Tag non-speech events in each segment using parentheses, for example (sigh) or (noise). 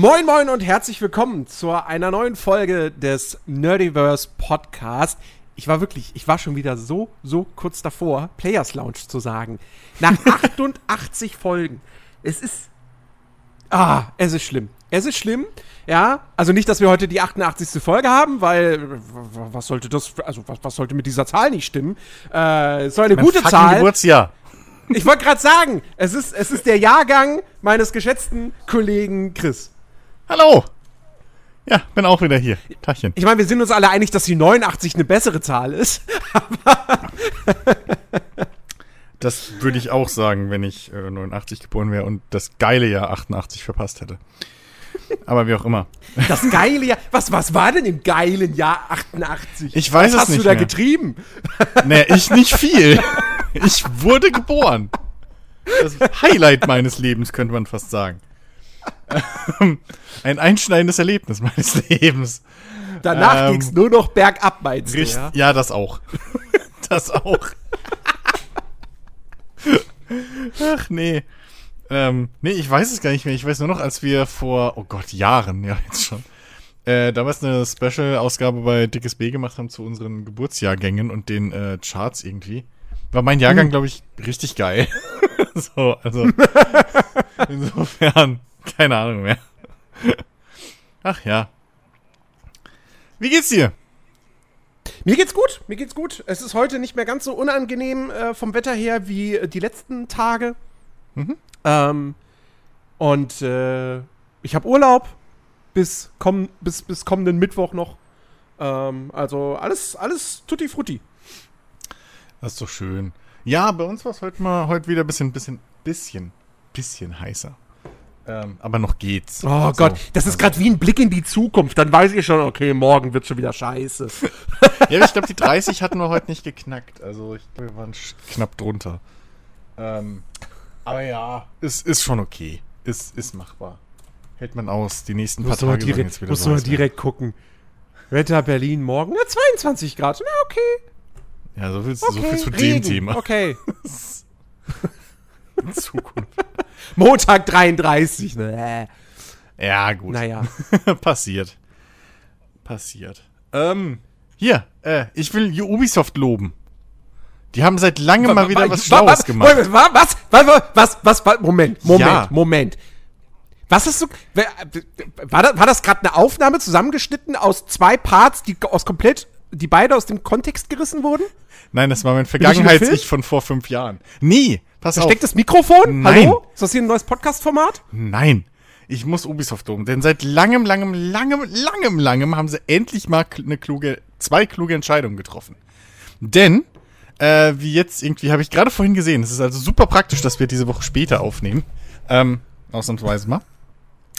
Moin Moin und herzlich willkommen zu einer neuen Folge des Nerdiverse Podcast. Ich war wirklich, ich war schon wieder so, so kurz davor, Players Lounge zu sagen. Nach (laughs) 88 Folgen. Es ist, ah, es ist schlimm. Es ist schlimm, ja. Also nicht, dass wir heute die 88. Folge haben, weil was sollte das, also was, was sollte mit dieser Zahl nicht stimmen? Äh, es soll eine Mein gute Zahl. Geburtsjahr. Ich wollte gerade sagen, es ist, es ist der Jahrgang meines geschätzten Kollegen Chris. Hallo. Ja, bin auch wieder hier. Tachchen. Ich meine, wir sind uns alle einig, dass die 89 eine bessere Zahl ist. (laughs) Das würde ich auch sagen, wenn ich äh, 89 geboren wäre und das geile Jahr 88 verpasst hätte. Aber wie auch immer. Das (laughs) geile Jahr. Was, was war denn im geilen Jahr 88? Ich weiß was es hast nicht du da mehr. getrieben? Nee, ich nicht viel. Ich wurde geboren. Das Highlight meines Lebens, könnte man fast sagen. (laughs) Ein einschneidendes Erlebnis meines Lebens. Danach Ähm, ging's nur noch bergab, meinst du, ja? ja, das auch. (laughs) Das auch. Ach nee. Ähm, nee, ich weiß es gar nicht mehr. Ich weiß nur noch, als wir vor, oh Gott, Jahren, ja, jetzt schon, äh, damals eine Special-Ausgabe bei Dickes B gemacht haben zu unseren Geburtsjahrgängen und den äh, Charts irgendwie. War mein Jahrgang, Hm. glaube ich, richtig geil. (laughs) so, also. insofern, (laughs) keine Ahnung mehr. Ach ja. Wie geht's dir? Mir geht's gut, mir geht's gut. Es ist heute nicht mehr ganz so unangenehm äh, vom Wetter her wie äh, die letzten Tage. Mhm. Ähm, und äh, ich habe Urlaub bis, komm, bis, bis kommenden Mittwoch noch. Ähm, also alles, alles tutti frutti. Das ist doch schön. Ja, bei uns war es heute mal heute wieder ein bisschen, bisschen, bisschen, bisschen heißer. Ähm, aber noch geht's. Oh Also, Gott, das ist gerade wie ein Blick in die Zukunft. Dann weiß ich schon, okay, morgen wird schon wieder scheiße. (laughs) Ja, aber ich glaube, die 30 hatten wir heute nicht geknackt. Also ich glaube, wir waren knapp drunter. Ähm, aber ja, ist, ist schon okay. Ist, ist machbar. Hält man aus. Die nächsten paar du mal Tage direkt, jetzt wieder so mal heiß werden. direkt gucken. Wetter Berlin morgen, na, 22 Grad. Na, okay. Ja, so viel, okay. so viel zu Regen. dem Thema. Okay. (laughs) In Zukunft. Montag 33. Ne? Ja, gut. Naja. (laughs) Passiert. Passiert. Ähm, hier, äh, ich will Ubisoft loben. Die haben seit langem mal wieder was Schlaues gemacht. Was, was, was, was, Moment, Moment. Moment. Was hast du, wer- war das, war das gerade eine Aufnahme zusammengeschnitten aus zwei Parts, die aus komplett, die beide aus dem Kontext gerissen wurden? Nein, das war mein? Vergangenheits-Ich von vor fünf Jahren. Nee, pass auf. Verstecktes Mikrofon? Nein. Hallo? Ist das hier ein neues Podcast-Format? Nein, ich muss Ubisoft loben, denn seit langem, langem, langem, langem, langem haben sie endlich mal eine kluge, zwei kluge Entscheidungen getroffen. Denn, äh, wie jetzt irgendwie, habe ich gerade vorhin gesehen, es ist also super praktisch, dass wir diese Woche später aufnehmen. Ähm, ausnahmsweise mal.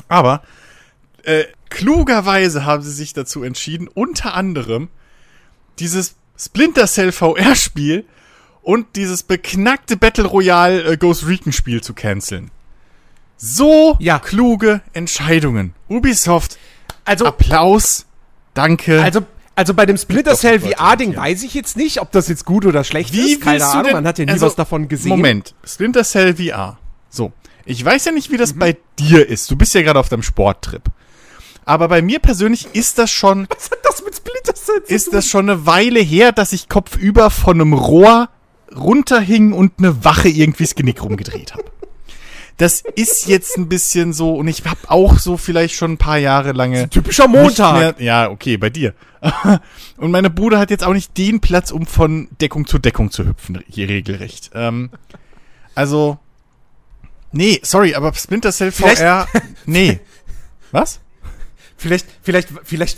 Aber, äh, klugerweise haben sie sich dazu entschieden, unter anderem dieses Splinter Cell VR-Spiel und dieses beknackte Battle Royale äh, Ghost Recon Spiel zu canceln. So Ja. kluge Entscheidungen. Ubisoft, Also, Applaus, danke. also, also bei dem Splinter Cell VR-Ding weiß ich jetzt nicht, ob das jetzt gut oder schlecht Wie ist. Keine Ahnung, denn- man hat ja nie also, was davon gesehen. Moment, Splinter Cell VR. So, ich weiß ja nicht, wie Mhm. das bei dir ist. Du bist ja gerade auf deinem Sporttrip. Aber bei mir persönlich ist das schon, Was hat das mit Splinter Cell zu ist das schon eine Weile her, dass ich kopfüber von einem Rohr runterhing und eine Wache irgendwie das Genick rumgedreht habe. Das ist jetzt ein bisschen so, und ich habe auch so vielleicht schon ein paar Jahre lange. Typischer Montag. Mehr, ja, okay, bei dir. (laughs) und meine Bude hat jetzt auch nicht den Platz, um von Deckung zu Deckung zu hüpfen, hier regelrecht. Ähm, also, nee, sorry, aber Splinter Cell Vielleicht- VR, nee. (laughs) Was? Vielleicht, vielleicht, vielleicht,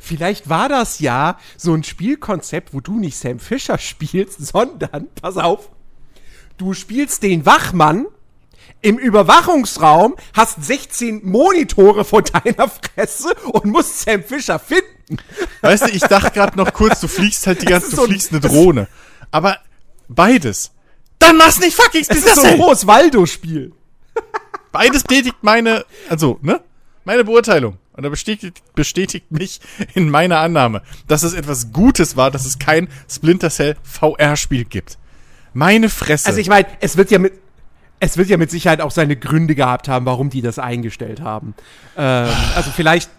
vielleicht war das ja so ein Spielkonzept, wo du nicht Sam Fisher spielst, (laughs) sondern, pass auf, du spielst den Wachmann im Überwachungsraum, hast 16 Monitore vor deiner Fresse und musst Sam Fisher finden. Weißt du, ich dachte gerade noch kurz, du fliegst halt die ganze, ist du so fliegst eine Drohne. Aber beides. Dann mach's nicht fucking Es ist so ein hohes Waldo-Spiel. Beides bestätigt meine, also, ne? Meine Beurteilung. Und er bestätigt, bestätigt mich in meiner Annahme, dass es etwas Gutes war, dass es kein Splinter Cell VR-Spiel gibt. Meine Fresse. Also ich meine, es wird ja mit es wird ja mit Sicherheit auch seine Gründe gehabt haben, warum die das eingestellt haben. Ähm, also vielleicht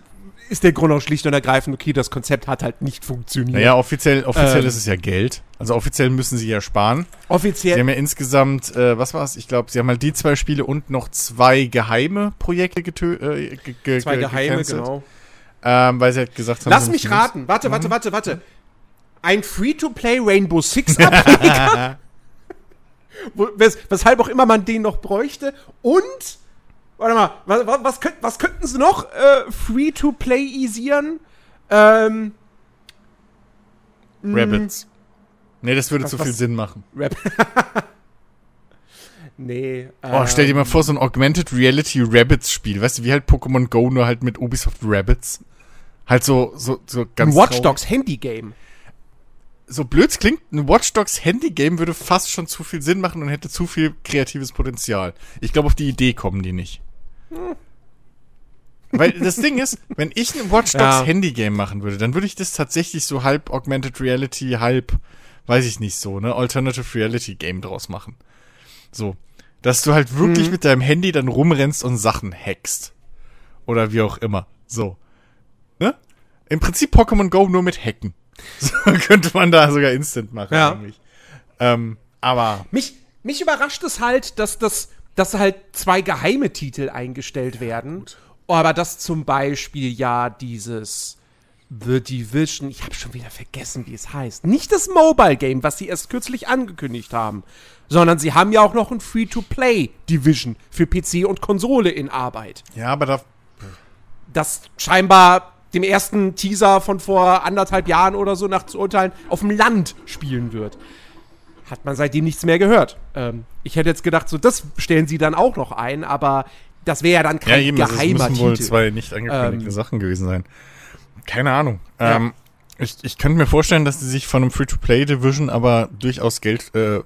ist der Grund auch schlicht und ergreifend, okay, das Konzept hat halt nicht funktioniert. Naja, offiziell, offiziell Ähm. ist es ja Geld. Also offiziell müssen sie ja sparen. Sie Offiziell. haben ja insgesamt, äh, was war's? Ich glaube, sie haben halt die zwei Spiele und noch zwei geheime Projekte getö äh, ge ge Zwei ge- geheime, genau. Ähm, weil sie halt gesagt haben, Lass sie mich raten. Warte, warte, warte, warte. Ein Free-to-Play Rainbow Six Ableger. (laughs) (laughs) Wes weshalb auch immer man den noch bräuchte. Und, warte mal, was, was, was, könnt, was könnten sie noch äh, Free-to-Play-isieren? Ähm, Rabbits. Nee, das würde Was- zu viel Sinn machen. Rap. (laughs) nee. Oh, stell dir mal vor, so ein Augmented Reality Rabbits Spiel. Weißt du, wie halt Pokémon Go, nur halt mit Ubisoft Rabbits. Halt so, so, so ganz Ein Watch. Dogs Handy-Game. So blöd es klingt, ein Watch Dogs Handy Game würde fast schon zu viel Sinn machen und hätte zu viel kreatives Potenzial. Ich glaube, auf die Idee kommen die nicht. Weil das Ding ist, wenn ich ein Watch Dogs Ja. Handy Game machen würde, dann würde ich das tatsächlich so halb Augmented Reality, halb, weiß ich nicht so, ne, Alternative Reality Game draus machen. So. Dass du halt wirklich Mhm. mit deinem Handy dann rumrennst und Sachen hackst. Oder wie auch immer. So. Ne? Im Prinzip Pokémon Go nur mit Hacken. (laughs) So könnte man da sogar instant machen Ja. Ähm, aber Mich, mich überrascht es halt, dass das, dass halt zwei geheime Titel eingestellt werden. Aber dass zum Beispiel ja dieses The Division, ich habe schon wieder vergessen, wie es heißt. Nicht das Mobile Game, was sie erst kürzlich angekündigt haben, sondern sie haben ja auch noch ein Free-to-Play Division für PC und Konsole in Arbeit. ja, aber da Das scheinbar dem ersten Teaser von vor anderthalb Jahren oder so nach zu urteilen auf dem Land spielen wird. Hat man seitdem nichts mehr gehört. Ähm, ich hätte jetzt gedacht, so das stellen sie dann auch noch ein, aber das wäre ja dann ja kein eben, also es geheimer müssen wohl Titel. zwei nicht angekündigte Ähm, Sachen gewesen sein. Keine Ahnung. Ja. Ähm, ich, ich könnte mir vorstellen, dass sie sich von einem Free-to-Play Division aber durchaus Geld äh,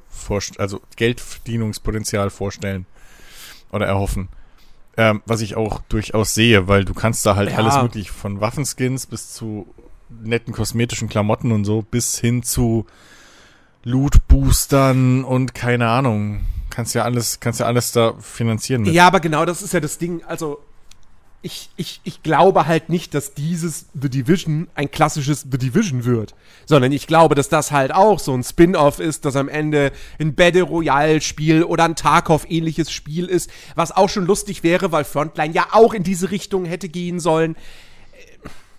also Geldverdienungspotenzial vorstellen oder erhoffen. Ähm, was ich auch durchaus sehe, weil du kannst da halt Ja. alles möglich von Waffenskins bis zu netten kosmetischen Klamotten und so bis hin zu Loot-Boostern und keine Ahnung. Kannst ja alles, kannst ja alles da finanzieren mit. Ja, aber genau das ist ja das Ding. Also, ich, ich, ich glaube halt nicht, dass dieses The Division ein klassisches The Division wird. Sondern ich glaube, dass das halt auch so ein Spin-off ist, das am Ende ein Battle Royale-Spiel oder ein Tarkov-ähnliches Spiel ist, was auch schon lustig wäre, weil Frontline ja auch in diese Richtung hätte gehen sollen.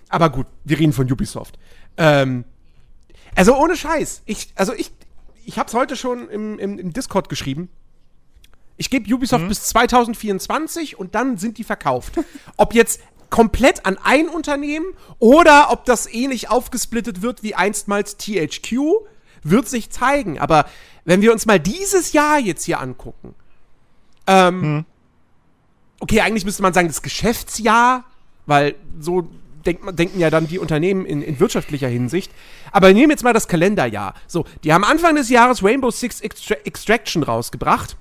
Aber gut, wir reden von Ubisoft. Ähm, also ohne Scheiß. Ich, also ich, ich hab's heute schon im, im, im Discord geschrieben. Ich gebe Ubisoft bis 2024 und dann sind die verkauft. (laughs) Ob jetzt komplett an ein Unternehmen oder ob das ähnlich aufgesplittet wird wie einstmals THQ, wird sich zeigen. Aber wenn wir uns mal dieses Jahr jetzt hier angucken, ähm, okay, eigentlich müsste man sagen, das Geschäftsjahr, weil so denkt man, denken ja dann die Unternehmen in, in wirtschaftlicher Hinsicht. Aber wir nehmen jetzt mal das Kalenderjahr. So, die haben Anfang des Jahres Rainbow Six Extra Extraction rausgebracht.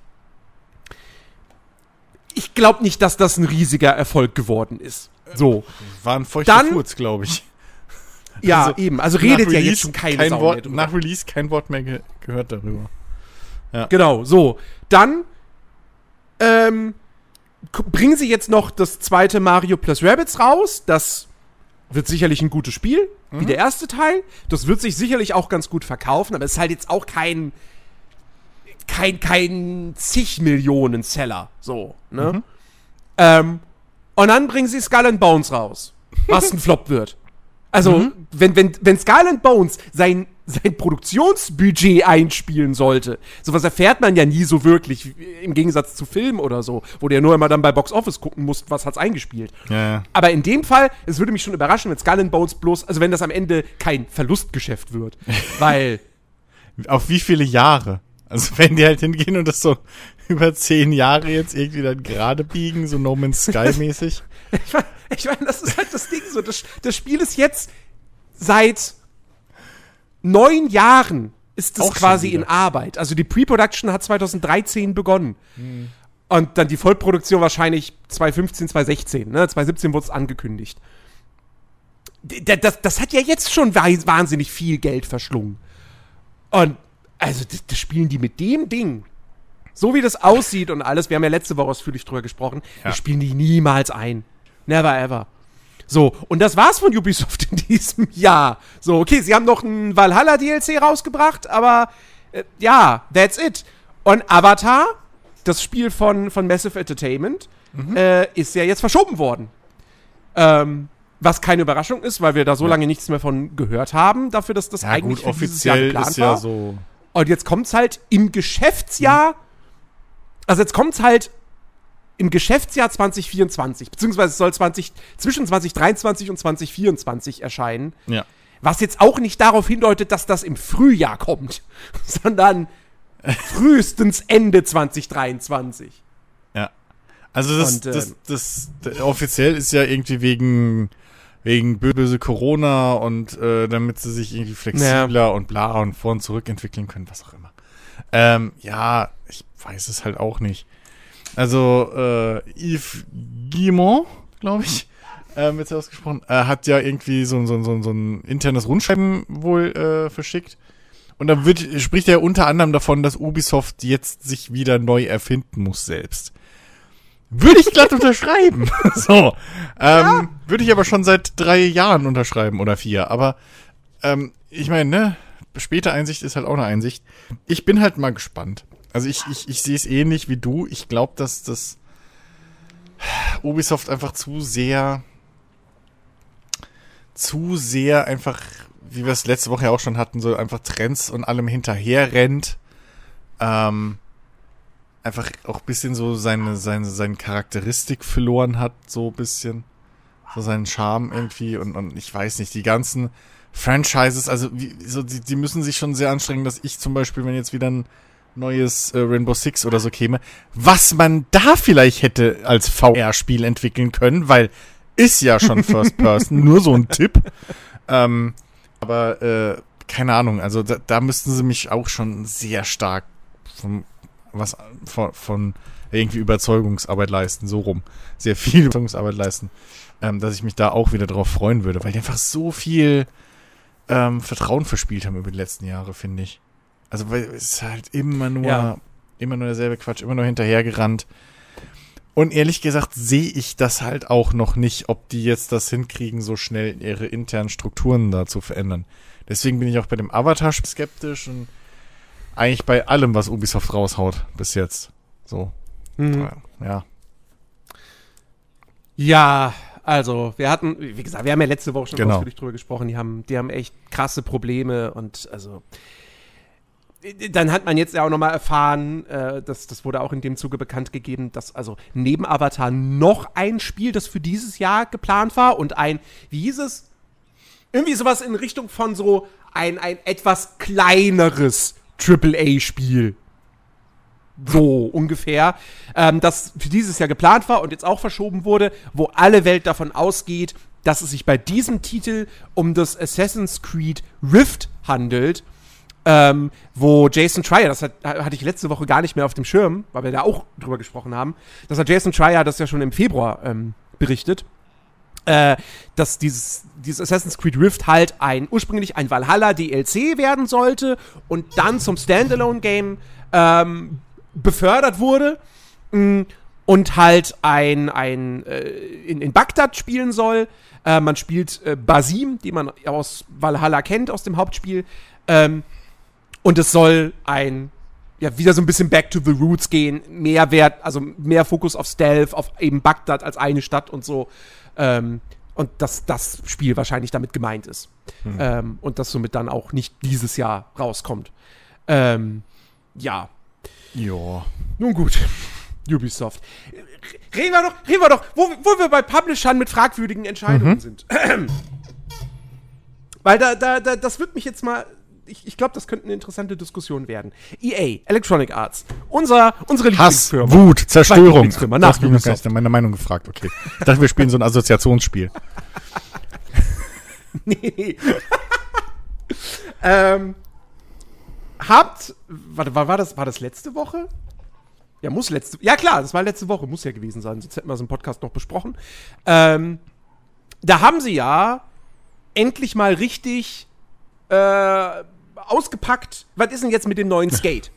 Ich glaube nicht, dass das ein riesiger Erfolg geworden ist. So. War ein feuchter Dann- Furz, glaube ich. Ja, Also, eben. Also redet ja Release jetzt schon keine kein Sau mehr Wort, drüber. Nach Release kein Wort mehr ge gehört darüber. Genau, so. Dann ähm, bringen sie jetzt noch das zweite Mario plus Rabbits raus. Das wird sicherlich ein gutes Spiel, wie der erste Teil. Das wird sich sicherlich auch ganz gut verkaufen, aber es ist halt jetzt auch kein kein kein zig Millionen Seller, so, ne? Ähm, und dann bringen sie Skull and Bones raus, was ein (laughs) Flop wird. Also, wenn, wenn, wenn Skull and Bones sein, sein Produktionsbudget einspielen sollte, sowas erfährt man ja nie so wirklich, im Gegensatz zu Film oder so, wo du ja nur immer dann bei Box Office gucken musst, was hat's eingespielt. Ja, ja. Aber in dem Fall, es würde mich schon überraschen, wenn Skull and Bones bloß, also wenn das am Ende kein Verlustgeschäft wird. (laughs) weil, Auf wie viele Jahre? Also wenn die halt hingehen und das so über zehn Jahre jetzt irgendwie dann gerade biegen, so No Man's Sky mäßig. (laughs) ich meine, ich mein, das ist halt das Ding so, das, das Spiel ist jetzt seit neun Jahren ist es Auch quasi in Arbeit. Also die Pre-Production hat 2013 begonnen. Und dann die Vollproduktion wahrscheinlich 2015, 2016. Ne? 2017 wurde es angekündigt. D- d- Das, das hat ja jetzt schon wahnsinnig viel Geld verschlungen. Und also das, das spielen die mit dem Ding so wie das aussieht und alles, wir haben ja letzte Woche ausführlich drüber gesprochen, Ja. wir spielen die niemals ein. Never ever. So, und das war's von Ubisoft (laughs) in diesem Jahr. So, okay, sie haben noch ein Valhalla DLC rausgebracht, aber äh, ja, that's it. Und Avatar, das Spiel von, von Massive Entertainment, Mhm. äh, ist ja jetzt verschoben worden. Ähm, was keine Überraschung ist, weil wir da so lange nichts mehr von gehört haben, dafür, dass das Ja, eigentlich gut, offiziell geplant ist ja war. so. Und jetzt kommt's halt im Geschäftsjahr, also jetzt kommt's halt im Geschäftsjahr 2024, beziehungsweise es soll 20, zwischen 2023 und 2024 erscheinen, Ja. was jetzt auch nicht darauf hindeutet, dass das im Frühjahr kommt, (laughs) sondern frühestens Ende 2023. Ja. Also das, Und, ähm, das, das, das, offiziell ist ja irgendwie wegen wegen bö- böse Corona und äh, damit sie sich irgendwie flexibler und bla und vor und zurück entwickeln können, was auch immer. Ähm, ja, ich weiß es halt auch nicht. Also äh, Yves Guillemot, glaube ich, ähm, jetzt ausgesprochen, äh, hat ja irgendwie so, so, so, so ein internes Rundschreiben wohl äh, verschickt. Und da wird, spricht er unter anderem davon, dass Ubisoft jetzt sich wieder neu erfinden muss selbst. Würde ich glatt unterschreiben. (laughs) so. Ähm, Würde ich aber schon seit drei Jahren unterschreiben oder vier. Aber ähm, ich meine, ne, späte Einsicht ist halt auch eine Einsicht. Ich bin halt mal gespannt. Also ich, ich, ich sehe es ähnlich wie du. Ich glaube, dass das Ubisoft einfach zu sehr zu sehr einfach, wie wir es letzte Woche ja auch schon hatten, so einfach Trends und allem hinterher rennt. Ähm, einfach auch ein bisschen so seine, seine, seine Charakteristik verloren hat, so ein bisschen. So seinen Charme irgendwie und, und ich weiß nicht, die ganzen Franchises, also wie, so, die, die müssen sich schon sehr anstrengen, dass ich zum Beispiel, wenn jetzt wieder ein neues äh, Rainbow Six oder so käme, was man da vielleicht hätte als VR-Spiel entwickeln können, weil ist ja schon (laughs) First Person, nur so ein Tipp. Ähm, aber äh, keine Ahnung, also da, da müssten sie mich auch schon sehr stark von was von, von irgendwie Überzeugungsarbeit leisten, so rum. Sehr viel (laughs) Überzeugungsarbeit leisten, ähm, dass ich mich da auch wieder drauf freuen würde, weil die einfach so viel ähm, Vertrauen verspielt haben über die letzten Jahre, finde ich. Also weil es ist halt immer nur, Ja. immer nur derselbe Quatsch, immer nur hinterhergerannt. Und ehrlich gesagt sehe ich das halt auch noch nicht, ob die jetzt das hinkriegen, so schnell ihre internen Strukturen da zu verändern. Deswegen bin ich auch bei dem Avatar skeptisch und eigentlich bei allem, was Ubisoft raushaut bis jetzt. So, Mhm. ja. Ja, also, wir hatten, wie gesagt, wir haben ja letzte Woche schon Genau. ausführlich drüber gesprochen, die haben, die haben echt krasse Probleme und also dann hat man jetzt ja auch nochmal erfahren, äh, das, das wurde auch in dem Zuge bekannt gegeben, dass also neben Avatar noch ein Spiel, das für dieses Jahr geplant war und ein, wie hieß es? Irgendwie sowas in Richtung von so ein, ein etwas kleineres AAA-Spiel. So ungefähr, ähm, das für dieses Jahr geplant war und jetzt auch verschoben wurde, wo alle Welt davon ausgeht, dass es sich bei diesem Titel um das Assassin's Creed Rift handelt, ähm, wo Jason Schreier, das hat, hatte ich letzte Woche gar nicht mehr auf dem Schirm, weil wir da auch drüber gesprochen haben, das hat Jason Schreier das ja schon im Februar ähm, berichtet, äh, dass dieses, dieses Assassin's Creed Rift halt ein ursprünglich ein Valhalla DLC werden sollte und dann zum Standalone-Game ähm, befördert wurde mh, und halt ein, ein äh, in, in Bagdad spielen soll. Äh, man spielt äh, Basim, die man aus Valhalla kennt, aus dem Hauptspiel. Ähm, und es soll ein, ja, wieder so ein bisschen back to the roots gehen. Mehr Wert, also mehr Fokus auf Stealth, auf eben Bagdad als eine Stadt und so. Ähm, und dass das Spiel wahrscheinlich damit gemeint ist. Ähm, und das somit dann auch nicht dieses Jahr rauskommt. Ähm, ja, Ja. nun gut. Ubisoft. Reden wir doch, reden wir doch, wo, wo wir bei Publishern mit fragwürdigen Entscheidungen sind. (clears throat) Weil da, da, da, das wird mich jetzt mal. Ich, ich glaube, das könnte eine interessante Diskussion werden. EA, Electronic Arts, unser, unsere Hass, Lieblingsfirma. Wut, Zerstörung. Lieblingsfirma, Du nach hast mich meine Meinung gefragt, okay. Ich dachte, wir spielen so ein Assoziationsspiel. (laughs) Nee. (laughs) ähm, habt, warte, war, war, das, war das letzte Woche? Ja, muss letzte, ja klar, das war letzte Woche, muss ja gewesen sein, sonst hätten wir es im Podcast noch besprochen. Ähm, da haben sie ja endlich mal richtig äh, ausgepackt, was ist denn jetzt mit dem neuen (laughs) Skate?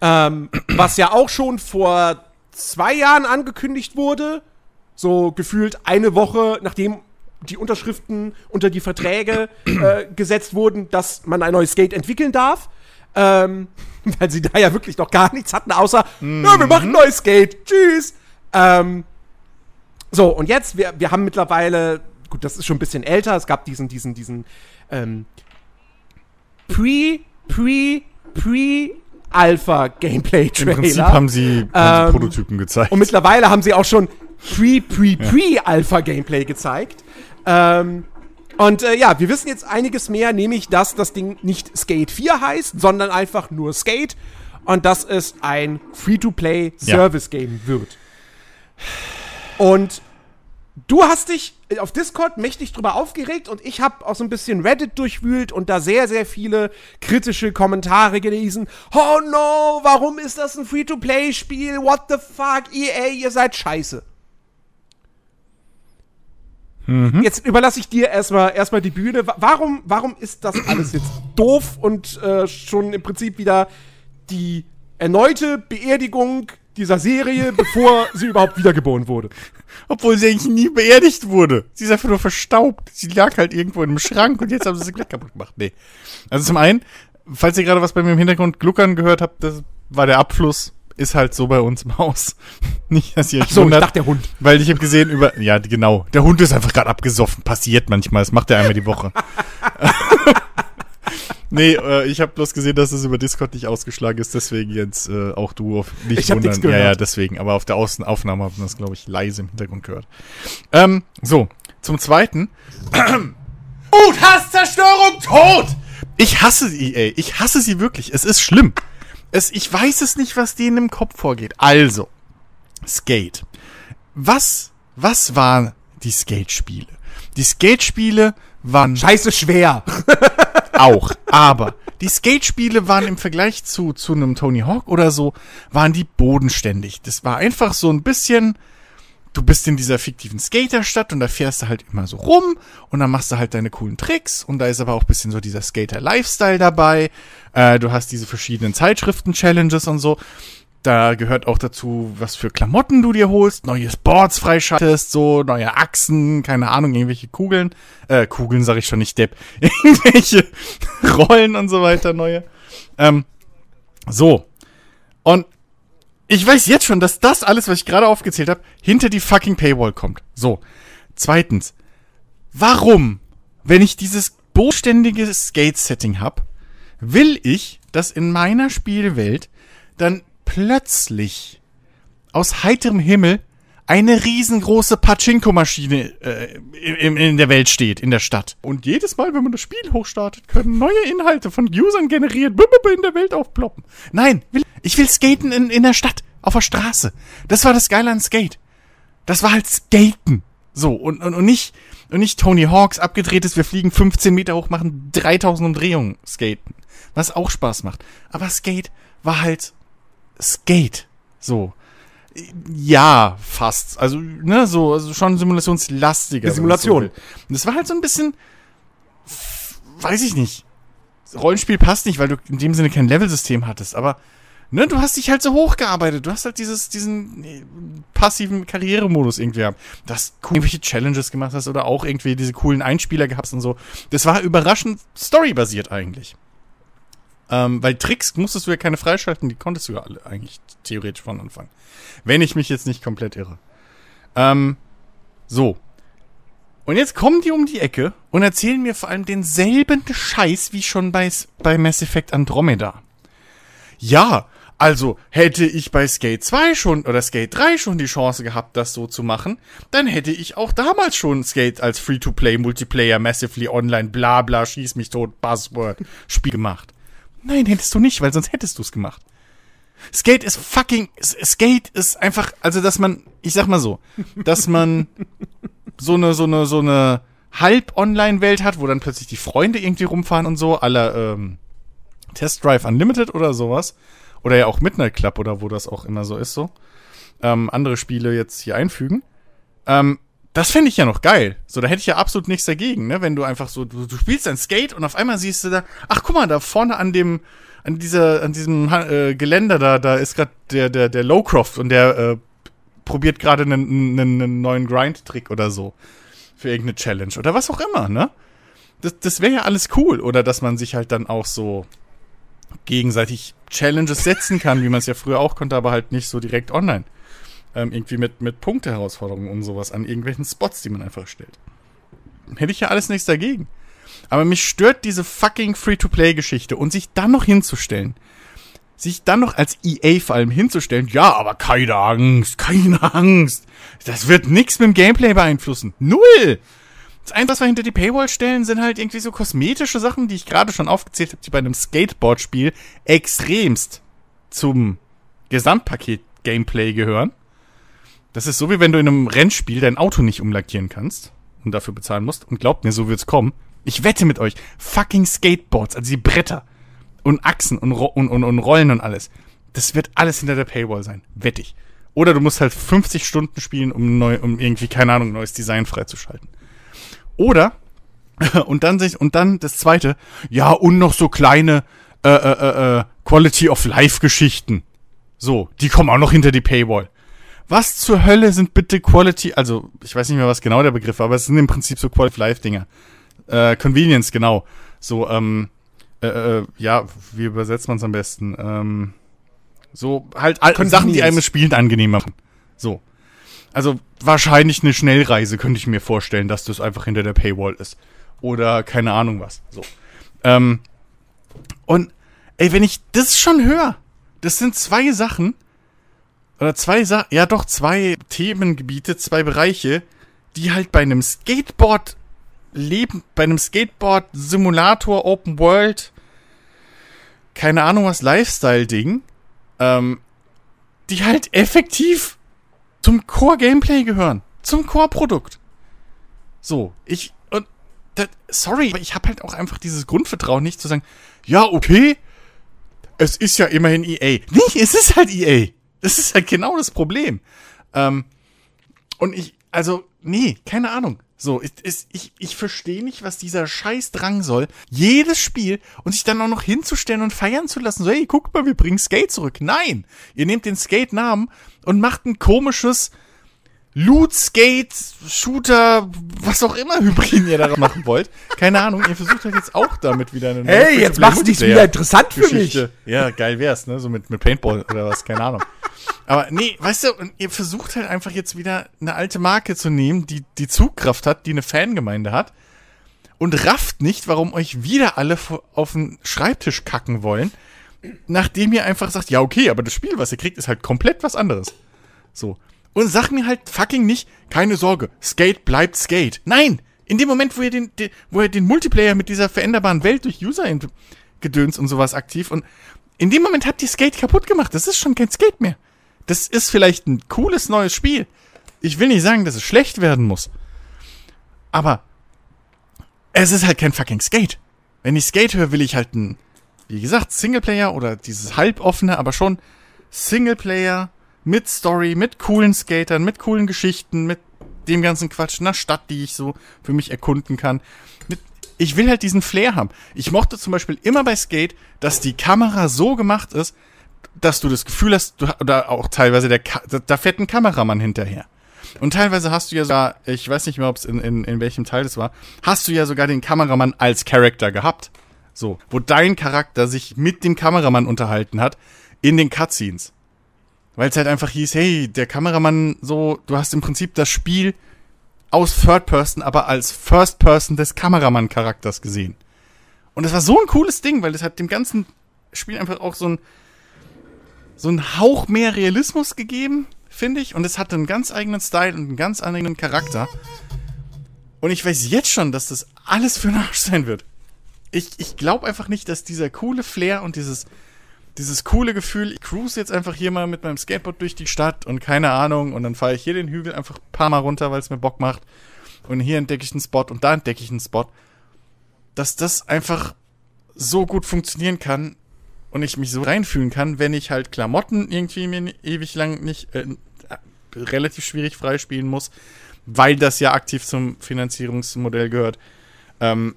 Ähm, was ja auch schon vor zwei Jahren angekündigt wurde. So gefühlt eine Woche, nachdem die Unterschriften unter die Verträge äh, (clears throat) gesetzt wurden, dass man ein neues Skate entwickeln darf. Ähm, (laughs) weil sie da ja wirklich noch gar nichts hatten, außer, mhm. ja, wir machen ein neues Skate. Tschüss. Ähm, so, und jetzt, wir, wir haben mittlerweile, gut, das ist schon ein bisschen älter, es gab diesen, diesen, diesen ähm, Pre, Pre, Pre Alpha-Gameplay-Trailer. Im Prinzip haben sie, haben ähm, Prototypen gezeigt. Und mittlerweile haben sie auch schon Pre-Pre-Pre-Alpha-Gameplay gezeigt. Ähm, und äh, ja, wir wissen jetzt einiges mehr, nämlich, dass das Ding nicht Skate 4 heißt, sondern einfach nur Skate. Und dass es ein Free-to-Play-Service-Game ja. wird. Und du hast dich auf Discord mächtig drüber aufgeregt und ich habe auch so ein bisschen Reddit durchwühlt und da sehr, sehr viele kritische Kommentare gelesen. Oh no, warum ist das ein Free-to-Play-Spiel? What the fuck, EA, ihr seid scheiße. Mhm. Jetzt überlasse ich dir erstmal erstmal die Bühne. Warum, warum ist das alles jetzt doof und äh, schon im Prinzip wieder die erneute Beerdigung dieser Serie, bevor (laughs) sie überhaupt wiedergeboren wurde? Obwohl sie eigentlich nie beerdigt wurde. Sie ist einfach nur verstaubt. Sie lag halt irgendwo in einem Schrank und jetzt haben sie sie gleich kaputt gemacht. Nee. Also zum einen, falls ihr gerade was bei mir im Hintergrund gluckern gehört habt, das war der Abfluss ist halt so bei uns im Haus. (laughs) Nicht, dass ihr euch so, wundert, ich dachte der Hund. Weil ich habe gesehen über, ja genau, der Hund ist einfach gerade abgesoffen. Passiert manchmal, das macht er einmal die Woche. (laughs) nee, äh, ich habe bloß gesehen, dass es über Discord nicht ausgeschlagen ist, deswegen jetzt äh, auch du auf nicht ich wundern. Ja, ja, deswegen. Aber auf der Außenaufnahme haben wir das, glaube ich, leise im Hintergrund gehört. Ähm, so, zum zweiten. (clears throat) Gut, Hasszerstörung, tot! Ich hasse sie, ey. Ich hasse sie wirklich. Es ist schlimm. Es, ich weiß es nicht, was denen im Kopf vorgeht. Also, Skate. Was, was waren die Skate-Spiele? Die Skate-Spiele waren. Scheiße schwer! (laughs) auch. Aber die Skate-Spiele waren im Vergleich zu, zu einem Tony Hawk oder so, waren die bodenständig. Das war einfach so ein bisschen du bist in dieser fiktiven Skaterstadt und da fährst du halt immer so rum und dann machst du halt deine coolen Tricks und da ist aber auch bisschen so dieser Skater-Lifestyle dabei. Äh, du hast diese verschiedenen Zeitschriften-Challenges und so. Da gehört auch dazu, was für Klamotten du dir holst, neue Sports freischaltest, so neue Achsen, keine Ahnung, irgendwelche Kugeln. Äh, Kugeln sag ich schon nicht, Depp. (laughs) irgendwelche Rollen und so weiter, neue. Ähm, so. Und ich weiß jetzt schon, dass das alles, was ich gerade aufgezählt habe, hinter die fucking Paywall kommt. So. Zweitens. Warum, wenn ich dieses bodenständige Skate-Setting hab, will ich, dass in meiner Spielwelt dann plötzlich aus heiterem Himmel eine riesengroße Pachinko-Maschine äh, in, in, der Welt steht, in der Stadt. Und jedes Mal, wenn man das Spiel hochstartet, können neue Inhalte von Usern generiert in der Welt aufploppen. Nein, ich will skaten in, in der Stadt, auf der Straße. Das war das Geile an Skate. Das war halt Skaten. So, und, und, und nicht, und nicht Tony Hawks abgedrehtes, wir fliegen 15 Meter hoch, machen 3000 Umdrehungen skaten. Was auch Spaß macht. Aber Skate war halt Skate. So. Ja, fast. Also, ne, so, also schon simulationslastiger. Die Simulation. So das war halt so ein bisschen, weiß ich nicht. Rollenspiel passt nicht, weil du in dem Sinne kein Levelsystem hattest, aber ne, du hast dich halt so hochgearbeitet. Du hast halt dieses, diesen nee, passiven Karrieremodus irgendwie gehabt. Dass du irgendwelche Challenges gemacht hast oder auch irgendwie diese coolen Einspieler gehabt und so. Das war überraschend storybasiert eigentlich. Ähm, weil Tricks musstest du ja keine freischalten, die konntest du ja alle eigentlich theoretisch von Anfang. Wenn ich mich jetzt nicht komplett irre. Ähm, so. Und jetzt kommen die um die Ecke und erzählen mir vor allem denselben Scheiß wie schon bei, bei Mass Effect Andromeda. Ja, also hätte ich bei Skate 2 schon oder Skate 3 schon die Chance gehabt, das so zu machen, dann hätte ich auch damals schon Skate als Free-to-Play, Multiplayer, Massively Online, bla bla, schieß mich tot, Buzzword, Spiel gemacht. Nein, hättest du nicht, weil sonst hättest du es gemacht. Skate ist fucking, Skate ist einfach, also dass man, ich sag mal so, dass man (laughs) so eine, so eine, so eine Halb-Online-Welt hat, wo dann plötzlich die Freunde irgendwie rumfahren und so, aller ähm, Test Drive Unlimited oder sowas. Oder ja auch Midnight Club oder wo das auch immer so ist, so. Ähm, andere Spiele jetzt hier einfügen. Ähm, das fände ich ja noch geil. So, da hätte ich ja absolut nichts dagegen, ne? Wenn du einfach so, du, du spielst ein Skate und auf einmal siehst du da, ach guck mal, da vorne an dem, an dieser, an diesem äh, Geländer da, da ist gerade der, der, der Lowcroft und der äh, probiert gerade einen, einen, einen neuen Grind-Trick oder so. Für irgendeine Challenge oder was auch immer, ne? Das, das wäre ja alles cool. Oder dass man sich halt dann auch so gegenseitig Challenges setzen kann, wie man es ja früher auch konnte, aber halt nicht so direkt online. Ähm, irgendwie mit, mit Punkte-Herausforderungen und sowas an irgendwelchen Spots, die man einfach stellt. Hätte ich ja alles nichts dagegen. Aber mich stört diese fucking Free-to-Play-Geschichte und sich dann noch hinzustellen, sich dann noch als EA vor allem hinzustellen, ja, aber keine Angst, keine Angst. Das wird nichts mit dem Gameplay beeinflussen. Null! Das Einzige, was wir hinter die Paywall stellen, sind halt irgendwie so kosmetische Sachen, die ich gerade schon aufgezählt habe, die bei einem Skateboard-Spiel extremst zum Gesamtpaket-Gameplay gehören. Das ist so, wie wenn du in einem Rennspiel dein Auto nicht umlackieren kannst und dafür bezahlen musst. Und glaubt mir, so wird's kommen. Ich wette mit euch, fucking Skateboards, also die Bretter und Achsen und, und, und, und Rollen und alles. Das wird alles hinter der Paywall sein. Wette ich. Oder du musst halt 50 Stunden spielen, um, neu, um irgendwie, keine Ahnung, neues Design freizuschalten. Oder, (laughs) und dann sich, und dann das zweite, ja, und noch so kleine äh, äh, äh, Quality of Life Geschichten. So, die kommen auch noch hinter die Paywall. Was zur Hölle sind bitte Quality, also ich weiß nicht mehr, was genau der Begriff war, aber es sind im Prinzip so Quality of Life Dinger. Äh, Convenience, genau. So, ähm, äh, äh, ja, wie übersetzt man es am besten? Ähm, so, halt Sachen, die einem das Spielen angenehm machen. So. Also, wahrscheinlich eine Schnellreise könnte ich mir vorstellen, dass das einfach hinter der Paywall ist. Oder keine Ahnung was. So. Ähm, und, ey, wenn ich das schon höre, das sind zwei Sachen, oder zwei Sachen, ja doch, zwei Themengebiete, zwei Bereiche, die halt bei einem Skateboard Leben, bei einem Skateboard-Simulator, Open World, keine Ahnung was, Lifestyle-Ding, ähm, die halt effektiv zum Core-Gameplay gehören. Zum Core-Produkt. So, ich, und, das, sorry, aber ich habe halt auch einfach dieses Grundvertrauen nicht zu sagen, ja, okay, es ist ja immerhin EA. Nee, es ist halt EA. Das ist halt genau das Problem. Ähm, und ich, also, nee, keine Ahnung. So, ist, ist, ich, ich verstehe nicht, was dieser Scheiß Drang soll. Jedes Spiel und sich dann auch noch hinzustellen und feiern zu lassen. So, hey, guck mal, wir bringen Skate zurück. Nein, ihr nehmt den Skate-Namen und macht ein komisches Loot, Skate, Shooter, was auch immer (laughs) Hybriden ihr daraus machen wollt. Keine Ahnung, ihr versucht halt jetzt auch damit wieder eine Hey, jetzt machst du dich wieder interessant für mich. Ja, geil wär's, ne? So mit, mit Paintball oder was, keine Ahnung. Aber nee, weißt du, ihr versucht halt einfach jetzt wieder eine alte Marke zu nehmen, die die Zugkraft hat, die eine Fangemeinde hat und rafft nicht, warum euch wieder alle auf den Schreibtisch kacken wollen, nachdem ihr einfach sagt, ja okay, aber das Spiel, was ihr kriegt, ist halt komplett was anderes. So. Und sagt mir halt fucking nicht, keine Sorge, Skate bleibt Skate. Nein! In dem Moment, wo ihr den, den wo ihr den Multiplayer mit dieser veränderbaren Welt durch User-Gedöns und sowas aktiv und in dem Moment habt ihr Skate kaputt gemacht. Das ist schon kein Skate mehr. Das ist vielleicht ein cooles neues Spiel. Ich will nicht sagen, dass es schlecht werden muss. Aber es ist halt kein fucking Skate. Wenn ich Skate höre, will ich halt ein, wie gesagt, Singleplayer oder dieses halboffene, aber schon Singleplayer mit Story, mit coolen Skatern, mit coolen Geschichten, mit dem ganzen Quatsch, einer Stadt, die ich so für mich erkunden kann. Mit, ich will halt diesen Flair haben. Ich mochte zum Beispiel immer bei Skate, dass die Kamera so gemacht ist, dass du das Gefühl hast, du, oder auch teilweise der, da, da fährt ein Kameramann hinterher. Und teilweise hast du ja sogar, ich weiß nicht mehr, ob es in, in, in welchem Teil das war, hast du ja sogar den Kameramann als Charakter gehabt. So, wo dein Charakter sich mit dem Kameramann unterhalten hat in den Cutscenes. Weil es halt einfach hieß, hey, der Kameramann so, du hast im Prinzip das Spiel aus Third Person, aber als First Person des Kameramann-Charakters gesehen. Und das war so ein cooles Ding, weil das hat dem ganzen Spiel einfach auch so ein, so ein Hauch mehr Realismus gegeben, finde ich. Und es hatte einen ganz eigenen Style und einen ganz eigenen Charakter. Und ich weiß jetzt schon, dass das alles für Arsch sein wird. Ich, ich glaube einfach nicht, dass dieser coole Flair und dieses, dieses coole Gefühl, ich cruise jetzt einfach hier mal mit meinem Skateboard durch die Stadt und keine Ahnung und dann fahre ich hier den Hügel einfach ein paar Mal runter, weil es mir Bock macht und hier entdecke ich einen Spot und da entdecke ich einen Spot, dass das einfach so gut funktionieren kann und ich mich so reinfühlen kann, wenn ich halt Klamotten irgendwie mir ewig lang nicht äh, relativ schwierig freispielen muss, weil das ja aktiv zum Finanzierungsmodell gehört. Ähm,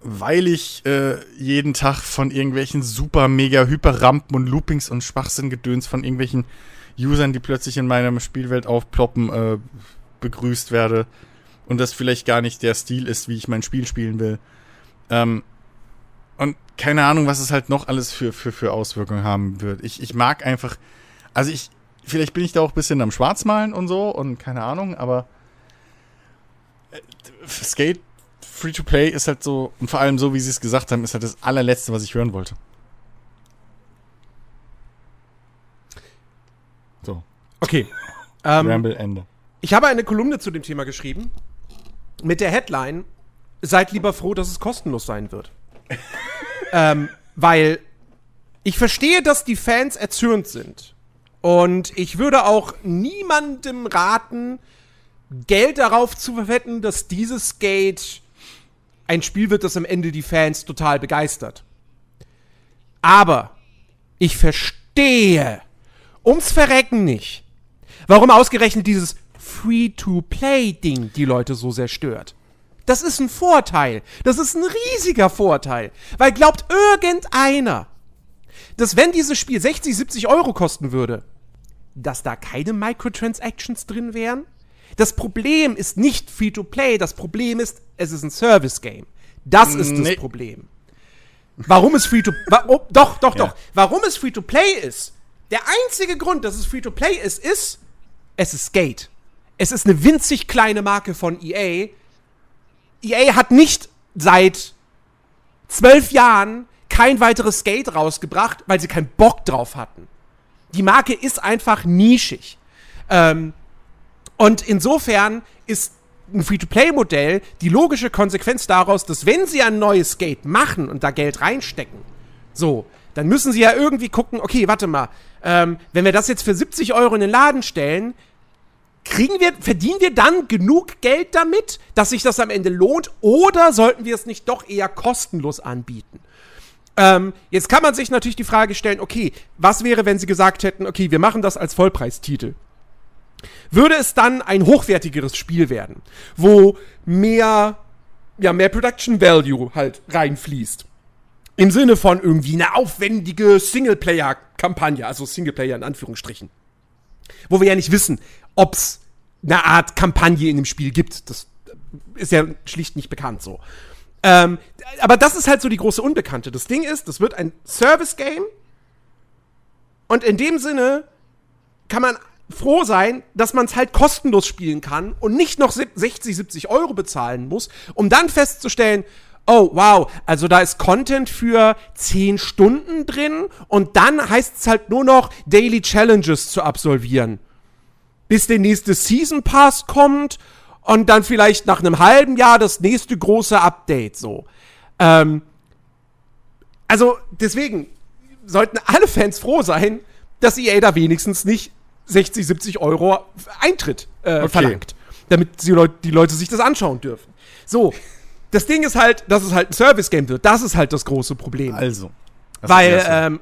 weil ich äh, jeden Tag von irgendwelchen super, mega, hyper Rampen und Loopings und Schwachsinngedöns von irgendwelchen Usern, die plötzlich in meiner Spielwelt aufploppen, äh, begrüßt werde. Und das vielleicht gar nicht der Stil ist, wie ich mein Spiel spielen will. Ähm, und keine Ahnung, was es halt noch alles für, für, für Auswirkungen haben wird. Ich, ich mag einfach, also ich, vielleicht bin ich da auch ein bisschen am Schwarzmalen und so und keine Ahnung, aber äh, Skate Free-to-Play ist halt so, und vor allem so, wie sie es gesagt haben, ist halt das allerletzte, was ich hören wollte. So. Okay. (laughs) Ähm, Ramble Ende. Ich habe eine Kolumne zu dem Thema geschrieben mit der Headline: Seid lieber froh, dass es kostenlos sein wird. Ähm, weil ich verstehe, dass die Fans erzürnt sind. Und ich würde auch niemandem raten, Geld darauf zu verwetten, dass dieses Skate ein Spiel wird, das am Ende die Fans total begeistert. Aber ich verstehe ums Verrecken nicht, warum ausgerechnet dieses Free-to-Play-Ding die Leute so sehr stört. Das ist ein Vorteil. Das ist ein riesiger Vorteil. Weil glaubt irgendeiner, dass wenn dieses Spiel 60, 70 Euro kosten würde, dass da keine Microtransactions drin wären? Das Problem ist nicht Free-to-Play, das Problem ist, es ist ein Service-Game. Das ist nee. das Problem. Warum es Free-to-Play oh, Doch, doch, ja. doch. Warum es Free-to-Play ist, der einzige Grund, dass es Free-to-Play ist, ist, es ist Skate. Es ist eine winzig kleine Marke von EA. EA hat nicht seit zwölf Jahren kein weiteres Skate rausgebracht, weil sie keinen Bock drauf hatten. Die Marke ist einfach nischig. Ähm, und insofern ist ein Free-to-Play-Modell die logische Konsequenz daraus, dass wenn sie ein neues Skate machen und da Geld reinstecken, so, dann müssen sie ja irgendwie gucken, okay, warte mal, ähm, wenn wir das jetzt für 70 Euro in den Laden stellen, kriegen wir, verdienen wir dann genug Geld damit, dass sich das am Ende lohnt, oder sollten wir es nicht doch eher kostenlos anbieten? Ähm, jetzt kann man sich natürlich die Frage stellen, okay, was wäre, wenn sie gesagt hätten, okay, wir machen das als Vollpreistitel? würde es dann ein hochwertigeres Spiel werden, wo mehr, ja, mehr Production Value halt reinfließt. Im Sinne von irgendwie eine aufwendige Singleplayer-Kampagne, also Singleplayer in Anführungsstrichen. Wo wir ja nicht wissen, ob es eine Art Kampagne in dem Spiel gibt. Das ist ja schlicht nicht bekannt so. Ähm, aber das ist halt so die große Unbekannte. Das Ding ist, das wird ein Service-Game. Und in dem Sinne kann man froh sein, dass man es halt kostenlos spielen kann und nicht noch 60, 70 Euro bezahlen muss, um dann festzustellen, oh wow, also da ist Content für 10 Stunden drin und dann heißt es halt nur noch Daily Challenges zu absolvieren. Bis der nächste Season Pass kommt und dann vielleicht nach einem halben Jahr das nächste große Update so. Ähm, also deswegen sollten alle Fans froh sein, dass EA da wenigstens nicht 60, 70 Euro Eintritt äh, okay. verlangt, damit die Leute, die Leute sich das anschauen dürfen. So, das Ding ist halt, dass es halt ein Service-Game wird. Das ist halt das große Problem. Also. Weil, ähm,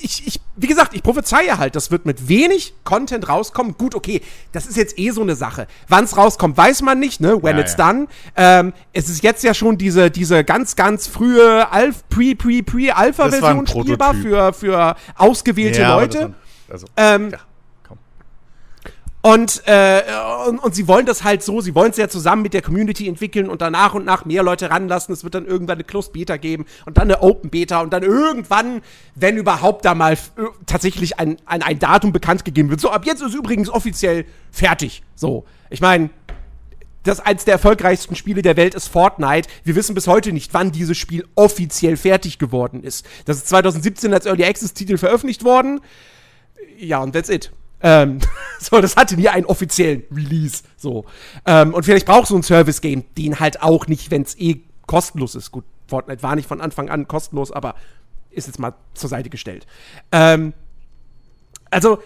ich, ich, wie gesagt, ich prophezeie halt, das wird mit wenig Content rauskommen. Gut, okay, das ist jetzt eh so eine Sache. Wann es rauskommt, weiß man nicht, ne? When ja, it's ja. done. Ähm, es ist jetzt ja schon diese, diese ganz, ganz frühe Alf, Pre, Pre, Pre-Alpha-Version spielbar für, für ausgewählte ja, Leute. War, also, ähm, ja. Und, äh, und, und, sie wollen das halt so, sie wollen es ja zusammen mit der Community entwickeln und dann nach und nach mehr Leute ranlassen. Es wird dann irgendwann eine Closed Beta geben und dann eine Open Beta und dann irgendwann, wenn überhaupt da mal tatsächlich ein, ein, ein Datum bekannt gegeben wird. So, ab jetzt ist übrigens offiziell fertig. So, ich meine, das eins der erfolgreichsten Spiele der Welt ist Fortnite. Wir wissen bis heute nicht, wann dieses Spiel offiziell fertig geworden ist. Das ist 2017 als Early Access Titel veröffentlicht worden. Ja, und that's it. Ähm, (laughs) so, das hatte nie einen offiziellen Release. So. Ähm, und vielleicht braucht so ein Service-Game den halt auch nicht, wenn es eh kostenlos ist. Gut, Fortnite war nicht von Anfang an kostenlos, aber ist jetzt mal zur Seite gestellt. Ähm, also,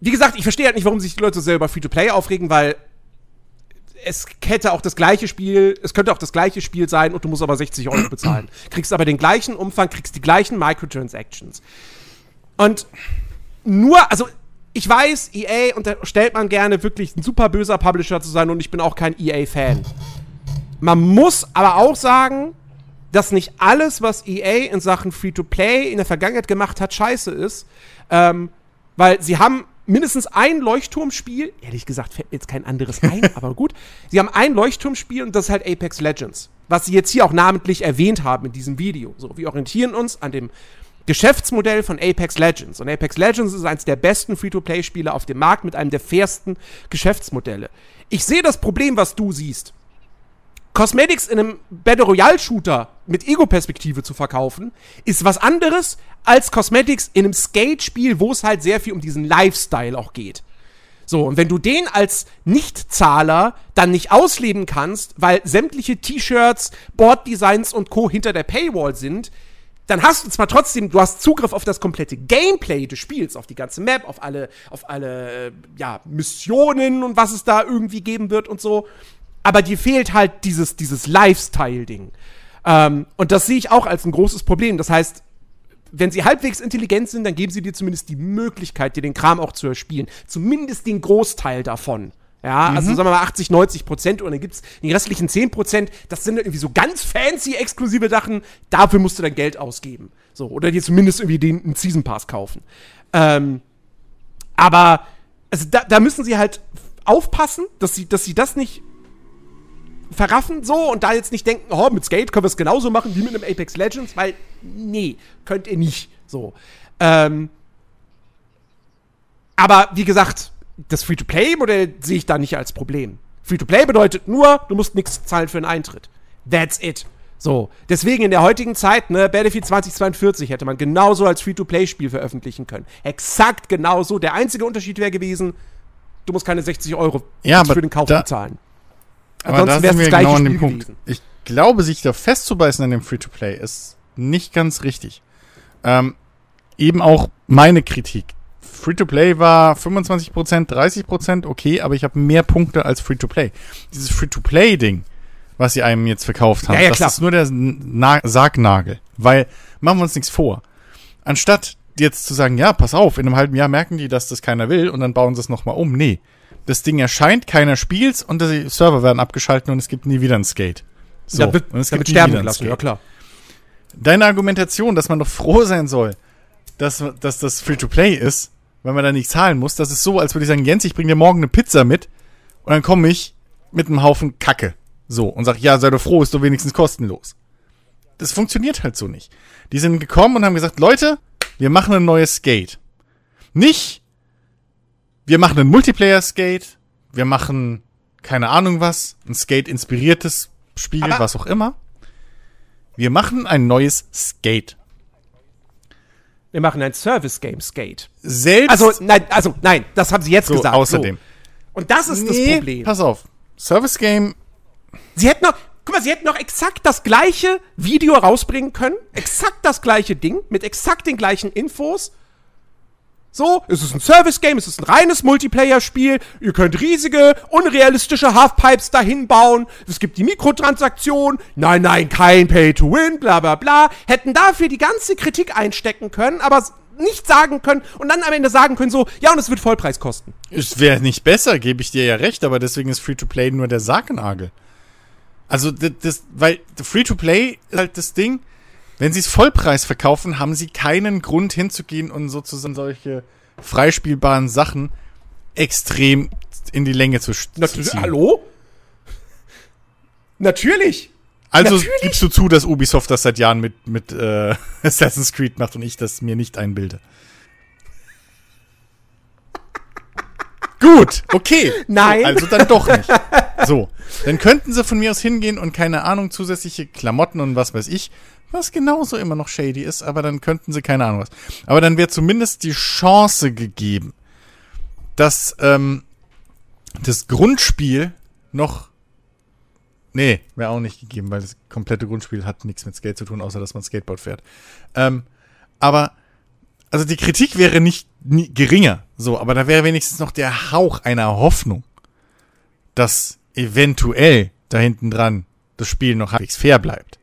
wie gesagt, ich verstehe halt nicht, warum sich die Leute so sehr über Free-to-Play aufregen, weil es hätte auch das gleiche Spiel, es könnte auch das gleiche Spiel sein und du musst aber 60 Euro (clears throat) bezahlen. kriegst aber den gleichen Umfang, kriegst die gleichen Microtransactions. Und nur, also ich weiß, EA unterstellt man gerne wirklich ein super böser Publisher zu sein und ich bin auch kein EA-Fan. Man muss aber auch sagen, dass nicht alles, was EA in Sachen Free-to-Play in der Vergangenheit gemacht hat, scheiße ist. Ähm, weil sie haben mindestens ein Leuchtturmspiel, ehrlich gesagt fällt mir jetzt kein anderes (laughs) ein, aber gut. Sie haben ein Leuchtturmspiel und das ist halt Apex Legends. Was sie jetzt hier auch namentlich erwähnt haben in diesem Video. So, wir orientieren uns an dem Geschäftsmodell von Apex Legends. Und Apex Legends ist eines der besten Free-to-Play-Spiele auf dem Markt mit einem der fairsten Geschäftsmodelle. Ich sehe das Problem, was du siehst. Cosmetics in einem Battle Royale Shooter mit Ego-Perspektive zu verkaufen, ist was anderes als Cosmetics in einem Skate-Spiel, wo es halt sehr viel um diesen Lifestyle auch geht. So, und wenn du den als Nichtzahler dann nicht ausleben kannst, weil sämtliche T-Shirts, Boarddesigns und Co. hinter der Paywall sind, dann hast du zwar trotzdem, du hast Zugriff auf das komplette Gameplay des Spiels, auf die ganze Map, auf alle, auf alle, äh, ja, Missionen und was es da irgendwie geben wird und so aber dir fehlt halt dieses, dieses Lifestyle-Ding. Ähm, und das sehe ich auch als ein großes Problem. Das heißt, wenn sie halbwegs intelligent sind, dann geben sie dir zumindest die Möglichkeit, dir den Kram auch zu erspielen. Zumindest den Großteil davon. Ja, mhm. also sagen wir mal 80, 90 Prozent und dann gibt's die restlichen 10 Prozent, das sind irgendwie so ganz fancy exklusive Sachen, dafür musst du dann Geld ausgeben. So, oder dir zumindest irgendwie den einen Season Pass kaufen. Ähm, aber also da, da müssen sie halt aufpassen, dass sie, dass sie das nicht verraffen so und da jetzt nicht denken, oh, mit Skate können wir es genauso machen wie mit einem Apex Legends, weil nee, könnt ihr nicht so. Ähm, aber wie gesagt, das Free-to-Play-Modell sehe ich da nicht als Problem. Free-to-Play bedeutet nur, du musst nichts zahlen für einen Eintritt. That's it. So, deswegen in der heutigen Zeit, ne, Battlefield 2042 hätte man genauso als Free-to-Play-Spiel veröffentlichen können. Exakt genauso. Der einzige Unterschied wäre gewesen, du musst keine 60 Euro ja, für den Kauf bezahlen. Aber da sind wir genau an dem Punkt. Gewesen. Ich glaube, sich da festzubeißen an dem Free-to-Play ist nicht ganz richtig. Ähm, eben auch meine Kritik. Free-to-Play war 25%, 30%, okay, aber ich habe mehr Punkte als Free-to-Play. Dieses Free-to-Play-Ding, was sie einem jetzt verkauft haben, ja, ja, das klar. ist nur der Na Sargnagel. Weil, machen wir uns nichts vor. Anstatt jetzt zu sagen, ja, pass auf, in einem halben Jahr merken die, dass das keiner will und dann bauen sie es nochmal um. Nee das Ding erscheint, keiner spielt's und die Server werden abgeschaltet und es gibt nie wieder ein Skate. So, da wird, und es gibt sterben gelassen, ja klar. Deine Argumentation, dass man doch froh sein soll, dass, dass das Free-to-Play ist, weil man da nicht zahlen muss, das ist so, als würde ich sagen, Jens, ich bringe dir morgen eine Pizza mit und dann komme ich mit einem Haufen Kacke. So, und sag, ja, sei doch froh, ist doch wenigstens kostenlos. Das funktioniert halt so nicht. Die sind gekommen und haben gesagt, Leute, wir machen ein neues Skate. Nicht, wir machen ein Multiplayer-Skate, wir machen keine Ahnung was, ein Skate-inspiriertes Spiel, Aber was auch immer. Wir machen ein neues Skate. Wir machen ein Service-Game Skate. Selbst. Also, nein, also, nein, das haben sie jetzt so, gesagt. Außerdem. So. Und das ist nee, das Problem. Pass auf. Service-Game. Sie hätten noch, guck mal, sie hätten noch exakt das gleiche Video rausbringen können. Exakt das gleiche Ding. Mit exakt den gleichen Infos. So, es ist ein Service-Game, es ist ein reines Multiplayer-Spiel. Ihr könnt riesige, unrealistische Halfpipes dahin bauen. Es gibt die Mikrotransaktion. Nein, nein, kein Pay-to-Win, bla bla bla. Hätten dafür die ganze Kritik einstecken können, aber nicht sagen können und dann am Ende sagen können so, ja, und es wird Vollpreis kosten. Es wäre nicht besser, gebe ich dir ja recht, aber deswegen ist Free-to-Play nur der Sargnagel. Also, das, das weil Free-to-Play ist halt das Ding, wenn sie es Vollpreis verkaufen, haben sie keinen Grund hinzugehen und sozusagen solche freispielbaren Sachen extrem in die Länge zu, Natürlich, zu ziehen. Hallo? Natürlich. Also Natürlich. gibst du zu, dass Ubisoft das seit Jahren mit, mit äh, (laughs) Assassin's Creed macht und ich das mir nicht einbilde. Gut, okay. Nein. So, also dann doch nicht. So, dann könnten sie von mir aus hingehen und keine Ahnung, zusätzliche Klamotten und was weiß ich was genauso immer noch shady ist, aber dann könnten sie keine Ahnung was. Aber dann wäre zumindest die Chance gegeben, dass ähm, das Grundspiel noch Nee, wäre auch nicht gegeben, weil das komplette Grundspiel hat nichts mit Skate zu tun, außer dass man Skateboard fährt. Ähm, aber, also die Kritik wäre nicht nie, geringer, so, aber da wäre wenigstens noch der Hauch einer Hoffnung, dass eventuell da hinten dran das Spiel noch halbwegs fair bleibt.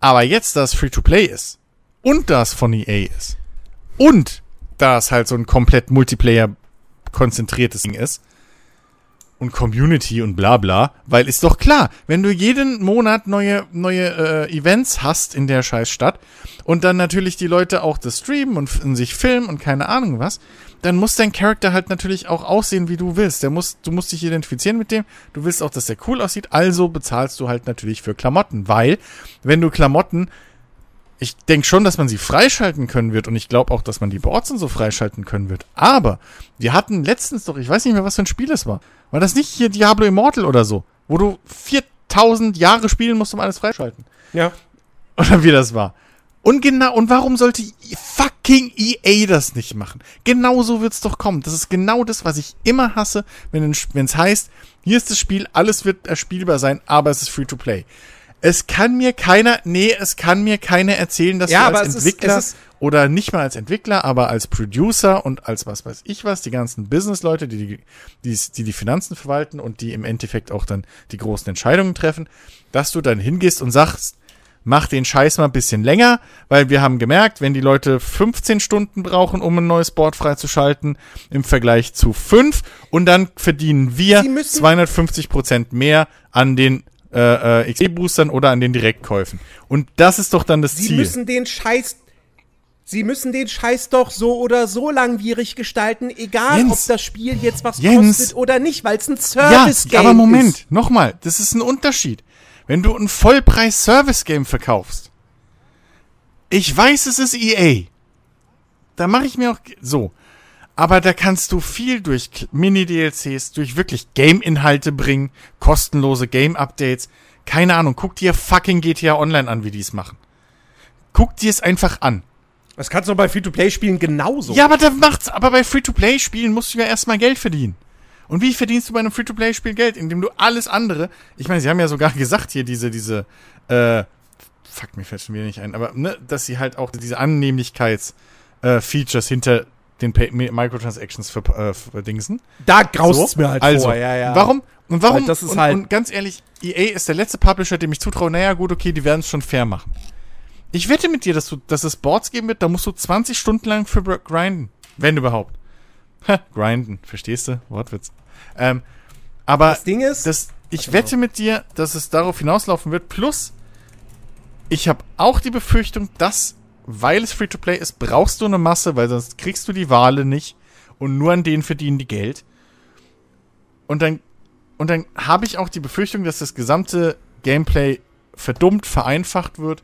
Aber jetzt, da es Free-to-Play ist und das von EA ist und da es halt so ein komplett Multiplayer konzentriertes Ding ist, und Community und bla bla, weil ist doch klar, wenn du jeden Monat neue, neue äh, Events hast in der Scheißstadt und dann natürlich die Leute auch das streamen und, und sich filmen und keine Ahnung was, dann muss dein Charakter halt natürlich auch aussehen, wie du willst. Der muss, du musst dich identifizieren mit dem, du willst auch, dass der cool aussieht, also bezahlst du halt natürlich für Klamotten, weil wenn du Klamotten ich denke schon, dass man sie freischalten können wird und ich glaube auch, dass man die Boards und so freischalten können wird. Aber wir hatten letztens doch, ich weiß nicht mehr, was für ein Spiel es war. War das nicht hier Diablo Immortal oder so? Wo du 4000 Jahre spielen musst, um alles freischalten. Ja. Oder wie das war. Und genau, und warum sollte fucking EA das nicht machen? Genau so wird's doch kommen. Das ist genau das, was ich immer hasse, wenn es heißt, hier ist das Spiel, alles wird erspielbar sein, aber es ist free to play. Es kann mir keiner, nee, es kann mir keiner erzählen, dass Ja, du als Entwickler ist- oder nicht mal als Entwickler, aber als Producer und als was weiß ich was, die ganzen Businessleute, die die, die die die Finanzen verwalten und die im Endeffekt auch dann die großen Entscheidungen treffen, dass du dann hingehst und sagst, mach den Scheiß mal ein bisschen länger, weil wir haben gemerkt, wenn die Leute 15 Stunden brauchen, um ein neues Board freizuschalten, im Vergleich zu 5 und dann verdienen wir Sie müssen- 250 Prozent mehr an den äh, äh, XP-Boostern oder an den Direktkäufen. Und das ist doch dann das Sie Ziel. müssen den Scheiß. Sie müssen den Scheiß doch so oder so langwierig gestalten, egal Jens. ob das Spiel jetzt was Jens. kostet oder nicht, weil es ein Ja, Service-Game aber Moment, ist. nochmal, das ist ein Unterschied. Wenn du ein Vollpreis-Service-Game verkaufst, ich weiß, es ist EA. Da mache ich mir auch so. Aber da kannst du viel durch Mini-DLCs, durch wirklich Game-Inhalte bringen, kostenlose Game-Updates. Keine Ahnung, guck dir fucking GTA Online an, wie die es machen. Guck dir es einfach an. Das kannst du bei Free-to-Play-Spielen genauso. Ja, aber da macht's, aber bei Free-to-Play-Spielen musst du ja erstmal Geld verdienen. Und wie verdienst du bei einem Free-to-Play-Spiel Geld? Indem du alles andere, ich meine, sie haben ja sogar (laughs) gesagt hier diese, diese, äh, fuck, mir fällt schon wieder nicht ein, aber, ne, dass sie halt auch diese Annehmlichkeits, äh, hinter den Pay Mi- Microtransactions äh, für Dingsen. Da graust's So, mir halt also, vor, ja, ja. Warum? Und warum? Weil das ist und, halt- und ganz ehrlich, EA ist der letzte Publisher, dem ich zutraue, naja, gut, okay, die werden es schon fair machen. Ich wette mit dir, dass, du, dass es Boards geben wird, da musst du 20 Stunden lang für grinden. Wenn überhaupt. Ha, grinden, verstehst du? Wortwitz. Ähm, aber Das Ding ist, das, ich wette mit dir, dass es darauf hinauslaufen wird. Plus, ich habe auch die Befürchtung, dass, weil es Free-to-Play ist, brauchst du eine Masse, weil sonst kriegst du die Wale nicht und nur an denen verdienen die Geld. Und dann, und dann habe ich auch die Befürchtung, dass das gesamte Gameplay verdummt vereinfacht wird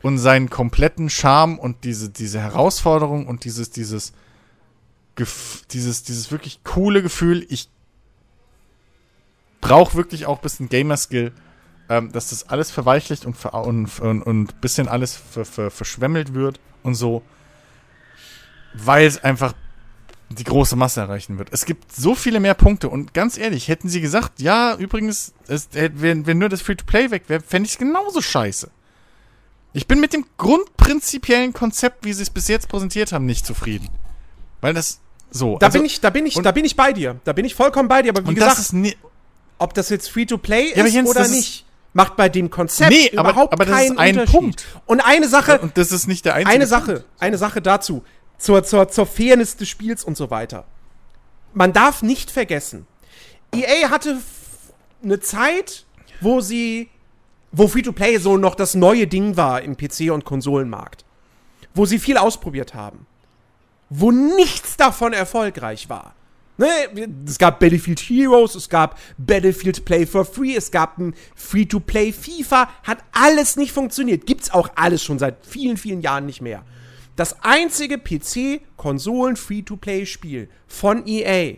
und seinen kompletten Charme und diese, diese Herausforderung und dieses, dieses, dieses, dieses wirklich coole Gefühl, ich brauche wirklich auch ein bisschen Gamer-Skill, ähm, dass das alles verweichlicht und, ver und, und, bisschen alles ver ver verschwemmelt wird und so, weil es einfach die große Masse erreichen wird. Es gibt so viele mehr Punkte und ganz ehrlich, hätten sie gesagt, ja, übrigens, es, wenn, wenn nur das Free-to-Play weg wäre, fände ich es genauso scheiße. Ich bin mit dem grundprinzipiellen Konzept, wie sie es bis jetzt präsentiert haben, nicht zufrieden. Weil das so. da also- bin ich, da bin ich, da bin ich bei dir. Da bin ich vollkommen bei dir. Aber wie gesagt, das ob das jetzt Free-to-Play ist Ja, Jens, oder nicht, macht bei dem Konzept Nee, aber- überhaupt aber das ist keinen ein Unterschied. Punkt. Und eine Sache, und das ist nicht der einzige. eine Sache, eine Sache dazu. Zur, zur, zur Fairness des Spiels und so weiter. Man darf nicht vergessen, EA hatte eine Zeit, wo sie, wo Free-to-Play so noch das neue Ding war im PC- und Konsolenmarkt. Wo sie viel ausprobiert haben. Wo nichts davon erfolgreich war. Ne, es gab Battlefield Heroes, es gab Battlefield Play for Free, es gab ein Free-to-Play FIFA, hat alles nicht funktioniert. Gibt's auch alles schon seit vielen, vielen Jahren nicht mehr. Das einzige PC-Konsolen-Free-to-Play-Spiel von EA,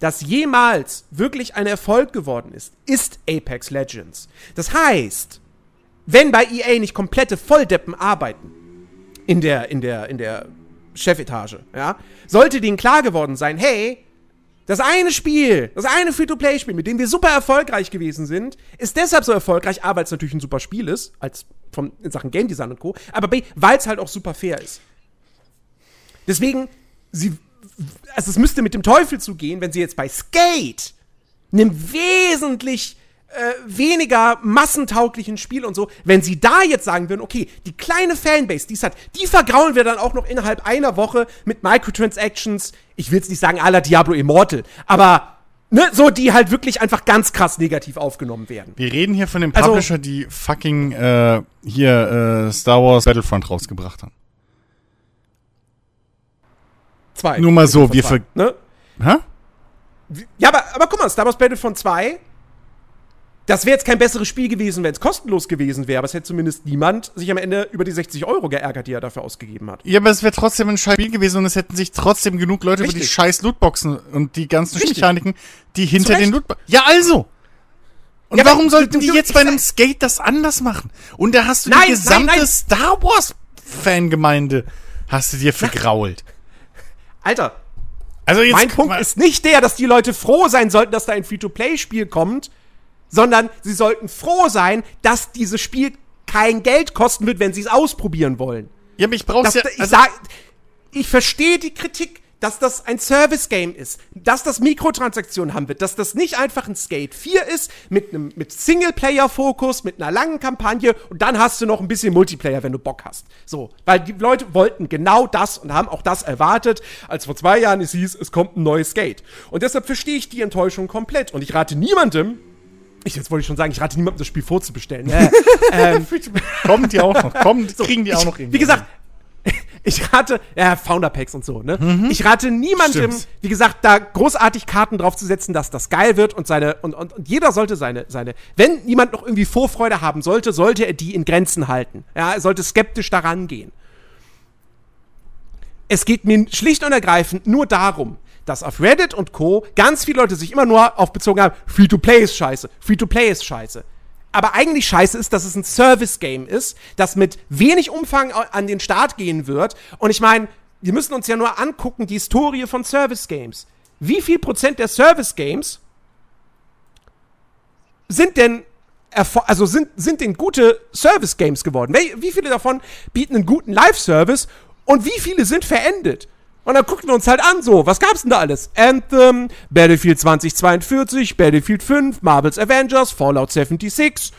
das jemals wirklich ein Erfolg geworden ist, ist Apex Legends. Das heißt, wenn bei EA nicht komplette Volldeppen arbeiten in der, in der, in der Chefetage, ja, sollte denen klar geworden sein, hey, das eine Spiel, das eine Free-to-Play-Spiel, mit dem wir super erfolgreich gewesen sind, ist deshalb so erfolgreich, A, weil es natürlich ein super Spiel ist, als vom, in Sachen Game Design und Co., aber B, weil es halt auch super fair ist. Deswegen, sie, also es müsste mit dem Teufel zugehen, wenn sie jetzt bei Skate, einem wesentlich äh, weniger massentauglichen Spiel und so, wenn sie da jetzt sagen würden, okay, die kleine Fanbase, die es hat, die vergraulen wir dann auch noch innerhalb einer Woche mit Microtransactions, ich will jetzt nicht sagen à la Diablo Immortal, aber ne, so die halt wirklich einfach ganz krass negativ aufgenommen werden. Wir reden hier von dem Also- Publisher, die fucking äh, hier äh, Star Wars Battlefront rausgebracht haben. Zwei. Nur mal so, wir ver- ne? Hä? Ja, aber, aber guck mal, Star Wars Battlefront 2, das wäre jetzt kein besseres Spiel gewesen, wenn es kostenlos gewesen wäre, aber es hätte zumindest niemand sich am Ende über die 60 Euro geärgert, die er dafür ausgegeben hat. Ja, aber es wäre trotzdem ein scheiß Spiel gewesen und es hätten sich trotzdem genug Leute über die Richtig. scheiß Lootboxen und die ganzen Richtig. Mechaniken, die hinter den. Lootboxen. Ja, also. Und Ja, warum sollten die jetzt bei einem Skate das anders machen? Und da hast du Nein, die nein, gesamte nein. Star Wars Fangemeinde hast du dir vergrault. Alter, Also jetzt mein Punkt ist nicht der, dass die Leute froh sein sollten, dass da ein Free-to-Play-Spiel kommt, sondern sie sollten froh sein, dass dieses Spiel kein Geld kosten wird, wenn sie es ausprobieren wollen. ja, aber ich brauch's Das, ja. ich, Also, sag, ich verstehe die Kritik, dass das ein Service-Game ist, dass das Mikrotransaktionen haben wird, dass das nicht einfach ein Skate 4 ist mit einem mit Singleplayer-Fokus, mit einer langen Kampagne und dann hast du noch ein bisschen Multiplayer, wenn du Bock hast. So, weil die Leute wollten genau das und haben auch das erwartet, als vor zwei Jahren es hieß, es kommt ein neues Skate. Und deshalb verstehe ich die Enttäuschung komplett und ich rate niemandem, ich, jetzt wollte ich schon sagen, ich rate niemandem, das Spiel vorzubestellen. (laughs) Äh, kommen die auch noch. Kommen, (laughs) kriegen die auch ich, noch Wie gesagt, (laughs) ich rate, ja, Founder Packs und so, ne? Ich rate niemandem, Stimmt. wie gesagt, da großartig Karten drauf zu setzen, dass das geil wird und seine, und, und, und jeder sollte seine, seine, wenn niemand noch irgendwie Vorfreude haben sollte, sollte er die in Grenzen halten. Ja, er sollte skeptisch daran gehen. Es geht mir schlicht und ergreifend nur darum, dass auf Reddit und Co. ganz viele Leute sich immer nur auf bezogen haben, Free-to-Play ist scheiße, Free-to-Play ist scheiße. Aber eigentlich scheiße ist, dass es ein Service-Game ist, das mit wenig Umfang an den Start gehen wird. Und ich meine, wir müssen uns ja nur angucken, die Historie von Service-Games. Wie viel Prozent der Service-Games sind denn also sind, sind denn gute Service-Games geworden? Wie viele davon bieten einen guten Live-Service und wie viele sind verendet? Und dann gucken wir uns halt an, so, was gab's denn da alles? Anthem, Battlefield 2042, Battlefield 5, Marvel's Avengers, Fallout 76,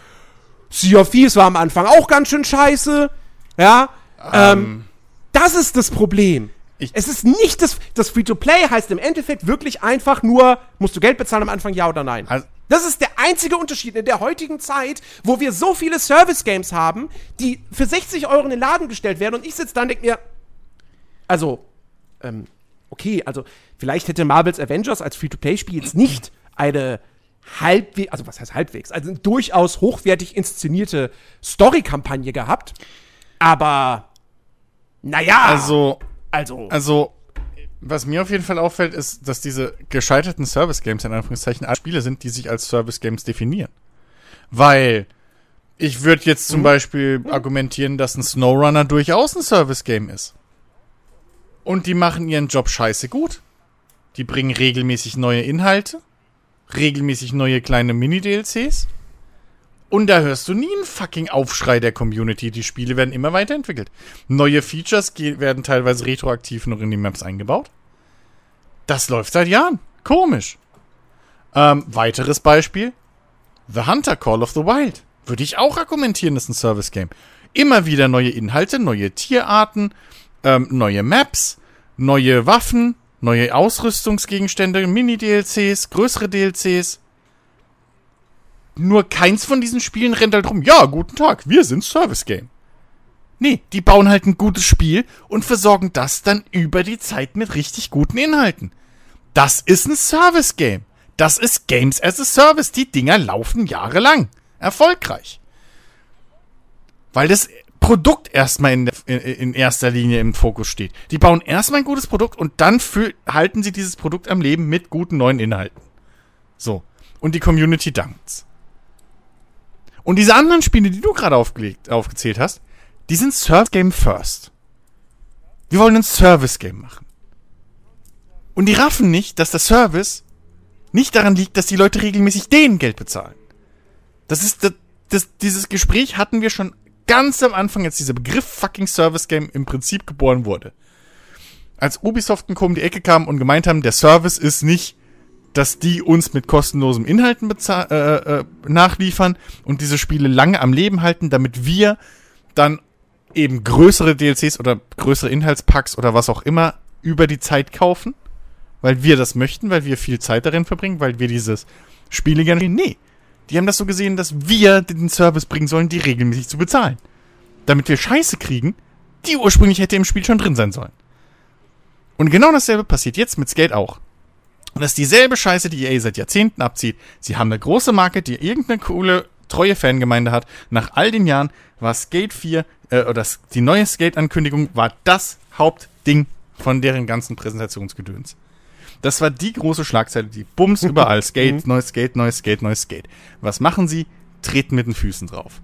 Sea of Thieves war am Anfang auch ganz schön scheiße. Ja, ähm, das ist das Problem. Ich- es ist nicht das, das Free-to-Play heißt im Endeffekt wirklich einfach nur, musst du Geld bezahlen am Anfang, ja oder nein? Also- das ist der einzige Unterschied in der heutigen Zeit, wo wir so viele Service-Games haben, die für 60 Euro in den Laden gestellt werden und ich sitze da und denke mir, also, ähm, okay, also vielleicht hätte Marvel's Avengers als Free-to-Play-Spiel jetzt nicht eine halbwegs, also was heißt halbwegs, also eine durchaus hochwertig inszenierte Story-Kampagne gehabt, aber naja, also, also, also, was mir auf jeden Fall auffällt, ist, dass diese gescheiterten Service-Games in Anführungszeichen Spiele sind, die sich als Service-Games definieren. Weil ich würde jetzt zum Beispiel argumentieren, dass ein SnowRunner durchaus ein Service-Game ist. Und die machen ihren Job scheiße gut. Die bringen regelmäßig neue Inhalte, regelmäßig neue kleine Mini-DLCs. Und da hörst du nie einen fucking Aufschrei der Community. Die Spiele werden immer weiterentwickelt. Neue Features werden teilweise retroaktiv noch in die Maps eingebaut. Das läuft seit Jahren. Komisch. Ähm, weiteres Beispiel. The Hunter Call of the Wild. Würde ich auch argumentieren, ist ein Service-Game. Immer wieder neue Inhalte, neue Tierarten, ähm, neue Maps, neue Waffen, neue Ausrüstungsgegenstände, Mini-DLCs, größere DLCs. Nur keins von diesen Spielen rennt halt rum. Ja, guten Tag, wir sind Service-Game. Nee, die bauen halt ein gutes Spiel und versorgen das dann über die Zeit mit richtig guten Inhalten. Das ist ein Service-Game. Das ist Games as a Service. Die Dinger laufen jahrelang. Erfolgreich. Weil das Produkt erstmal in, in, erster Linie im Fokus steht. Die bauen erstmal ein gutes Produkt und dann fü- halten sie dieses Produkt am Leben mit guten neuen Inhalten. So. Und die Community dankt's. Und diese anderen Spiele, die du gerade aufgezählt hast, die sind Service Game First. Wir wollen ein Service Game machen. Und die raffen nicht, dass der Service nicht daran liegt, dass die Leute regelmäßig denen Geld bezahlen. Das ist das, das, dieses Gespräch hatten wir schon ganz am Anfang, als dieser Begriff fucking Service Game im Prinzip geboren wurde. Als Ubisoft und Co. um die Ecke kam und gemeint haben, der Service ist nicht, dass die uns mit kostenlosen Inhalten äh, äh, nachliefern und diese Spiele lange am Leben halten, damit wir dann eben größere DLCs oder größere Inhaltspacks oder was auch immer über die Zeit kaufen, weil wir das möchten, weil wir viel Zeit darin verbringen, weil wir dieses Spiele gerne. Nee. Die haben das so gesehen, dass wir den Service bringen sollen, die regelmäßig zu bezahlen. Damit wir Scheiße kriegen, die ursprünglich hätte im Spiel schon drin sein sollen. Und genau dasselbe passiert jetzt mit Skate auch. Und das ist dieselbe Scheiße, die EA seit Jahrzehnten abzieht. Sie haben eine große Marke, die irgendeine coole, treue Fangemeinde hat. Nach all den Jahren war Skate 4, äh, oder die neue Skate-Ankündigung war das Hauptding von deren ganzen Präsentationsgedöns. Das war die große Schlagzeile, die Bums (laughs) überall. Skate, neues Skate, neues Skate, neues Skate. Was machen sie? Treten mit den Füßen drauf.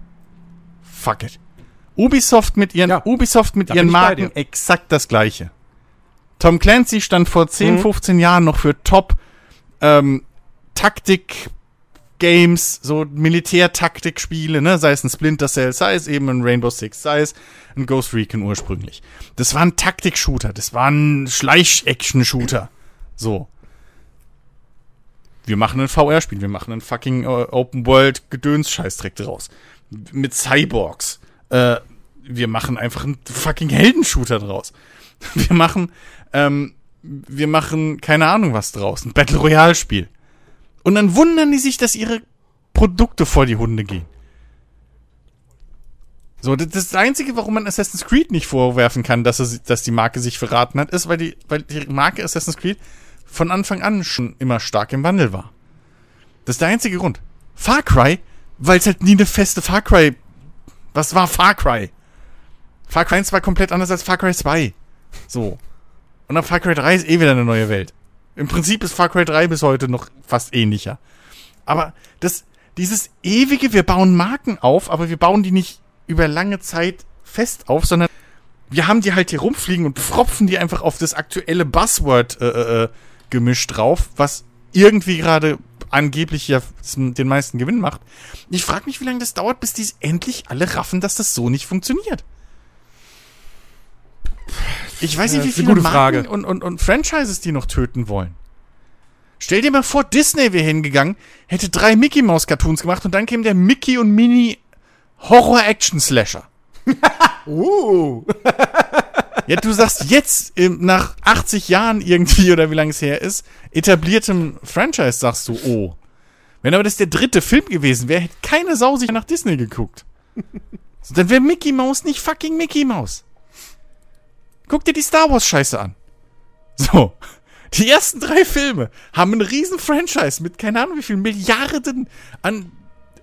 Fuck it. Ubisoft mit ihren, Ja, Ubisoft mit ihren Marken exakt das gleiche. Tom Clancy stand vor 10, Mhm. 15 Jahren noch für Top ähm, Taktik Games, so Militärtaktikspiele, ne, sei es ein Splinter Cell, sei es eben ein Rainbow Six, sei es ein Ghost Recon ursprünglich. Das war ein Taktik-Shooter, das war ein Schleich-Action-Shooter. So. Wir machen ein VR-Spiel, wir machen ein fucking äh, Open-World-Gedöns-Scheißdreck draus. Mit Cyborgs. Äh, wir machen einfach einen fucking Heldenshooter draus. (laughs) Wir machen, ähm, wir machen keine Ahnung was draus. Ein Battle Royale-Spiel. Und dann wundern die sich, dass ihre Produkte vor die Hunde gehen. So, das, das Einzige, warum man Assassin's Creed nicht vorwerfen kann, dass, es, dass die Marke sich verraten hat, ist, weil die, weil die Marke Assassin's Creed von Anfang an schon immer stark im Wandel war. Das ist der einzige Grund. Far Cry, weil es halt nie eine feste Far Cry. Was war Far Cry? Far Cry 1 war komplett anders als Far Cry 2. So. Und dann Far Cry 3 ist eh wieder eine neue Welt. Im Prinzip ist Far Cry 3 bis heute noch fast ähnlicher. Aber das, dieses ewige, wir bauen Marken auf, aber wir bauen die nicht über lange Zeit fest auf, sondern wir haben die halt hier rumfliegen und pfropfen die einfach auf das aktuelle Buzzword äh, äh, äh, Gemisch drauf, was irgendwie gerade angeblich ja den meisten Gewinn macht. Ich frage mich, wie lange das dauert, bis die es endlich alle raffen, dass das so nicht funktioniert. Ich weiß nicht, wie eine viele gute Marken und, und, und Franchises die noch töten wollen. Stell dir mal vor, Disney wäre hingegangen, hätte drei Mickey Mouse Cartoons gemacht und dann käme der Mickey und Minnie Horror Action Slasher. (laughs) Uh. Ja, du sagst jetzt nach 80 Jahren irgendwie oder wie lange es her ist, etabliertem Franchise sagst du, oh. Wenn aber das der dritte Film gewesen wäre, hätte keine Sau sich nach Disney geguckt. Dann wäre Mickey Mouse nicht fucking Mickey Mouse. Guck dir die Star Wars Scheiße an. So. Die ersten drei Filme haben einen riesen Franchise mit keine Ahnung wie viel Milliarden an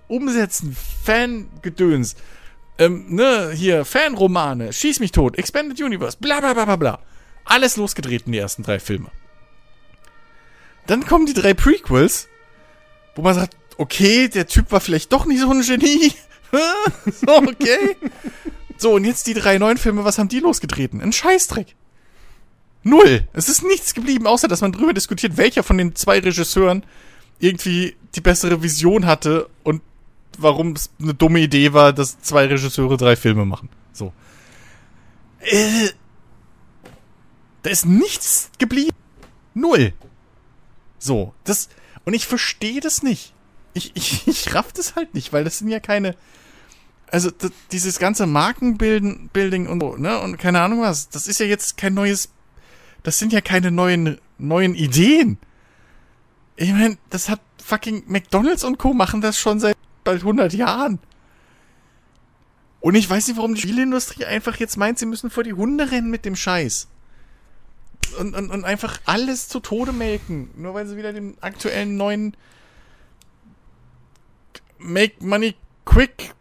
Umsätzen, Fangedöns, ähm, ne, hier, Fanromane, Schieß mich tot, Expanded Universe, bla bla bla bla bla. Alles losgedreht in die ersten drei Filme. Dann kommen die drei Prequels, wo man sagt, okay, der Typ war vielleicht doch nicht so ein Genie. (laughs) so, okay. So, und jetzt die drei neuen Filme, was haben die losgetreten? Ein Scheißdreck. Null. Es ist nichts geblieben, außer dass man drüber diskutiert, welcher von den zwei Regisseuren irgendwie die bessere Vision hatte und warum es eine dumme Idee war, dass zwei Regisseure drei Filme machen. So. Äh, da ist nichts geblieben. Null. So, das. Und ich verstehe das nicht. Ich, ich, (laughs) ich raff das halt nicht, weil das sind ja keine. Also, d- dieses ganze Markenbuilding Building und so, ne? Und keine Ahnung was. Das ist ja jetzt kein neues. Das sind ja keine neuen, neuen Ideen. Ich meine, das hat fucking McDonalds und Co. machen das schon seit bald 100 Jahren. Und ich weiß nicht, warum die Spielindustrie einfach jetzt meint, sie müssen vor die Hunde rennen mit dem Scheiß. Und, und, und einfach alles zu Tode melken. Nur weil sie wieder den aktuellen neuen Make Money Quick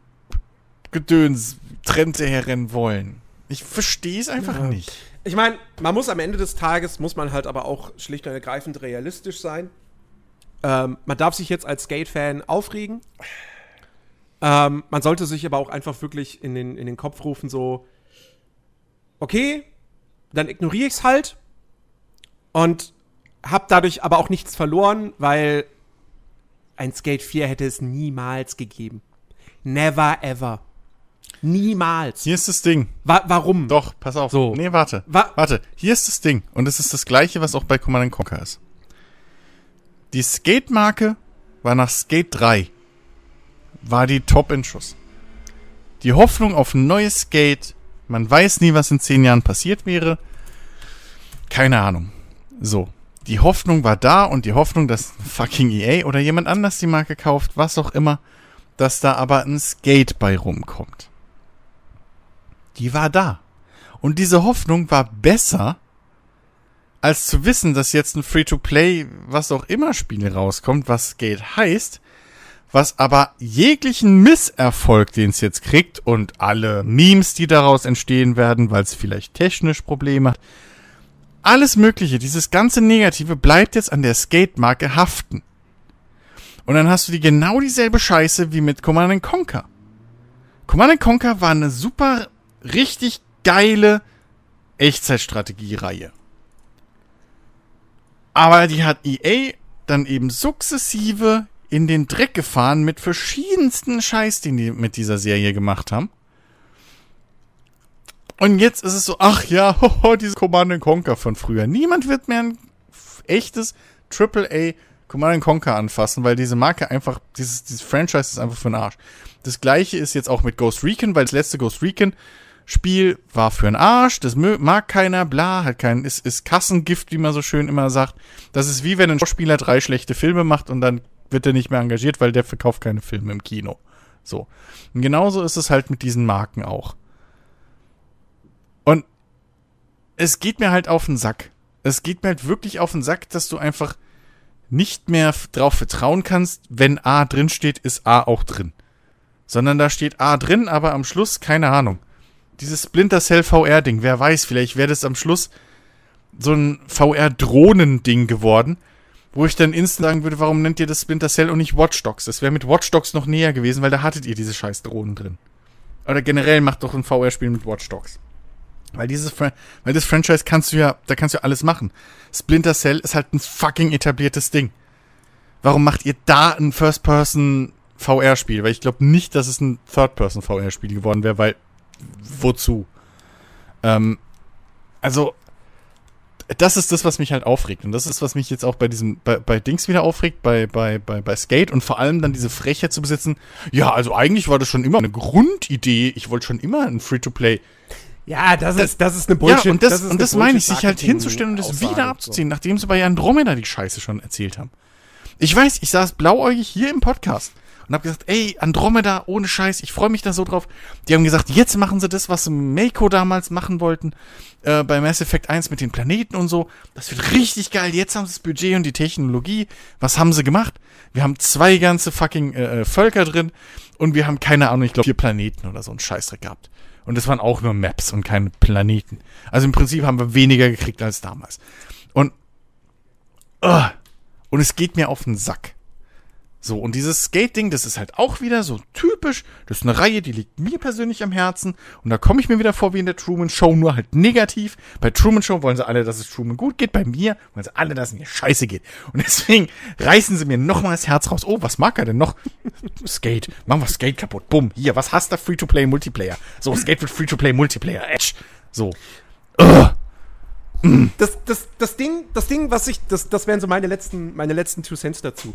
Gedöns Trend herrennen wollen. Ich verstehe es einfach Ja. nicht. Ich meine, man muss am Ende des Tages, muss man halt aber auch schlicht und ergreifend realistisch sein. Ähm, man darf sich jetzt als Skate-Fan aufregen. Ähm, man sollte sich aber auch einfach wirklich in den, in den Kopf rufen, so, okay, dann ignoriere ich es halt und hab dadurch aber auch nichts verloren, weil ein Skate 4 hätte es niemals gegeben. Never ever. Niemals. Hier ist das Ding. Wa warum? Doch, pass auf. So. Nee, warte. Wa Warte, hier ist das Ding. Und es ist das gleiche, was auch bei Command Conquer ist. Die Skate-Marke war nach Skate 3. War die top in Schuss. Die Hoffnung auf ein neues Skate. Man weiß nie, was in zehn Jahren passiert wäre. Keine Ahnung. So. die Hoffnung war da und die Hoffnung, dass fucking EA oder jemand anders die Marke kauft, was auch immer, dass da aber ein Skate bei rumkommt. Die war da. Und diese Hoffnung war besser, als zu wissen, dass jetzt ein Free-to-Play, was auch immer Spiel rauskommt, was Skate heißt, was aber jeglichen Misserfolg, den es jetzt kriegt und alle Memes, die daraus entstehen werden, weil es vielleicht technisch Probleme hat, alles Mögliche, dieses ganze Negative bleibt jetzt an der Skate-Marke haften. Und dann hast du die genau dieselbe Scheiße wie mit Command Conquer. Command Conquer war eine super, richtig geile Echtzeitstrategie-Reihe. Aber die hat EA dann eben sukzessive in den Dreck gefahren mit verschiedensten Scheiß, den die mit dieser Serie gemacht haben. Und jetzt ist es so, ach ja, (laughs) hoho, dieses Command Conquer von früher. Niemand wird mehr ein echtes AAA Command Conquer anfassen, weil diese Marke einfach, dieses, dieses Franchise ist einfach für den Arsch. Das gleiche ist jetzt auch mit Ghost Recon, weil das letzte Ghost Recon Spiel war für den Arsch, das mag keiner, bla, hat kein, ist, ist Kassengift, wie man so schön immer sagt. Das ist wie wenn ein Schauspieler drei schlechte Filme macht und dann wird er nicht mehr engagiert, weil der verkauft keine Filme im Kino. So. Und genauso ist es halt mit diesen Marken auch. Und es geht mir halt auf den Sack. Es geht mir halt wirklich auf den Sack, dass du einfach nicht mehr drauf vertrauen kannst, wenn A drin steht, ist A auch drin. Sondern da steht A drin, aber am Schluss keine Ahnung. Dieses Splinter Cell VR Ding, wer weiß, vielleicht wäre das am Schluss so ein VR Drohnen Ding geworden, wo ich dann instant sagen würde, warum nennt ihr das Splinter Cell und nicht Watch Dogs? Das wäre mit Watch Dogs noch näher gewesen, weil da hattet ihr diese scheiß Drohnen drin. Oder generell macht doch ein VR-Spiel mit Watch Dogs. Weil dieses, weil das Franchise kannst du ja, da kannst du ja alles machen. Splinter Cell ist halt ein fucking etabliertes Ding. Warum macht ihr da ein First-Person VR-Spiel? Weil ich glaube nicht, dass es ein Third-Person VR-Spiel geworden wäre, weil wozu? Ähm, also das ist das, was mich halt aufregt. Und das ist, was mich jetzt auch bei diesem, bei, bei Dings wieder aufregt, bei, bei, bei, bei Skate und vor allem dann diese Frechheit zu besitzen. Ja, also eigentlich war das schon immer eine Grundidee. Ich wollte schon immer ein Free-to-Play. Ja, das, das, ist, das ist eine Bullshit. Ja, und das, das und das meine ich, sich halt hinzustellen und das Aussage, wieder abzuziehen, so. nachdem sie bei Andromeda die Scheiße schon erzählt haben. Ich weiß, ich saß blauäugig hier im Podcast und habe gesagt, ey, Andromeda, ohne Scheiß, ich freue mich da so drauf. Die haben gesagt, jetzt machen sie das, was Mako damals machen wollten, äh, bei Mass Effect 1 mit den Planeten und so. Das wird richtig geil. Jetzt haben sie das Budget und die Technologie. Was haben sie gemacht? Wir haben zwei ganze fucking äh, äh Völker drin und wir haben keine Ahnung, ich glaube vier Planeten oder so ein Scheißdreck gehabt. Und das waren auch nur Maps und keine Planeten. Also im Prinzip haben wir weniger gekriegt als damals. Und, uh, und es geht mir auf den Sack. So, und dieses Skate-Ding, das ist halt auch wieder so typisch. Das ist eine Reihe, die liegt mir persönlich am Herzen. Und da komme ich mir wieder vor wie in der Truman Show, nur halt negativ. Bei Truman Show wollen sie alle, dass es Truman gut geht. Bei mir wollen sie alle, dass es mir scheiße geht. Und (laughs) deswegen reißen sie mir nochmal das Herz raus. Oh, was mag er denn noch? (laughs) Skate. Machen wir Skate kaputt. Bumm. Hier, was hast du? Free-to-Play Multiplayer. So, Skate wird Free-to-Play Multiplayer. Edge. So. Ugh. Das, das, das Ding, das Ding, was ich, das, das wären so meine letzten, meine letzten Two Cents dazu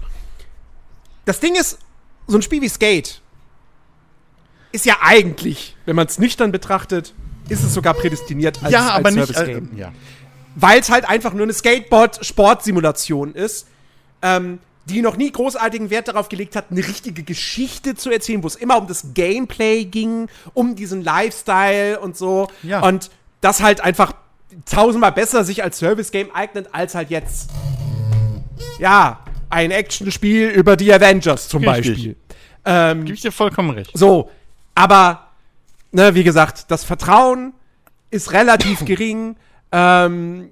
das Ding ist, so ein Spiel wie Skate ist ja eigentlich, wenn man es nüchtern betrachtet, ist es sogar prädestiniert als, ja, aber als Service Game. Äh, ja. Weil es halt einfach nur eine Skateboard-Sportsimulation ist, ähm, die noch nie großartigen Wert darauf gelegt hat, eine richtige Geschichte zu erzählen, wo es immer um das Gameplay ging, um diesen Lifestyle und so. Ja. Und das halt einfach tausendmal besser sich als Service-Game eignet, als halt jetzt. Ja, ein Actionspiel über die Avengers zum Richtig. Beispiel. Ähm, Gib ich dir vollkommen recht. So, aber, ne, wie gesagt, das Vertrauen ist relativ (coughs) gering. Ähm,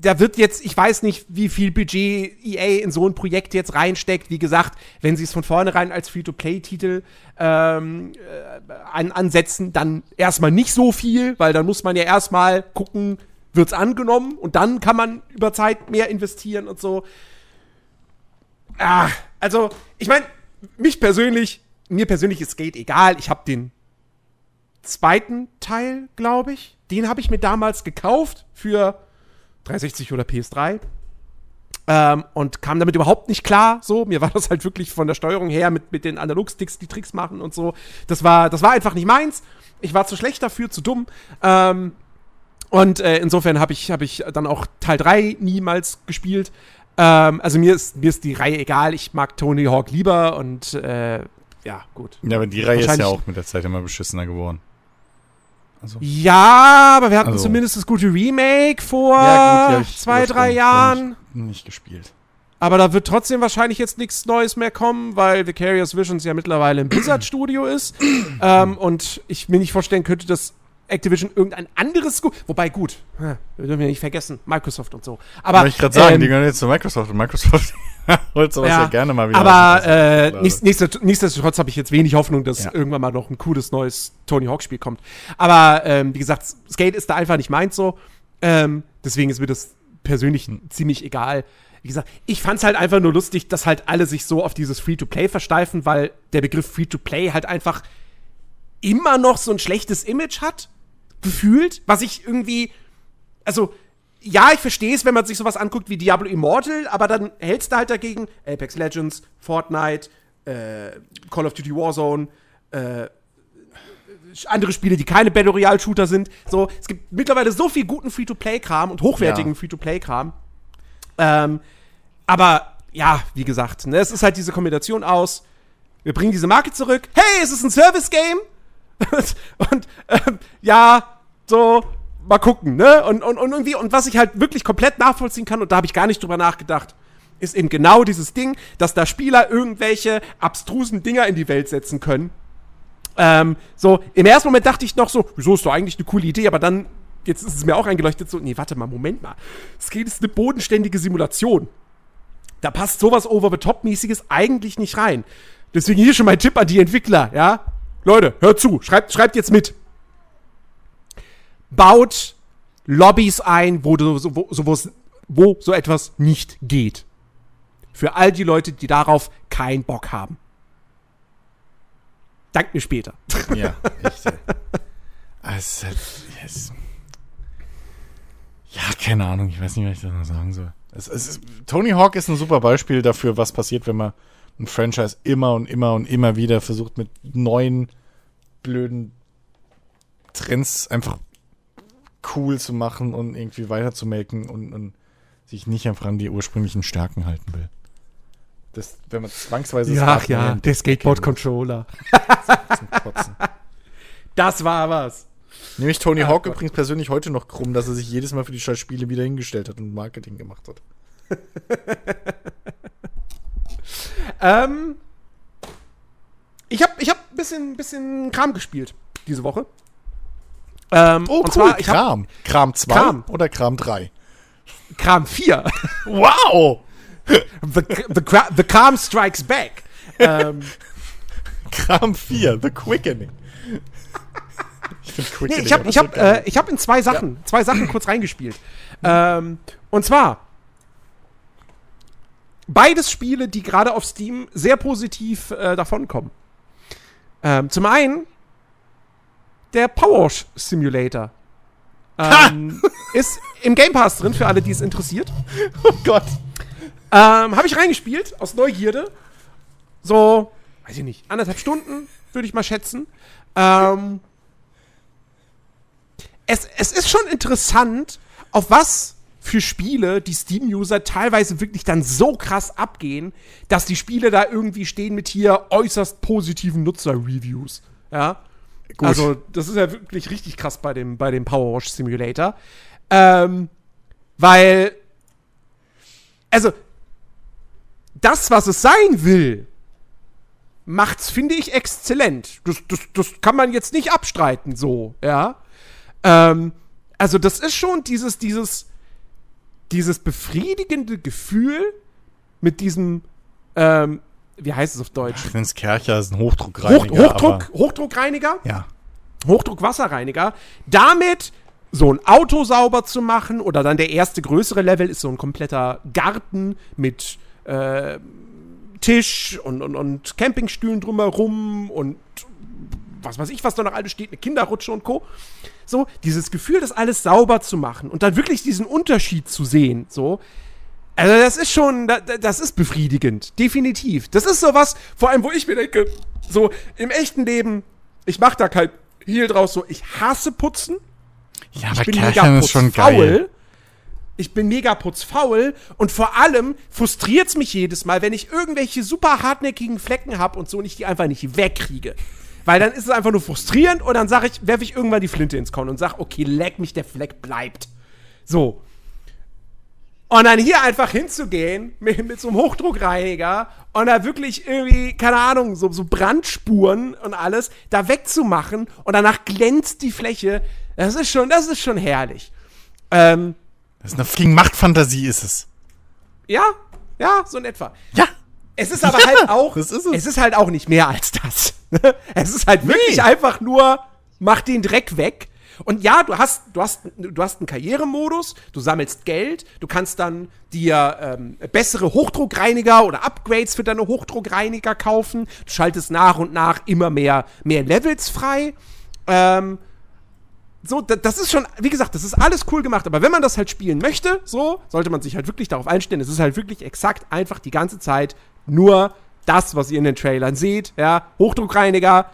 da wird jetzt, ich weiß nicht, wie viel Budget EA in so ein Projekt jetzt reinsteckt. Wie gesagt, wenn sie es von vornherein als Free-to-Play-Titel ähm, äh, an, ansetzen, dann erstmal nicht so viel, weil dann muss man ja erstmal gucken, wird es angenommen und dann kann man über Zeit mehr investieren und so. Ah, also, ich meine, mich persönlich, mir persönlich ist Skate egal. Ich habe den zweiten Teil, glaube ich. Den habe ich mir damals gekauft für 360 oder PS3. Ähm, und kam damit überhaupt nicht klar. So, mir war das halt wirklich von der Steuerung her mit, mit den Analogsticks die Tricks machen und so. Das war, das war einfach nicht meins. Ich war zu schlecht dafür, zu dumm. Ähm, Und äh, insofern habe ich, hab ich dann auch Teil 3 niemals gespielt. Ähm, also mir ist, mir ist die Reihe egal. Ich mag Tony Hawk lieber und äh, ja, gut. Ja, aber die Reihe ist ja auch mit der Zeit immer beschissener geworden. Also. Ja, aber wir hatten Also. zumindest das gute Remake vor Ja, gut, zwei, drei. Jahren. Ich Nicht gespielt. Aber da wird trotzdem wahrscheinlich jetzt nichts Neues mehr kommen, weil Vicarious Visions ja mittlerweile im Blizzard-Studio ist. (clears throat) ähm, und ich mir nicht vorstellen könnte, dass Activision irgendein anderes Gu Wobei gut, wir dürfen ja nicht vergessen, Microsoft und so. Aber Wollte ich gerade sagen, ähm, die gehören jetzt zu Microsoft und Microsoft (laughs) holt sowas ja, gerne mal wieder. Aber äh, nichtsdestotrotz habe ich jetzt wenig Hoffnung, dass Ja. irgendwann mal noch ein cooles neues Tony Hawk-Spiel kommt. Aber ähm, wie gesagt, Skate ist da einfach nicht meins so. Ähm, deswegen ist mir das persönlich Hm. ziemlich egal. Wie gesagt, ich fand's halt einfach nur lustig, dass halt alle sich so auf dieses Free-to-Play versteifen, weil der Begriff Free-to-Play halt einfach immer noch so ein schlechtes Image hat, gefühlt, was ich irgendwie, also ja, ich verstehe es, wenn man sich sowas anguckt wie Diablo Immortal, aber dann hältst du halt dagegen Apex Legends, Fortnite, äh, Call of Duty Warzone, äh, andere Spiele, die keine Battle Royale Shooter sind. So, es gibt mittlerweile so viel guten Free-to-Play-Kram und hochwertigen Ja. Free-to-Play-Kram. Ähm, aber ja, wie gesagt, ne, es ist halt diese Kombination aus, wir bringen diese Marke zurück, hey, es ist ein Service-Game (laughs) und ähm, ja, so, mal gucken, ne? Und, und, und irgendwie, und was ich halt wirklich komplett nachvollziehen kann, und da habe ich gar nicht drüber nachgedacht, ist eben genau dieses Ding, dass da Spieler irgendwelche abstrusen Dinger in die Welt setzen können. Ähm, so, im ersten Moment dachte ich noch so, wieso ist doch eigentlich eine coole Idee, aber dann, jetzt ist es mir auch eingeleuchtet, so, nee, warte mal, Moment mal. Skate ist eine bodenständige Simulation. Da passt sowas Over-the-Top-mäßiges eigentlich nicht rein. Deswegen hier schon mein Tipp an die Entwickler, ja? Leute, hört zu, schreibt, schreibt jetzt mit. Baut Lobbys ein, wo, wo, wo, wo so etwas nicht geht. Für all die Leute, die darauf keinen Bock haben. Dank mir später. Ja, (laughs) echt. Also, yes. Ja, keine Ahnung, ich weiß nicht, was ich da noch sagen soll. Es, es ist, Tony Hawk ist ein super Beispiel dafür, was passiert, wenn man ein Franchise immer und immer und immer wieder versucht, mit neuen, blöden Trends einfach cool zu machen und irgendwie weiterzumaken und, und sich nicht einfach an die ursprünglichen Stärken halten will. Das, wenn man zwangsweise das Ach ja, der Skateboard-Controller. (laughs) Das war was. Nämlich Tony Ach Hawk Gott. übrigens persönlich heute noch krumm, dass er sich jedes Mal für die scheiß Spiele wieder hingestellt hat und Marketing gemacht hat. (laughs) Ähm, ich habe ich hab ein bisschen, bisschen Kram gespielt diese Woche. Ähm, Oh, und zwar, ich habe Kram. Kram 2 Kram. oder Kram 3? Kram 4. (laughs) Wow! the, the, the Kram Strikes Back. ähm, Kram 4, The Quickening. Ich finde nee, Quickening. ich habe ich hab, äh, ich hab in zwei Sachen, zwei Sachen kurz reingespielt. Ähm, und zwar beides Spiele, die gerade auf Steam sehr positiv äh, davonkommen. Ähm, zum einen der Power Wash Simulator. Ähm, ist im Game Pass drin, für alle, die es interessiert. (laughs) oh Gott. Ähm, habe ich reingespielt, aus Neugierde. So, weiß ich nicht, anderthalb Stunden, würde ich mal schätzen. Ähm, es, es ist schon interessant, auf was für Spiele die Steam-User teilweise wirklich dann so krass abgehen, dass die Spiele da irgendwie stehen mit hier äußerst positiven Nutzer-Reviews. Ja. Gut. Also, das ist ja wirklich richtig krass bei dem, bei dem Power Wash Simulator. Ähm, weil, also, das, was es sein will, macht's, finde ich, exzellent. Das, das, das kann man jetzt nicht abstreiten, so, ja. Ähm, also, das ist schon dieses, dieses, dieses befriedigende Gefühl mit diesem, ähm, wie heißt es auf Deutsch? Prinz Kercher ist ein Hoch, Hochdruckreiniger. Hochdruck, aber- Hochdruckreiniger? Ja. Hochdruckwasserreiniger, damit so ein Auto sauber zu machen oder dann der erste größere Level ist so ein kompletter Garten mit äh, Tisch und, und, und Campingstühlen drumherum und was weiß ich, was da noch alles steht, eine Kinderrutsche und Co. So, dieses Gefühl, das alles sauber zu machen und dann wirklich diesen Unterschied zu sehen, so. Also, das ist schon, da- da- das ist befriedigend, definitiv. Das ist sowas, vor allem, wo ich mir denke, so im echten Leben, ich mach da kein Hehl draus, so, ich hasse Putzen. Ja, ich aber bin Kerchern ist schon geil. Ich bin mega putzfaul und vor allem frustriert's mich jedes Mal, wenn ich irgendwelche super hartnäckigen Flecken habe und so und ich die einfach nicht wegkriege. Weil dann ist es einfach nur frustrierend und dann sage ich, werfe ich irgendwann die Flinte ins Korn und sag, okay, leck mich, der Fleck bleibt. So. Und dann hier einfach hinzugehen mit, mit so einem Hochdruckreiniger und da wirklich irgendwie, keine Ahnung, so, so Brandspuren und alles da wegzumachen und danach glänzt die Fläche. Das ist schon, das ist schon herrlich. Ähm, Das ist eine fucking Machtfantasie, ist es. ja, ja, so in etwa. Ja. Es ist aber halt auch, das ist es. es ist halt auch nicht mehr als das. (laughs) es ist halt wirklich Nee. einfach nur, mach den Dreck weg. Und ja, du hast, du hast, du hast einen Karrieremodus, du sammelst Geld, du kannst dann dir ähm, bessere Hochdruckreiniger oder Upgrades für deine Hochdruckreiniger kaufen. Du schaltest nach und nach immer mehr, mehr Levels frei. Ähm, so, da- das ist schon, wie gesagt, das ist alles cool gemacht, aber wenn man das halt spielen möchte, so, sollte man sich halt wirklich darauf einstellen. Es ist halt wirklich exakt einfach die ganze Zeit nur das, was ihr in den Trailern seht, ja, Hochdruckreiniger,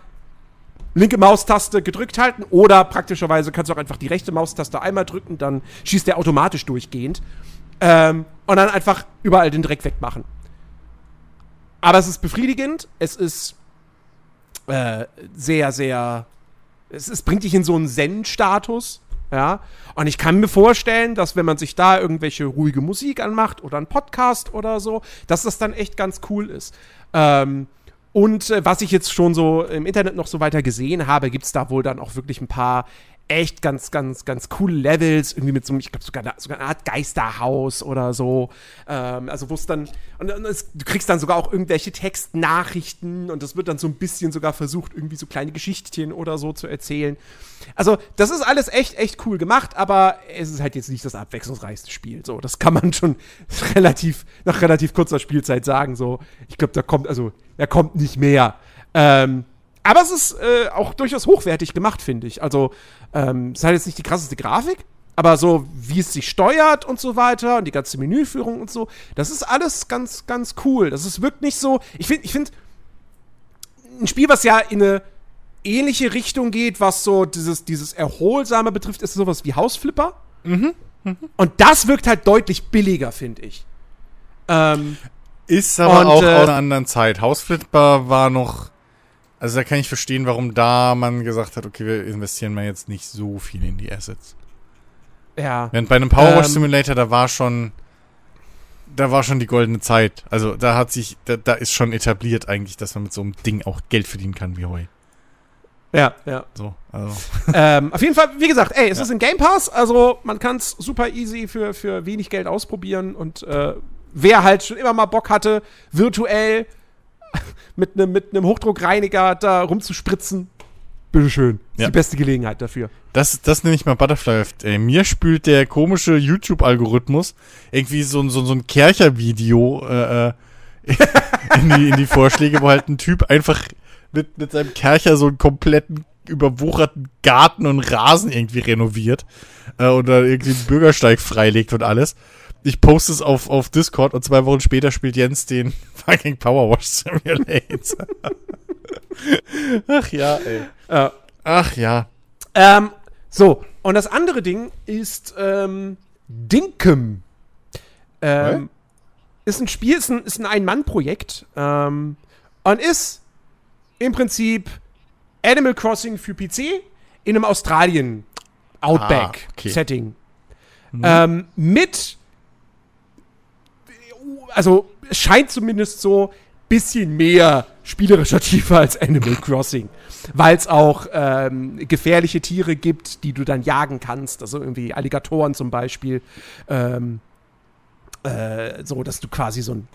linke Maustaste gedrückt halten oder praktischerweise kannst du auch einfach die rechte Maustaste einmal drücken, dann schießt der automatisch durchgehend. Ähm, und dann einfach überall den Dreck wegmachen. Aber es ist befriedigend, es ist äh, sehr, sehr es, es bringt dich in so einen Zen-Status, ja. Und ich kann mir vorstellen, dass wenn man sich da irgendwelche ruhige Musik anmacht oder einen Podcast oder so, dass das dann echt ganz cool ist. Ähm, und äh, was ich jetzt schon so im Internet noch so weiter gesehen habe, gibt es da wohl dann auch wirklich ein paar echt ganz, ganz, ganz coole Levels, irgendwie mit so einem, ich glaube sogar, sogar eine Art Geisterhaus oder so. Ähm, also wo es dann, und, und es, du kriegst dann sogar auch irgendwelche Textnachrichten und es wird dann so ein bisschen sogar versucht, irgendwie so kleine Geschichtchen oder so zu erzählen. Also das ist alles echt, echt cool gemacht, aber es ist halt jetzt nicht das abwechslungsreichste Spiel. So, das kann man schon (laughs) relativ, nach relativ kurzer Spielzeit sagen. So, ich glaube, da kommt, also, da kommt nicht mehr. Ähm, aber es ist äh, auch durchaus hochwertig gemacht, finde ich. Also, ähm, es hat jetzt nicht die krasseste Grafik, aber so, wie es sich steuert und so weiter und die ganze Menüführung und so, das ist alles ganz, ganz cool. Das ist wirklich nicht so. Ich finde, ich finde, ein Spiel, was ja in eine ähnliche Richtung geht, was so dieses, dieses Erholsame betrifft, ist sowas wie Hausflipper. Und das wirkt halt deutlich billiger, finde ich. Ähm, Ist aber Und, auch äh, aus einer anderen Zeit. Hausflipper war noch. Also da kann ich verstehen, warum da man gesagt hat, okay, wir investieren mal jetzt nicht so viel in die Assets. ja. Während bei einem Power Wash Ähm, Simulator, da war schon. Da war schon die goldene Zeit. Also da hat sich, da, da ist schon etabliert eigentlich, dass man mit so einem Ding auch Geld verdienen kann wie Heu. Ja, ja. So, also. (laughs) ähm, auf jeden Fall, wie gesagt, ey, es Ja. ist ein Game Pass, also man kann es super easy für, für wenig Geld ausprobieren und äh, wer halt schon immer mal Bock hatte, virtuell mit einem mit einem Hochdruckreiniger da rumzuspritzen, bitteschön. Ist Ja. die beste Gelegenheit dafür. Das, das nenne ich mal Butterfly Effect. Ey, mir spült der komische YouTube-Algorithmus irgendwie so, ein- so, so ein Kercher-Video äh, äh, in, die, in die Vorschläge, wo halt ein Typ einfach mit, mit seinem Kercher so einen kompletten überwucherten Garten und Rasen irgendwie renoviert äh, oder irgendwie einen Bürgersteig freilegt und alles. Ich poste es auf, auf Discord und zwei Wochen später spielt Jens den (laughs) fucking Powerwash Simulator. Ach ja, ey. Äh, Ach ja. Ähm, so, und das andere Ding ist ähm, Dinkem. Ähm, ist ein Spiel, ist ein, ist ein Ein-Mann-Projekt ähm, und ist im Prinzip Animal Crossing für PC in einem Australien Ah, okay. Outback-Setting. Ähm, mit, also es scheint zumindest so bisschen mehr spielerischer (laughs) Tiefe als Animal Crossing, weil es auch ähm, gefährliche Tiere gibt, die du dann jagen kannst, also irgendwie Alligatoren zum Beispiel, ähm, äh, so dass du quasi so ein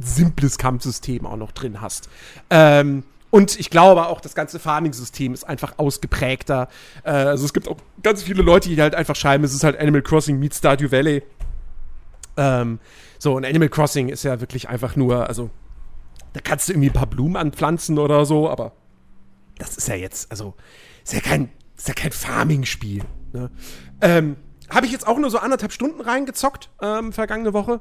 simples Kampfsystem auch noch drin hast. Ähm, und ich glaube auch, das ganze Farming-System ist einfach ausgeprägter. Äh, also es gibt auch ganz viele Leute, die halt einfach schreiben, es ist halt Animal Crossing meets Stardew Valley. Ähm, so, und Animal Crossing ist ja wirklich einfach nur, also da kannst du irgendwie ein paar Blumen anpflanzen oder so, aber das ist ja jetzt, also, ist ja kein, ist ja kein Farming-Spiel. Ne? Ähm, Habe ich jetzt auch nur so anderthalb Stunden reingezockt, ähm, vergangene Woche.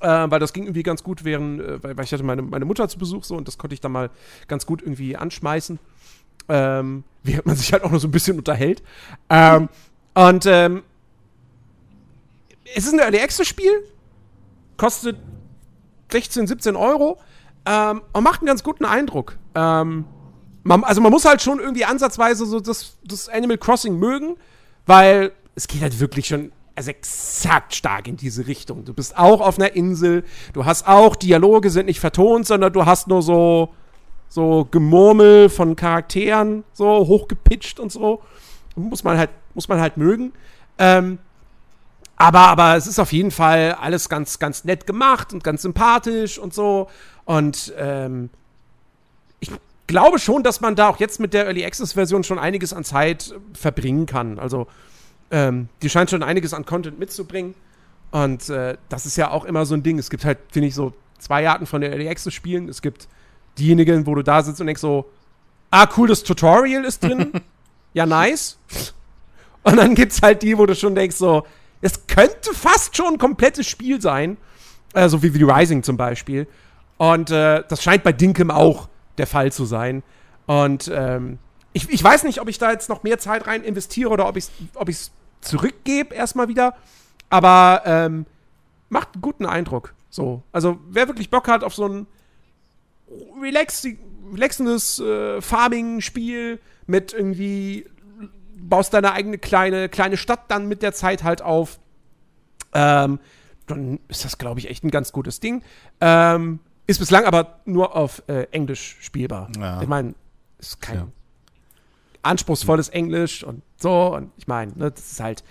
Äh, weil das ging irgendwie ganz gut, während, äh, weil, weil ich hatte meine, meine Mutter zu Besuch so und das konnte ich dann mal ganz gut irgendwie anschmeißen. Ähm, während man sich halt auch noch so ein bisschen unterhält. Ähm, und ähm, es ist ein Early Access Spiel, kostet 16, 17 Euro ähm, und macht einen ganz guten Eindruck. Ähm, man, also man muss halt schon irgendwie ansatzweise so das, das Animal Crossing mögen, weil es geht halt wirklich schon also exakt stark in diese Richtung. Du bist auch auf einer Insel, du hast auch Dialoge sind nicht vertont, sondern du hast nur so so Gemurmel von Charakteren, so hochgepitcht und so. Muss man halt, muss man halt mögen. Ähm, aber, aber es ist auf jeden Fall alles ganz, ganz nett gemacht und ganz sympathisch und so. Und ähm, ich glaube schon, dass man da auch jetzt mit der Early Access Version schon einiges an Zeit verbringen kann. Also, ähm, die scheint schon einiges an Content mitzubringen. Und äh, das ist ja auch immer so ein Ding. Es gibt halt, finde ich, so zwei Arten von der Early Access Spielen. Es gibt diejenigen, wo du da sitzt und denkst so, ah, cool, das Tutorial ist drin. (laughs) ja, nice. Und dann gibt's halt die, wo du schon denkst so, es könnte fast schon ein komplettes Spiel sein. Äh, so wie The Rising zum Beispiel. Und äh, das scheint bei Dinkem auch der Fall zu sein. Und ähm, ich, ich weiß nicht, ob ich da jetzt noch mehr Zeit rein investiere oder ob ich es ob zurückgebe erstmal wieder. Aber ähm, macht einen guten Eindruck. So. Also, wer wirklich Bock hat auf so ein relaxendes äh, Farming-Spiel mit irgendwie baust deine eigene kleine, kleine Stadt dann mit der Zeit halt auf. Ähm, dann ist das, glaube ich, echt ein ganz gutes Ding. Ähm, ist bislang aber nur auf äh, Englisch spielbar. Ja. Ich meine, ist kein ja. anspruchsvolles Englisch und so. Und ich meine, ne, das ist halt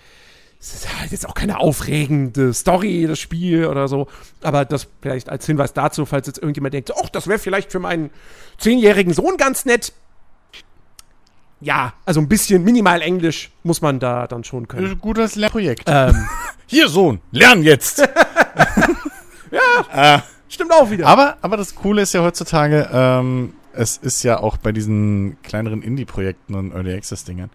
es ist halt jetzt auch keine aufregende Story, das Spiel oder so. Aber das vielleicht als Hinweis dazu, falls jetzt irgendjemand denkt, ach, das wäre vielleicht für meinen zehnjährigen Sohn ganz nett. Ja, also ein bisschen minimal Englisch muss man da dann schon können. Gutes Lernprojekt. Ähm. (laughs) Hier, Sohn, lern jetzt! (laughs) ja, äh, stimmt auch wieder. Aber, aber das Coole ist ja heutzutage, ähm, es ist ja auch bei diesen kleineren Indie-Projekten und Early Access-Dingern,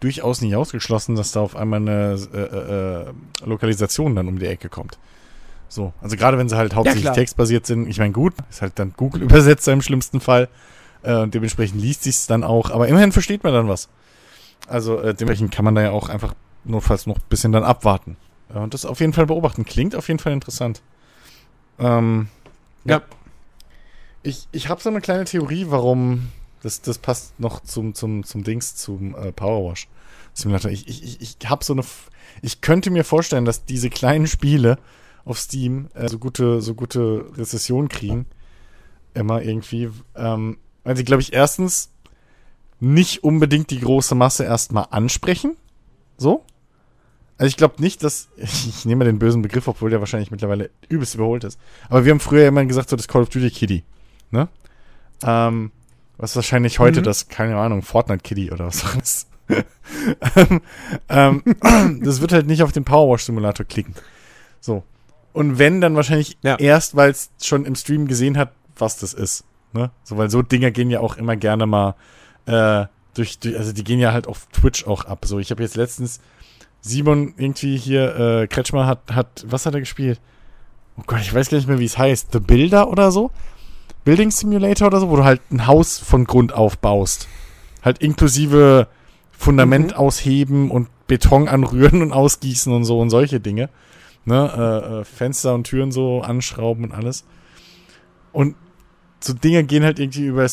durchaus nicht ausgeschlossen, dass da auf einmal eine äh, äh, Lokalisation dann um die Ecke kommt. So, also gerade wenn sie halt hauptsächlich ja, textbasiert sind, ich meine, gut, ist halt dann Google (laughs) Übersetzer im schlimmsten Fall. Äh, dementsprechend liest sich es dann auch, aber immerhin versteht man dann was. Also äh, dementsprechend kann man da ja auch einfach notfalls noch ein bisschen dann abwarten. Äh, und das auf jeden Fall beobachten. Klingt auf jeden Fall interessant. Ähm, ja. ja. Ich, ich habe so eine kleine Theorie, warum das, das passt noch zum, zum, zum Dings, zum äh, Powerwash Simulator. Ich, ich, ich, ich habe so eine. Ich könnte mir vorstellen, dass diese kleinen Spiele auf Steam äh, so gute, so gute Rezession kriegen. Immer irgendwie. Ähm, weil sie, glaube ich, erstens nicht unbedingt die große Masse erstmal ansprechen. So. Also ich glaube nicht, dass. (laughs) Ich, nehme den bösen Begriff, obwohl der wahrscheinlich mittlerweile übelst überholt ist. Aber wir haben früher immer gesagt, so das Call of Duty Kitty. Ne? Ähm, was wahrscheinlich heute mhm. das, keine Ahnung, Fortnite Kitty oder was auch ist. (laughs) ähm, ähm, (clears throat) das wird halt nicht auf den Powerwash Simulator klicken. So. Und wenn, dann wahrscheinlich ja. erst, weil es schon im Stream gesehen hat, was das ist. Ne? So, weil so Dinger gehen ja auch immer gerne mal äh, durch, durch, also die gehen ja halt auf Twitch auch ab. So, ich habe jetzt letztens Simon irgendwie hier, äh, Kretschmer hat, hat, was hat er gespielt? Oh Gott, ich weiß gar nicht mehr, wie es heißt. The Builder oder so? Building Simulator oder so, wo du halt ein Haus von Grund auf baust. Halt inklusive Fundament mhm. ausheben und Beton anrühren und ausgießen und so und solche Dinge. Ne? Äh, äh, Fenster und Türen so anschrauben und alles. Und so Dinge gehen halt irgendwie über.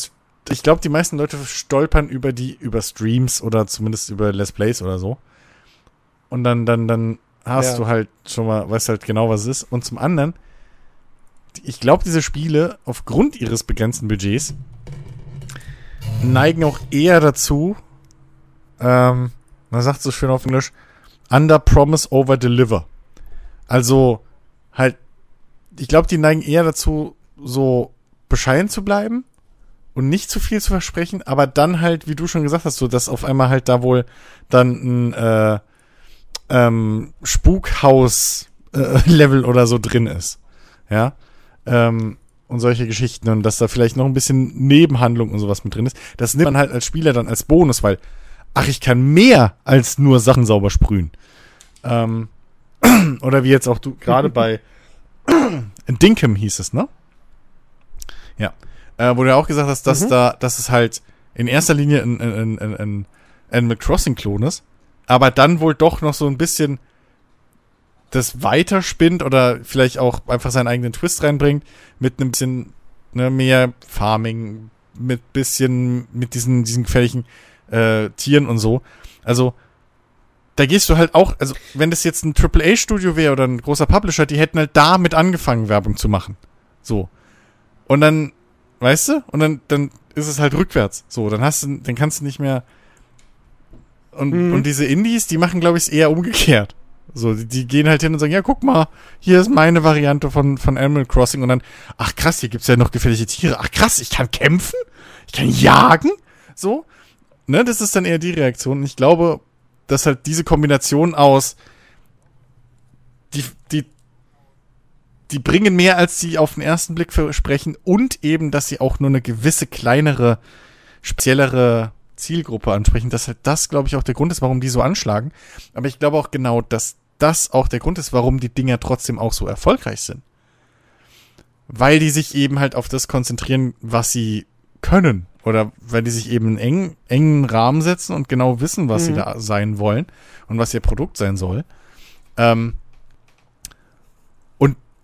Ich glaube, die meisten Leute stolpern über die, über Streams oder zumindest über Let's Plays oder so. Und dann, dann, dann hast ja. du halt schon mal, weißt halt genau, was es ist. Und zum anderen, ich glaube, diese Spiele aufgrund ihres begrenzten Budgets neigen auch eher dazu, ähm, man sagt so schön auf Englisch, under promise over deliver. Also halt, ich glaube, die neigen eher dazu, so bescheiden zu bleiben und nicht zu viel zu versprechen, aber dann halt, wie du schon gesagt hast, so dass auf einmal halt da wohl dann ein äh, ähm, Spukhaus-Level äh, oder so drin ist. Ja. Ähm, und solche Geschichten und dass da vielleicht noch ein bisschen Nebenhandlung und sowas mit drin ist. Das nimmt man halt als Spieler dann als Bonus, weil, ach, ich kann mehr als nur Sachen sauber sprühen. Ähm, (clears throat) oder wie jetzt auch du gerade (laughs) bei Dinkem hieß es, ne? Ja. Äh, wo du ja auch gesagt hast, dass mhm. da, dass es halt in erster Linie ein, ein, ein, ein Animal Crossing-Klon ist, aber dann wohl doch noch so ein bisschen das weiterspinnt oder vielleicht auch einfach seinen eigenen Twist reinbringt mit einem bisschen ne, mehr Farming, mit bisschen, mit diesen, diesen gefährlichen äh, Tieren und so. Also, da gehst du halt auch, also wenn das jetzt ein AAA-Studio wäre oder ein großer Publisher, die hätten halt damit angefangen, Werbung zu machen. So. Und dann, weißt du, und dann, dann ist es halt rückwärts. So, dann hast du, dann kannst du nicht mehr. Und, mhm. und diese Indies, die machen, glaube ich, eher umgekehrt. So, die, die, gehen halt hin und sagen, ja, guck mal, hier ist meine Variante von, von Animal Crossing und dann, ach krass, hier gibt's ja noch gefährliche Tiere. Ach krass, ich kann kämpfen? Ich kann jagen? So. Ne, das ist dann eher die Reaktion. Und ich glaube, dass halt diese Kombination aus, die, die, die bringen mehr, als sie auf den ersten Blick versprechen und eben, dass sie auch nur eine gewisse kleinere, speziellere Zielgruppe ansprechen. Dass halt das, glaube ich, auch der Grund ist, warum die so anschlagen. Aber ich glaube auch genau, dass das auch der Grund ist, warum die Dinger trotzdem auch so erfolgreich sind. Weil die sich eben halt auf das konzentrieren, was sie können. Oder weil die sich eben einen engen, engen Rahmen setzen und genau wissen, was mhm. sie da sein wollen und was ihr Produkt sein soll. Ähm,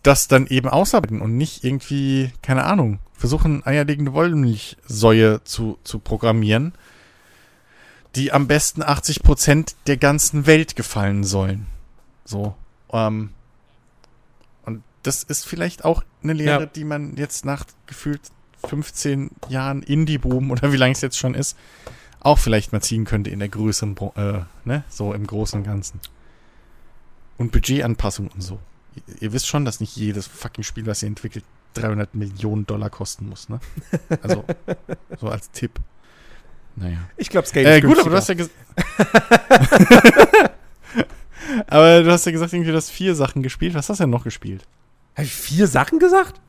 das dann eben ausarbeiten und nicht irgendwie, keine Ahnung, versuchen, eierlegende Wollmilchsäue zu, zu programmieren, die am besten 80 Prozent der ganzen Welt gefallen sollen. So. Ähm, und das ist vielleicht auch eine Lehre, ja. die man jetzt nach gefühlt 15 Jahren Indie-Boom oder wie lange es jetzt schon ist, auch vielleicht mal ziehen könnte in der größeren, äh, ne, so im Großen und Ganzen. Und Budgetanpassung und so. Ihr, wisst schon, dass nicht jedes fucking Spiel, was ihr entwickelt, 300 Millionen Dollar kosten muss, ne? Also, so als Tipp. Naja. Ich glaube, Skate äh, gut, aber du hast ja gesagt. (laughs) aber du hast ja gesagt, irgendwie, du hast vier Sachen gespielt. Was hast du denn noch gespielt? Habe ich vier Sachen gesagt?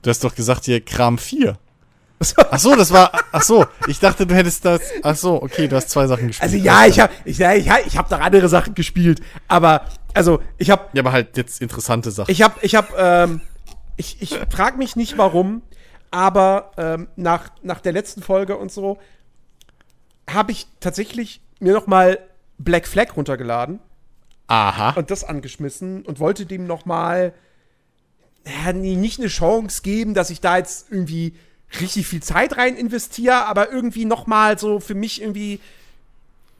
Du hast doch gesagt hier Kram 4. Ach so, das war. Ach so, ich dachte, du hättest das. Ach so, okay, du hast zwei Sachen gespielt. Also ja, ich habe ich, ja, ich, ich habe noch andere Sachen gespielt, aber also ich habe. Ja, aber halt jetzt interessante Sachen. Ich habe, ich habe, ähm, ich, ich frage mich nicht warum, aber ähm, nach nach der letzten Folge und so habe ich tatsächlich mir noch mal Black Flag runtergeladen. Aha. Und das angeschmissen und wollte dem noch mal ja, nicht eine Chance geben, dass ich da jetzt irgendwie richtig viel Zeit rein investiere, aber irgendwie noch mal so für mich irgendwie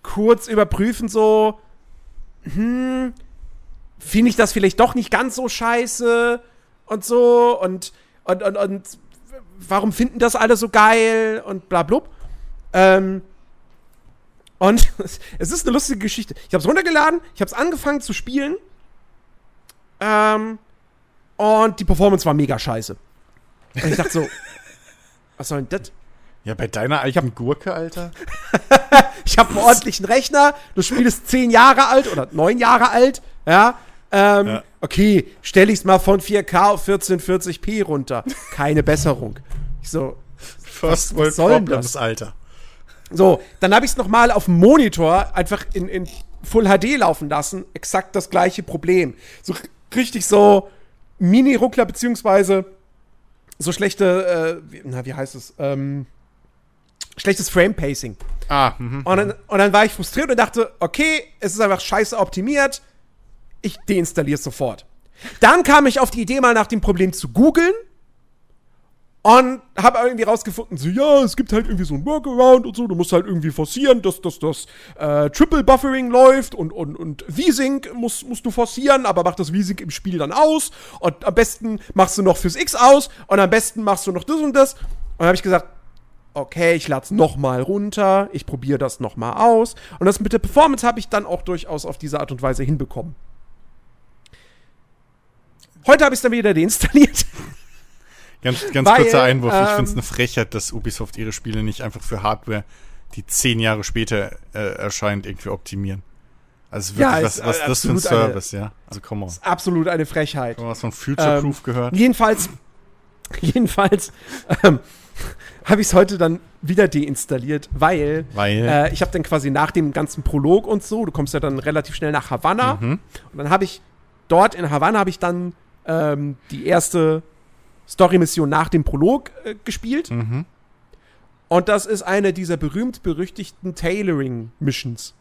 kurz überprüfen, so, hm, finde ich das vielleicht doch nicht ganz so scheiße und so und, und, und, und warum finden das alle so geil und bla blub. Ähm, und (laughs) es ist eine lustige Geschichte. Ich habe es runtergeladen, ich habe es angefangen zu spielen. Ähm, und die Performance war mega scheiße. Und ich dachte so, was soll denn das? Ja, bei deiner alten Gurke, Alter. (laughs) ich habe einen ordentlichen Rechner. Das Spiel ist zehn Jahre alt oder neun Jahre alt. Ja. Ähm, ja. Okay, stelle ich es mal von 4K auf 1440p runter. Keine Besserung. Ich so, First was, was soll denn das? Alter. So, dann habe ich es nochmal auf dem Monitor einfach in, in Full HD laufen lassen. Exakt das gleiche Problem. So richtig so Mini-Ruckler, beziehungsweise so schlechte, äh, wie, na, wie heißt es? Ähm, schlechtes Frame-Pacing. Ah, mhm. Und dann, und dann war ich frustriert und dachte, okay, es ist einfach scheiße optimiert. Ich deinstalliere es sofort. Dann kam ich auf die Idee, mal nach dem Problem zu googeln und habe irgendwie rausgefunden, so, ja, es gibt halt irgendwie so ein Workaround und so, du musst halt irgendwie forcieren, dass, das äh, Triple Buffering läuft und, und, und V-Sync musst, musst du forcieren, aber mach das V-Sync im Spiel dann aus und am besten machst du noch fürs X aus und am besten machst du noch das und das. Und dann habe ich gesagt, okay, ich lade es nochmal runter, ich probiere das nochmal aus. Und das mit der Performance habe ich dann auch durchaus auf diese Art und Weise hinbekommen. Heute habe ich es dann wieder deinstalliert. (laughs) Ganz, ganz Weil, kurzer Einwurf. Ähm, ich finde es eine Frechheit, dass Ubisoft ihre Spiele nicht einfach für Hardware, die zehn Jahre später äh, erscheint, irgendwie optimieren. Also wirklich, ja, was, was ist das für ein Service, eine, ja? Also komm on. absolut eine Frechheit. Haben wir was von Future-Proof ähm, gehört? Jedenfalls, (laughs) jedenfalls ähm, (laughs) habe ich es heute dann wieder deinstalliert, weil, weil? Äh, ich habe dann quasi nach dem ganzen Prolog und so, du kommst ja dann relativ schnell nach Havanna mhm. und dann habe ich dort in Havanna habe ich dann ähm, die erste Story-Mission nach dem Prolog äh, gespielt. Mhm. Und das ist eine dieser berühmt-berüchtigten Tailoring-Missions.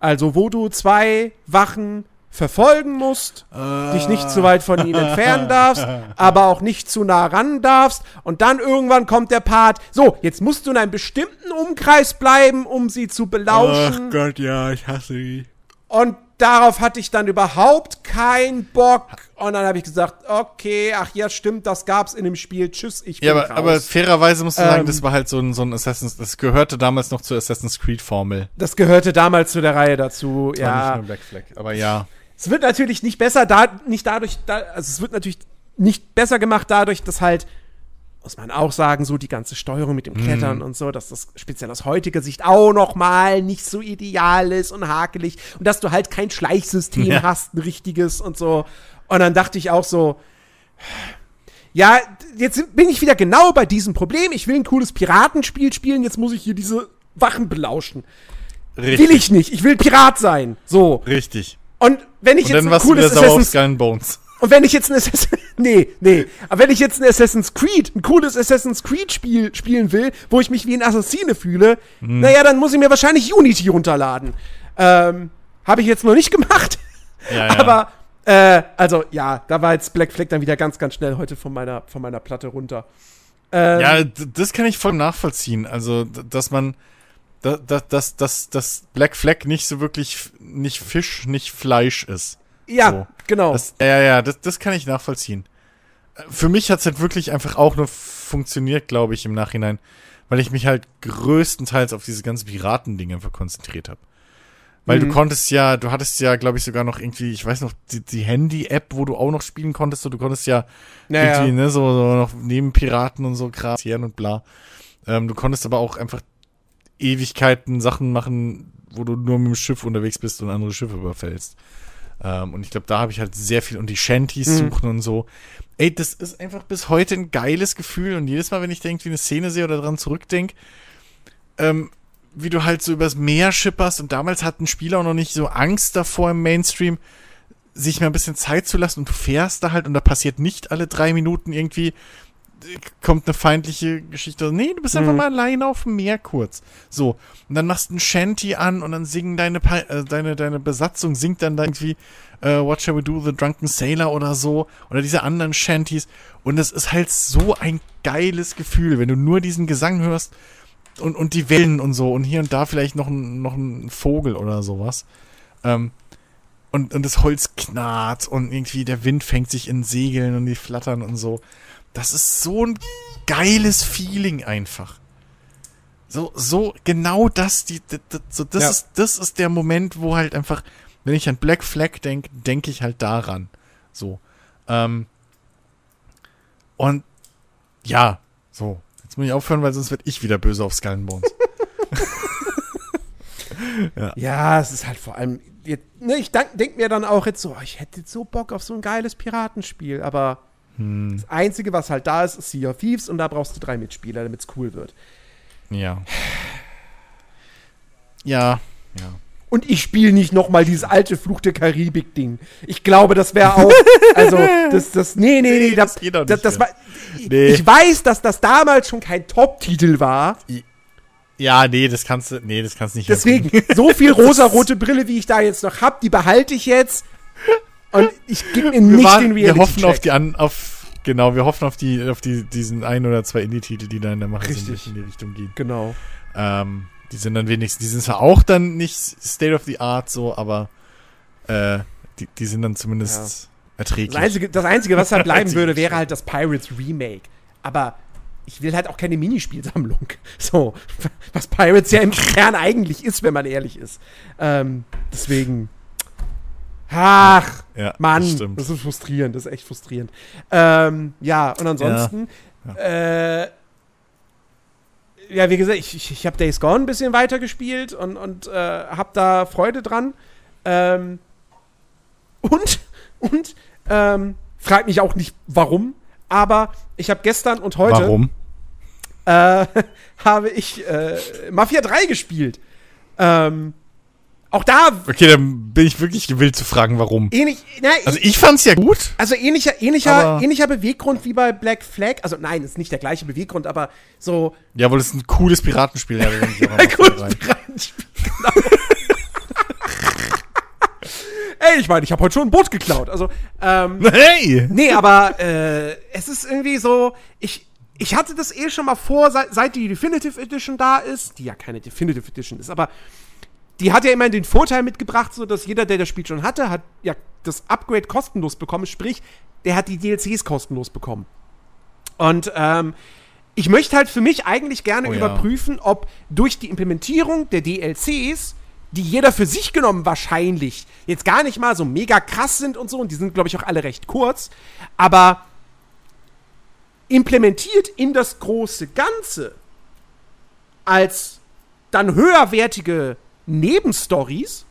Also, wo du zwei Wachen verfolgen musst, dich nicht zu weit von ihnen (laughs) entfernen darfst, aber auch nicht zu nah ran darfst. Und dann irgendwann kommt der Part, so, jetzt musst du in einem bestimmten Umkreis bleiben, um sie zu belauschen. Gott, ja, ich hasse die. Und darauf hatte ich dann überhaupt keinen Bock. Und dann habe ich gesagt, okay, ach ja, stimmt, das gab's in dem Spiel. Tschüss, ich bin Ja, aber, raus. aber fairerweise musst du sagen, Ähm. das war halt so ein, so ein Assassin's, das gehörte damals noch zur Assassin's Creed Formel. das gehörte damals zu der Reihe dazu. War nicht Ja, nur Black Flag, aber ja. es wird natürlich nicht besser, da nicht dadurch, da, also es wird natürlich nicht besser gemacht dadurch, dass halt muss man auch sagen, so die ganze Steuerung mit dem Mhm. Klettern und so, dass das speziell aus heutiger Sicht auch noch mal nicht so ideal ist und hakelig und dass du halt kein Schleichsystem (laughs) Ja. hast, ein richtiges und so. Und dann dachte ich auch so, ja, jetzt bin ich wieder genau bei diesem Problem. Ich will ein cooles Piratenspiel spielen, jetzt muss ich hier diese Wachen belauschen. Richtig. Will ich nicht. Ich will Pirat sein. So. Richtig. Und wenn ich Und jetzt dann ein warst du wieder cooles Assassin's Bones. Und wenn ich jetzt ein Assassin's (laughs) nee, nee, aber wenn ich jetzt ein Assassin's Creed, ein cooles Assassin's Creed Spiel spielen will, wo ich mich wie ein Assassine fühle, Mhm. naja, dann muss ich mir wahrscheinlich Unity runterladen. Ähm, habe ich jetzt noch nicht (laughs) gemacht, Ja, ja. aber äh, also ja, da war jetzt Black Flag dann wieder ganz, ganz schnell heute von meiner von meiner Platte runter. Ähm, Ja, das kann ich voll nachvollziehen. Also, dass man, da- da- dass, dass, dass Black Flag nicht so wirklich, nicht Fisch, nicht Fleisch ist. Ja, so. genau. Das, ja, ja, das, das kann ich nachvollziehen. Äh, Für mich hat's halt wirklich einfach auch nur funktioniert, glaube ich, im Nachhinein, weil ich mich halt größtenteils auf diese ganzen Piratendinge einfach konzentriert habe. Weil Mhm. du konntest ja, du hattest ja, glaube ich, sogar noch irgendwie, ich weiß noch, die, die Handy-App, wo du auch noch spielen konntest, so, du konntest ja naja. irgendwie, ne, so, so noch neben Piraten und so Kram hier und bla. Ähm, du konntest aber auch einfach Ewigkeiten Sachen machen, wo du nur mit dem Schiff unterwegs bist und andere Schiffe überfällst. Ähm, und ich glaube, da habe ich halt sehr viel und die Shanties Mhm. suchen und so. Ey, das ist einfach bis heute ein geiles Gefühl und jedes Mal, wenn ich irgendwie eine Szene sehe oder dran zurückdenke, ähm, wie du halt so übers Meer schipperst und damals hatten Spieler auch noch nicht so Angst davor im Mainstream, sich mal ein bisschen Zeit zu lassen und du fährst da halt und da passiert nicht alle drei Minuten irgendwie kommt eine feindliche Geschichte. Nee, du bist einfach Mhm. mal alleine auf dem Meer kurz. So. Und dann machst du ein Shanty an und dann singen deine, äh, deine, deine Besatzung, singt dann da irgendwie äh, What Shall We Do, The Drunken Sailor oder so. Oder diese anderen Shanties. Und es ist halt so ein geiles Gefühl, wenn du nur diesen Gesang hörst und, und die Wellen und so und hier und da vielleicht noch ein, noch ein Vogel oder sowas. Ähm, und, und das Holz knarrt und irgendwie der Wind fängt sich in Segeln und die flattern und so. Das ist so ein geiles Feeling einfach. So, so, genau das, die, die, die so, das Ja. ist, das ist der Moment, wo halt einfach, wenn ich an Black Flag denke, denke ich halt daran. So. Ähm, und ja, so. Jetzt muss ich aufhören, weil sonst werde ich wieder böse auf Skull Bones. (laughs) Ja, es ist halt vor allem. Ne, ich denke mir dann auch jetzt so, oh, ich hätte jetzt so Bock auf so ein geiles Piratenspiel, aber Hm, das Einzige, was halt da ist, ist Sea of Thieves und da brauchst du drei Mitspieler, damit es cool wird. ja. Ja, ja. Und ich spiele nicht noch mal dieses alte Fluch der Karibik-Ding. Ich glaube, das wäre auch. Also, das, das, nee, nee, nee, Nee, das, das geht das, nicht das war. Nee. Ich weiß, dass das damals schon kein Top-Titel war. Ja, nee, das kannst du, nee, das kannst du nicht. Deswegen, so viel (laughs) rosa-rote Brille, wie ich da jetzt noch hab, die behalte ich jetzt. Und ich gebe mir wir, nicht waren, den wir hoffen auf die an, auf, genau, wir hoffen auf die, auf die, diesen ein oder zwei Indie-Titel, die da in der Mache sind, Richtig. die in die Richtung gehen. Genau. Ähm, die sind dann wenigstens, die sind zwar auch dann nicht State of the Art so, aber äh, die, die sind dann zumindest erträglich. Das Einzige, das Einzige, was halt bleiben (laughs) würde, wäre halt das Pirates Remake. Aber ich will halt auch keine Minispielsammlung. (laughs) So, was Pirates ja im Kern eigentlich ist, wenn man ehrlich ist. Ähm, deswegen. Ach, ja, Mann, das das, ist frustrierend, das ist echt frustrierend. Ähm, ja, und ansonsten, Äh, ja, wie gesagt, ich, ich, ich habe Days Gone ein bisschen weitergespielt und, und äh, habe da Freude dran. Ähm, und, und, ähm, frag mich auch nicht warum, aber ich habe gestern und heute Warum? äh, (laughs) habe ich äh, Mafia 3 gespielt. Ähm, Auch da Okay, dann bin ich wirklich gewillt zu fragen, warum. ähnlich, na, Also ich fand's ja gut. Also ähnlicher, ähnlicher, ähnlicher Beweggrund wie bei Black Flag. Also nein, ist nicht der gleiche Beweggrund, aber so. Ja, weil es ein cooles Piratenspiel ja, (laughs) Ein cooles rein. Piratenspiel, genau. (laughs) Ey, ich meine, ich habe heute schon ein Boot geklaut. Also, ähm, (laughs) Hey! nee, aber äh, es ist irgendwie so, ich, ich hatte das eh schon mal vor, seit, seit die Definitive Edition da ist, die ja keine Definitive Edition ist, aber die hat ja immer den Vorteil mitgebracht, so dass jeder, der das Spiel schon hatte, hat ja das Upgrade kostenlos bekommen, sprich, der hat die DLCs kostenlos bekommen. Und ähm, ich möchte halt für mich eigentlich gerne Oh ja. überprüfen, ob durch die Implementierung der DLCs, die jeder für sich genommen wahrscheinlich jetzt gar nicht mal so mega krass sind und so, und die sind, glaube ich, auch alle recht kurz, aber implementiert in das große Ganze als dann höherwertige Nebenstories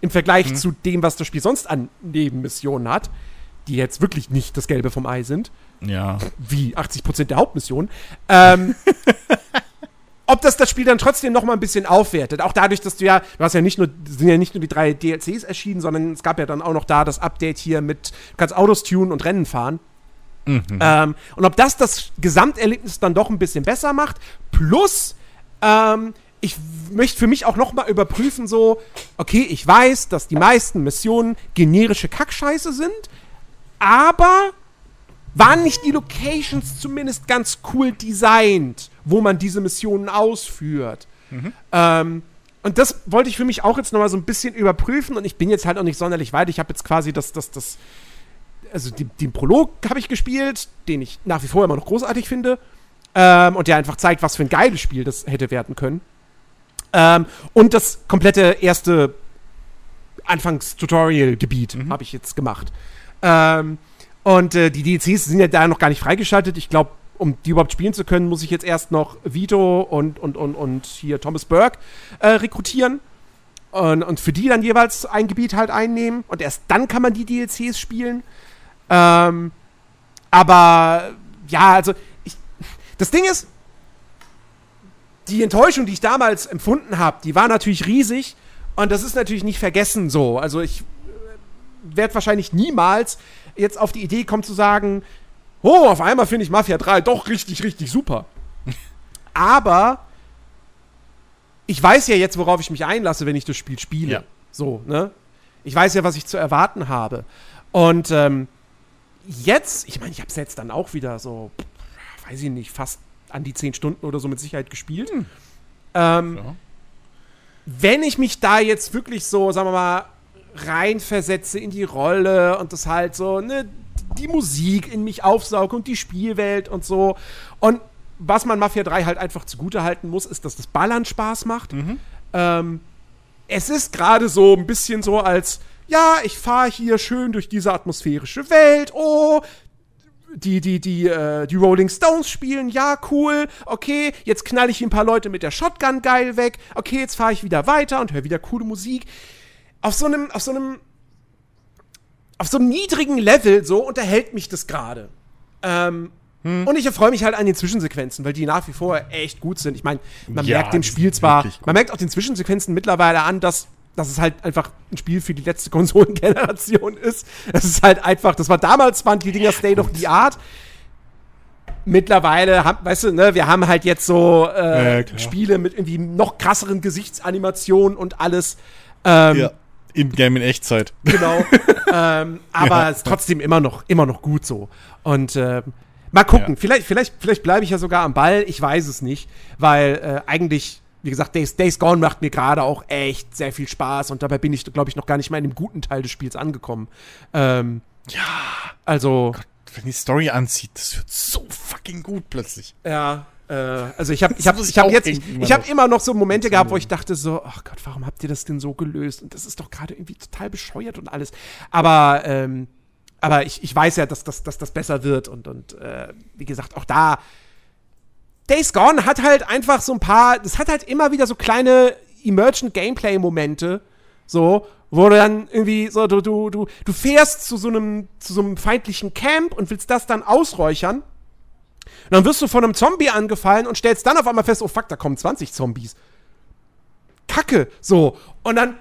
im Vergleich zu dem, was das Spiel sonst an Nebenmissionen hat, die jetzt wirklich nicht das Gelbe vom Ei sind, Ja. wie 80% der Hauptmission, ähm, (laughs) ob das das Spiel dann trotzdem noch mal ein bisschen aufwertet. Auch dadurch, dass du ja, du hast ja nicht nur, sind ja nicht nur die drei DLCs erschienen, sondern es gab ja dann auch noch da das Update hier mit, du kannst Autos tunen und Rennen fahren. Ähm, und ob das das Gesamterlebnis dann doch ein bisschen besser macht, plus ähm, ich möchte für mich auch noch mal überprüfen, so, okay, ich weiß, dass die meisten Missionen generische Kackscheiße sind, aber waren nicht die Locations zumindest ganz cool designt, wo man diese Missionen ausführt? Ähm, und das wollte ich für mich auch jetzt noch mal so ein bisschen überprüfen und ich bin jetzt halt auch nicht sonderlich weit. Ich habe jetzt quasi das, das, das, also die, den Prolog habe ich gespielt, den ich nach wie vor immer noch großartig finde. Ähm, und der einfach zeigt, was für ein geiles Spiel das hätte werden können. Ähm, und das komplette erste Anfangs-Tutorial-Gebiet habe ich jetzt gemacht. Ähm, und äh, die DLCs sind ja da noch gar nicht freigeschaltet. Ich glaube, um die überhaupt spielen zu können, muss ich jetzt erst noch Vito und, und, und, und hier Thomas Burke äh, rekrutieren. Und, und für die dann jeweils ein Gebiet halt einnehmen. Und erst dann kann man die DLCs spielen. Ähm, aber ja, also ich, das Ding ist, die Enttäuschung, die ich damals empfunden habe, die war natürlich riesig. Und das ist natürlich nicht vergessen so. Also ich werde wahrscheinlich niemals jetzt auf die Idee kommen zu sagen, oh, auf einmal finde ich Mafia 3 doch richtig, richtig super. (laughs) Aber ich weiß ja jetzt, worauf ich mich einlasse, wenn ich das Spiel spiele. Ja. So, ne? Ich weiß ja, was ich zu erwarten habe. Und ähm, jetzt, ich meine, ich habe es jetzt dann auch wieder so, weiß ich nicht, fast an die 10 Stunden oder so mit Sicherheit gespielt. Ähm, Ja. wenn ich mich da jetzt wirklich so, sagen wir mal, reinversetze in die Rolle und das halt so, ne, die Musik in mich aufsauge und die Spielwelt und so. Und was man Mafia 3 halt einfach zugute halten muss, ist, dass das Ballern Spaß macht. Ähm, es ist gerade so ein bisschen so als, ja, ich fahre hier schön durch diese atmosphärische Welt. Oh, die, die, die, äh, die Rolling Stones spielen, ja, cool. Okay, jetzt knall ich ein paar Leute mit der Shotgun geil weg. Okay, jetzt fahre ich wieder weiter und höre wieder coole Musik. Auf so einem, auf so einem, auf so einem niedrigen Level so unterhält mich das gerade. Ähm, Und ich erfreue mich halt an den Zwischensequenzen, weil die nach wie vor echt gut sind. Ich meine, man Ja, merkt dem Spiel zwar, man merkt auch den Zwischensequenzen mittlerweile an, dass dass es halt einfach ein Spiel für die letzte (laughs) Konsolengeneration ist. Es ist halt einfach, das war damals, waren die Dinger State of the Art. Mittlerweile, haben, weißt du, ne, wir haben halt jetzt so äh, Ja. Spiele mit irgendwie noch krasseren Gesichtsanimationen und alles. Ähm, Ja. Im Game in Echtzeit. (laughs) Genau. ähm, (laughs) aber Ja. es ist trotzdem immer noch, immer noch gut so. Und ähm, mal gucken, Ja. vielleicht, vielleicht, vielleicht bleibe ich ja sogar am Ball, ich weiß es nicht, weil äh, eigentlich, wie gesagt, Days, Days Gone macht mir gerade auch echt sehr viel Spaß und dabei bin ich, glaube ich, noch gar nicht mal in dem guten Teil des Spiels angekommen. Ähm, Ja. also, Wenn die Story anzieht, das wird so fucking gut plötzlich. ja. Äh, also ich habe (laughs) ich hab, ich hab jetzt ich, ich immer hab immer noch so Momente gehabt, wo ich dachte so, ach Gott, warum habt ihr das denn so gelöst? Und das ist doch gerade irgendwie total bescheuert und alles. Aber ähm, aber ich, ich weiß ja, dass, dass, dass das besser wird und und äh, wie gesagt auch da Days Gone hat halt einfach so ein paar, das hat halt immer wieder so kleine Emergent Gameplay Momente, so wo du dann irgendwie so du du du du fährst zu so einem zu so einem feindlichen Camp und willst das dann ausräuchern. Und dann wirst du von einem Zombie angefallen und stellst dann auf einmal fest, oh fuck, da kommen 20 Zombies. Kacke, so. Und dann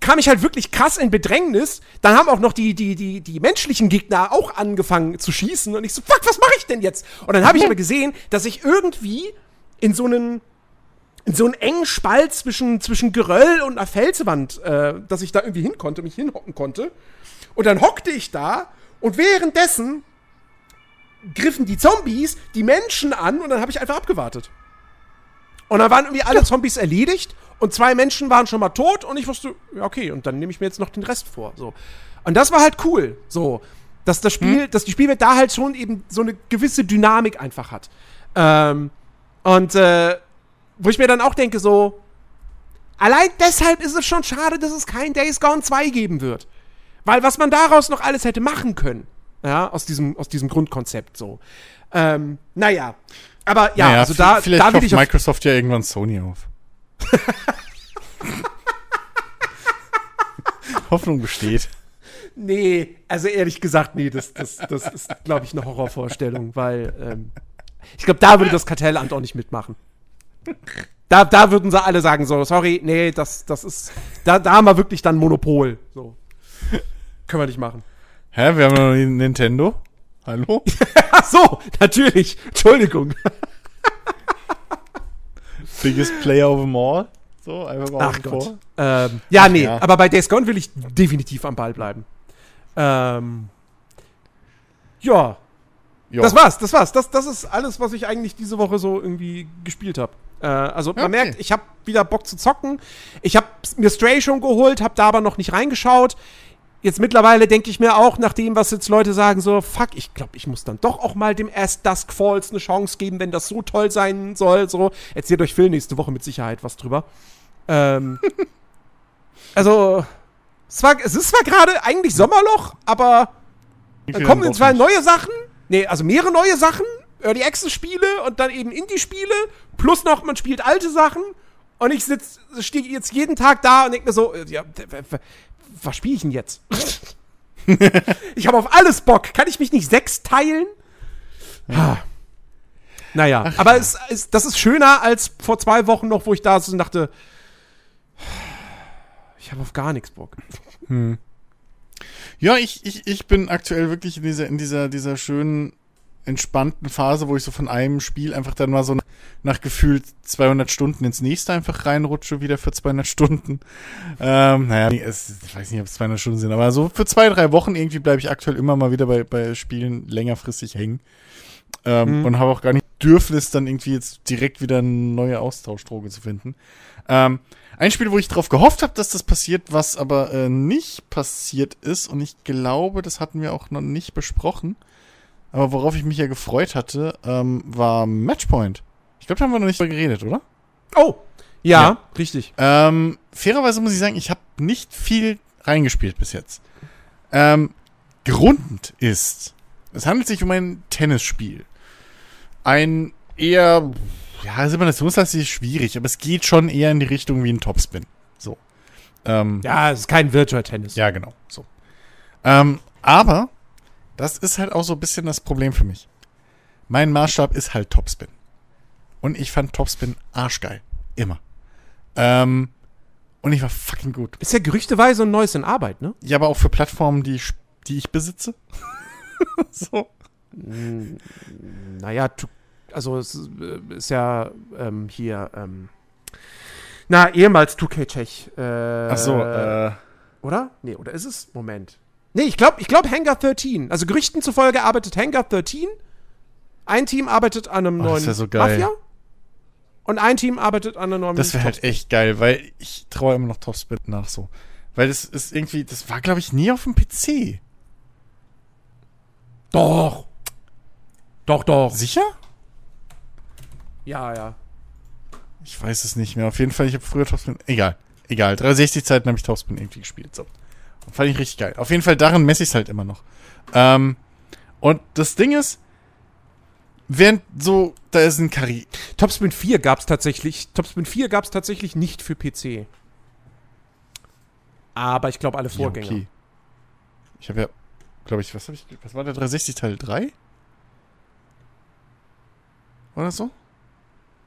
kam ich halt wirklich krass in Bedrängnis. Dann haben auch noch die, die, die, die menschlichen Gegner auch angefangen zu schießen. Und ich so, fuck, was mache ich denn jetzt? Und dann habe ich aber gesehen, dass ich irgendwie in so einen in so einen engen Spalt zwischen, zwischen Geröll und einer Felswand, äh, dass ich da irgendwie hin konnte, mich hinhocken konnte. Und dann hockte ich da und währenddessen griffen die Zombies die Menschen an und dann habe ich einfach abgewartet. Und dann waren irgendwie alle Zombies erledigt und zwei Menschen waren schon mal tot und ich wusste, ja, okay, und dann nehme ich mir jetzt noch den Rest vor. So. Und das war halt cool. So. Dass das Spiel, hm. dass die Spielwelt da halt schon eben so eine gewisse Dynamik einfach hat. Ähm, und äh, wo ich mir dann auch denke, so, allein deshalb ist es schon schade, dass es kein Days Gone 2 geben wird. Weil was man daraus noch alles hätte machen können, ja, aus diesem, aus diesem Grundkonzept so. Ähm, naja. Aber ja, naja, also da, vielleicht da ich Microsoft ja irgendwann Sony auf. (laughs) Hoffnung besteht. Nee, also ehrlich gesagt, nee, das, das, das ist, glaube ich, eine Horrorvorstellung, weil ähm, ich glaube, da würde das Kartellamt auch nicht mitmachen. Da, da würden sie alle sagen, so, sorry, nee, das, das ist, da, da haben wir wirklich dann Monopol. So. Können wir nicht machen. Hä, wir haben noch Nintendo? Hallo? (laughs) Ach so, natürlich. Entschuldigung. Biggest Player of them all? So, einfach mal Ach Gott. Ähm, ja, Ach, nee, ja. aber bei Days Gone will ich definitiv am Ball bleiben. Ähm, ja. Jo. Das war's, das war's. Das, das ist alles, was ich eigentlich diese Woche so irgendwie gespielt habe. Äh, also man okay. merkt, ich habe wieder Bock zu zocken. Ich habe mir Stray schon geholt, habe da aber noch nicht reingeschaut. Jetzt mittlerweile denke ich mir auch, nach dem, was jetzt Leute sagen, so, fuck, ich glaube, ich muss dann doch auch mal dem As Dusk Falls eine Chance geben, wenn das so toll sein soll. So, erzählt euch Phil nächste Woche mit Sicherheit was drüber. Ähm, (laughs) also, es, war, es ist zwar gerade eigentlich Sommerloch, aber dann kommen jetzt zwei neue Sachen. Nee, also mehrere neue Sachen. Early Access Spiele und dann eben Indie-Spiele. Plus noch, man spielt alte Sachen. Und ich sitze, stehe jetzt jeden Tag da und denke mir so, ja, was spiele ich denn jetzt? (laughs) ich habe auf alles Bock. Kann ich mich nicht sechs teilen? Ja. Naja, Ach, aber ja. es, es, das ist schöner als vor zwei Wochen noch, wo ich da so dachte, ich habe auf gar nichts Bock. Hm. Ja, ich, ich, ich bin aktuell wirklich in dieser, in dieser, dieser schönen entspannten Phase, wo ich so von einem Spiel einfach dann mal so nach gefühlt 200 Stunden ins nächste einfach reinrutsche, wieder für 200 Stunden. Ähm, naja, es, ich weiß nicht, ob es 200 Stunden sind, aber so für zwei, drei Wochen irgendwie bleibe ich aktuell immer mal wieder bei, bei Spielen längerfristig hängen. Ähm, mhm. Und habe auch gar nicht Dürfnis, dann irgendwie jetzt direkt wieder eine neue Austauschdroge zu finden. Ähm, ein Spiel, wo ich darauf gehofft habe, dass das passiert, was aber äh, nicht passiert ist, und ich glaube, das hatten wir auch noch nicht besprochen, aber worauf ich mich ja gefreut hatte, ähm, war Matchpoint. Ich glaube, da haben wir noch nicht drüber geredet, oder? Oh, ja, ja. richtig. Ähm, fairerweise muss ich sagen, ich habe nicht viel reingespielt bis jetzt. Ähm, Grund ist, es handelt sich um ein Tennisspiel. Ein eher, ja, simulationslastig ist schwierig, aber es geht schon eher in die Richtung wie ein Topspin. So. Ähm, ja, es ist kein Virtual Tennis. Ja, genau. So. Ähm, aber das ist halt auch so ein bisschen das Problem für mich. Mein Maßstab ist halt Topspin. Und ich fand Topspin arschgeil. Immer. Ähm, und ich war fucking gut. Ist ja gerüchteweise ein neues in Arbeit, ne? Ja, aber auch für Plattformen, die ich, die ich besitze. (laughs) so. Naja, also es ist ja ähm, hier, ähm, na, ehemals 2K Tech. Äh, Ach so, äh. Oder? Nee, oder ist es? Moment. Nee, ich glaube, ich glaub Hangar 13. Also Gerüchten zufolge arbeitet Hangar 13. Ein Team arbeitet an einem oh, neuen das so geil. Mafia. Und ein Team arbeitet an einem neuen Das wäre halt echt geil, weil ich traue immer noch Topspin nach so. Weil das ist irgendwie, das war, glaube ich, nie auf dem PC. Doch. Doch, doch. Sicher? Ja, ja. Ich weiß es nicht mehr. Auf jeden Fall, ich habe früher Topspin. Egal. Egal. 360 Zeiten habe ich Topspin irgendwie gespielt. So. Fand ich richtig geil. Auf jeden Fall, daran messe ich es halt immer noch. Ähm, und das Ding ist, während so, da ist ein Kari. Topspin 4 gab es tatsächlich, Topspin 4 gab es tatsächlich nicht für PC. Aber ich glaube, alle Vorgänger. Ja, okay. Ich habe ja, glaube ich, was habe ich, was war der 360 Teil 3? Oder so?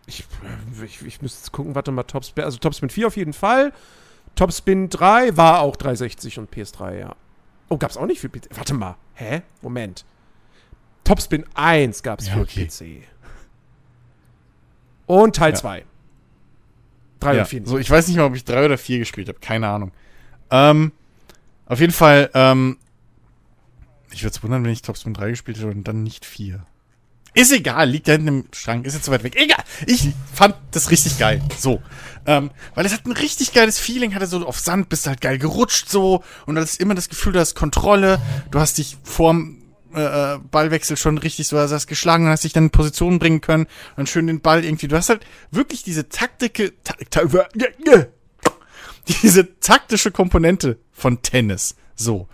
Ich, ich, ich müsste jetzt gucken, warte mal, Topspin, also Topspin 4 auf jeden Fall. Topspin 3 war auch 360 und PS3, ja. Oh, gab's auch nicht für PC. Warte mal. Hä? Moment. Topspin 1 gab's Ja, für okay. PC. Und Teil Ja. 2. 3 ja, und 4 nicht. so, ich weiß nicht mal, ob ich drei oder vier gespielt habe. Keine Ahnung. Ähm, auf jeden Fall, ähm, ich würde es wundern, wenn ich Topspin 3 gespielt hätte und dann nicht 4. Ist egal, liegt da hinten im Schrank, ist jetzt zu weit weg. Egal, ich fand das richtig geil. So. Ähm, weil es hat ein richtig geiles Feeling, hatte so auf Sand, bist halt geil gerutscht so und hast immer das Gefühl, du hast Kontrolle, du hast dich vorm äh, äh, Ballwechsel schon richtig so, also hast geschlagen und hast dich dann in Position bringen können und schön den Ball irgendwie. Du hast halt wirklich diese Taktike, ta ta diese taktische Komponente von Tennis. So.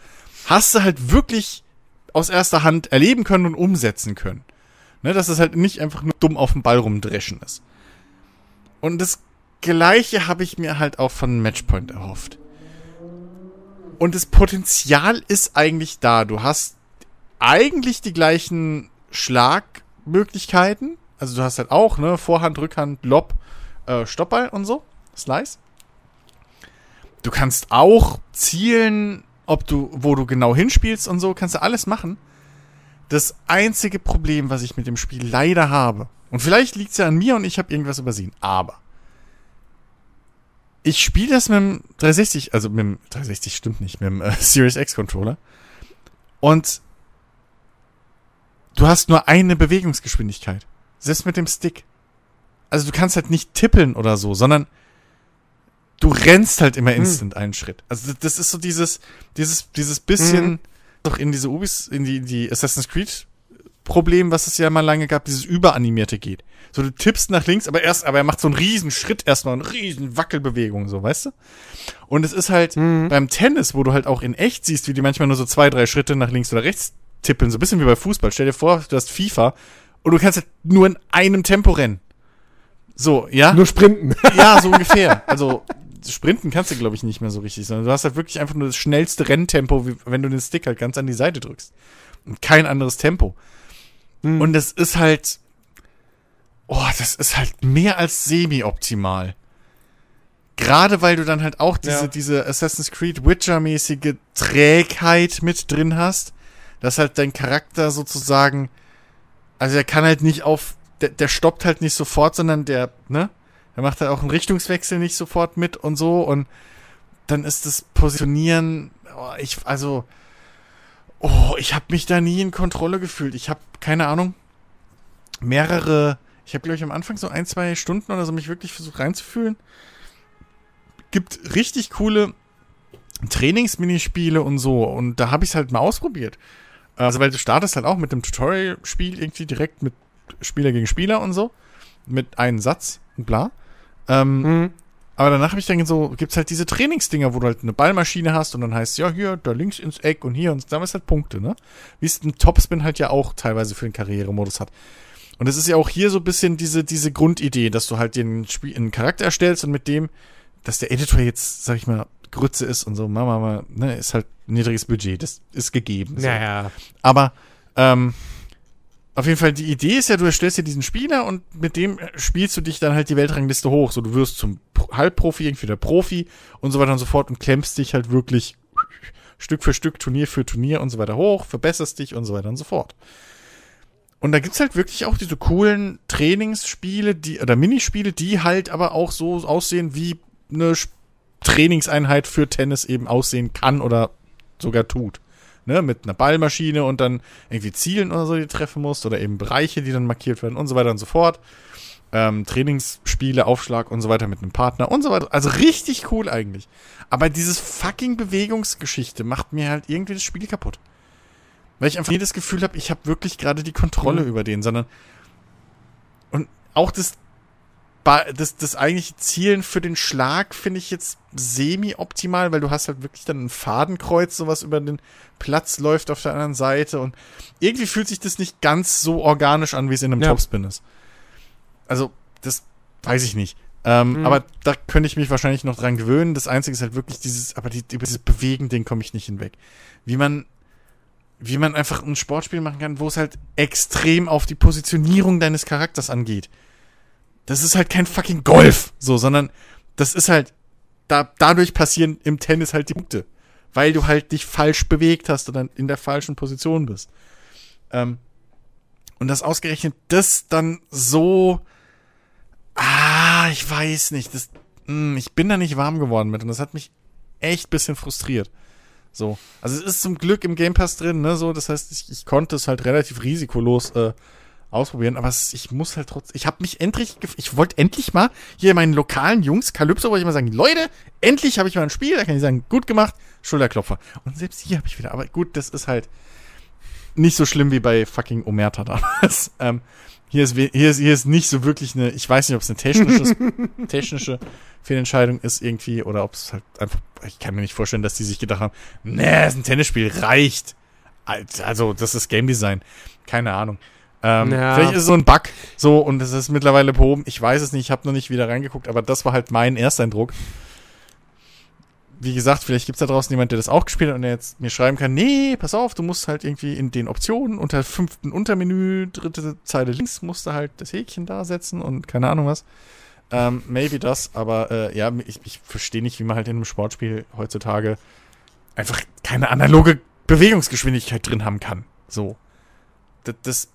Hast du halt wirklich aus erster Hand erleben können und umsetzen können. Ne, dass es halt nicht einfach nur dumm auf dem Ball rumdreschen ist. Und das Gleiche habe ich mir halt auch von Matchpoint erhofft. Und das Potenzial ist eigentlich da. Du hast eigentlich die gleichen Schlagmöglichkeiten. Also du hast halt auch, ne, Vorhand, Rückhand, Lob, äh, Stoppball und so. Slice. Du kannst auch zielen, ob du, wo du genau hinspielst und so, kannst du alles machen. Das einzige Problem, was ich mit dem Spiel leider habe, und vielleicht liegt es ja an mir und ich habe irgendwas übersehen, aber ich spiele das mit dem 360, also mit dem 360 stimmt nicht, mit dem äh, (laughs) Series X Controller. Und du hast nur eine Bewegungsgeschwindigkeit. Selbst mit dem Stick. Also du kannst halt nicht tippeln oder so, sondern du rennst halt immer instant einen Schritt. Also das ist so dieses, dieses, dieses bisschen doch in diese Ubis, in die, in die Assassin's Creed Problem, was es ja mal lange gab, dieses überanimierte geht. So, du tippst nach links, aber erst, aber er macht so einen riesen Schritt erstmal, eine riesen Wackelbewegung, so, weißt du? Und es ist halt beim Tennis, wo du halt auch in echt siehst, wie die manchmal nur so zwei, drei Schritte nach links oder rechts tippeln, so ein bisschen wie bei Fußball. Stell dir vor, du hast FIFA und du kannst halt nur in einem Tempo rennen. So, ja? Nur sprinten. (laughs) Ja, so ungefähr. Also sprinten kannst du, glaube ich, nicht mehr so richtig, sondern du hast halt wirklich einfach nur das schnellste Renntempo, wie, wenn du den Stick halt ganz an die Seite drückst. Und kein anderes Tempo. Und das ist halt, oh, das ist halt mehr als semi-optimal. Gerade weil du dann halt auch diese, Ja. diese Assassin's Creed Witcher-mäßige Trägheit mit drin hast, dass halt dein Charakter sozusagen, also er kann halt nicht auf, der, der stoppt halt nicht sofort, sondern der, ne? Der macht halt auch einen Richtungswechsel nicht sofort mit und so und dann ist das Positionieren, oh, ich, also, oh, ich habe mich da nie in Kontrolle gefühlt. Ich habe, keine Ahnung, mehrere, ich habe, glaube ich, am Anfang so ein, zwei Stunden oder so mich wirklich versucht reinzufühlen. Gibt richtig coole Trainingsminispiele und so und da habe ich es halt mal ausprobiert. Also, weil du startest halt auch mit dem Tutorial-Spiel irgendwie direkt mit Spieler gegen Spieler und so. Mit einem Satz und bla. Ähm, Mhm. Aber danach habe ich dann so, gibt's halt diese Trainingsdinger, wo du halt eine Ballmaschine hast und dann heißt ja hier, da links ins Eck und hier und da ist halt Punkte, ne? Wie es ein Topspin halt ja auch teilweise für den Karrieremodus hat. Und es ist ja auch hier so ein bisschen diese, diese Grundidee, dass du halt den Spiel, einen Charakter erstellst und mit dem, dass der Editor jetzt, sag ich mal, Grütze ist und so, Mama, Mama, ne, ist halt niedriges Budget, das ist gegeben. So. Naja. Aber ähm, auf jeden Fall, die Idee ist ja, du erstellst dir diesen Spieler und mit dem spielst du dich dann halt die Weltrangliste hoch. So, du wirst zum Pro- Halbprofi, irgendwie der Profi und so weiter und so fort und klemmst dich halt wirklich Stück für Stück, Turnier für Turnier und so weiter hoch, verbesserst dich und so weiter und so fort. Und da gibt's halt wirklich auch diese coolen Trainingsspiele, die, oder Minispiele, die halt aber auch so aussehen, wie eine Trainingseinheit für Tennis eben aussehen kann oder sogar tut. Ne, mit einer Ballmaschine und dann irgendwie Zielen oder so, die du treffen musst, oder eben Bereiche, die dann markiert werden und so weiter und so fort. Ähm, Trainingsspiele, Aufschlag und so weiter mit einem Partner und so weiter. Also richtig cool eigentlich. Aber dieses fucking Bewegungsgeschichte macht mir halt irgendwie das Spiel kaputt. Weil ich einfach nie das Gefühl habe, ich habe wirklich gerade die Kontrolle Mhm. über den, sondern und auch das, das, das eigentliche Zielen für den Schlag finde ich jetzt semi-optimal, weil du hast halt wirklich dann ein Fadenkreuz, sowas über den Platz läuft auf der anderen Seite und irgendwie fühlt sich das nicht ganz so organisch an, wie es in einem Ja. Topspin ist. Also, das weiß ich nicht. Ähm, Mhm. Aber da könnte ich mich wahrscheinlich noch dran gewöhnen. Das Einzige ist halt wirklich dieses, aber die, über dieses Bewegen-Ding komme ich nicht hinweg. Wie man, wie man einfach ein Sportspiel machen kann, wo es halt extrem auf die Positionierung deines Charakters angeht. Das ist halt kein fucking Golf, so, sondern das ist halt da, dadurch passieren im Tennis halt die Punkte. Weil du halt dich falsch bewegt hast oder in der falschen Position bist. Ähm, und das ausgerechnet das dann so, ah, ich weiß nicht, das, mh, ich bin da nicht warm geworden mit und das hat mich echt bisschen frustriert. So. Also es ist zum Glück im Game Pass drin, ne, so, das heißt, ich, ich konnte es halt relativ risikolos äh, ausprobieren, aber ich muss halt trotzdem, ich habe mich endlich, ich wollte endlich mal hier meinen lokalen Jungs, Calypso, wollte ich mal sagen, Leute, endlich habe ich mal ein Spiel, da kann ich sagen, gut gemacht, Schulterklopfer. Und selbst hier habe ich wieder, aber gut, das ist halt nicht so schlimm wie bei fucking Omerta damals. (laughs) ähm, hier ist, hier, ist, hier ist nicht so wirklich eine, ich weiß nicht, ob es eine technische, (laughs) technische Fehlentscheidung ist irgendwie oder ob es halt einfach, ich kann mir nicht vorstellen, dass die sich gedacht haben, nee, ist ein Tennisspiel, reicht. Also, das ist Game Design. Keine Ahnung. Ähm, ja. Vielleicht ist es so ein Bug, so, und es ist mittlerweile behoben. Ich weiß es nicht, ich habe noch nicht wieder reingeguckt, aber das war halt mein Ersteindruck. Wie gesagt, vielleicht gibt's da draußen jemand, der das auch gespielt hat und der jetzt mir schreiben kann, nee, pass auf, du musst halt irgendwie in den Optionen unter fünften Untermenü, dritte Zeile links, musst du halt das Häkchen da setzen und keine Ahnung was. Ähm, maybe das, aber äh, ja, ich, ich verstehe nicht, wie man halt in einem Sportspiel heutzutage einfach keine analoge Bewegungsgeschwindigkeit drin haben kann. So. Das, das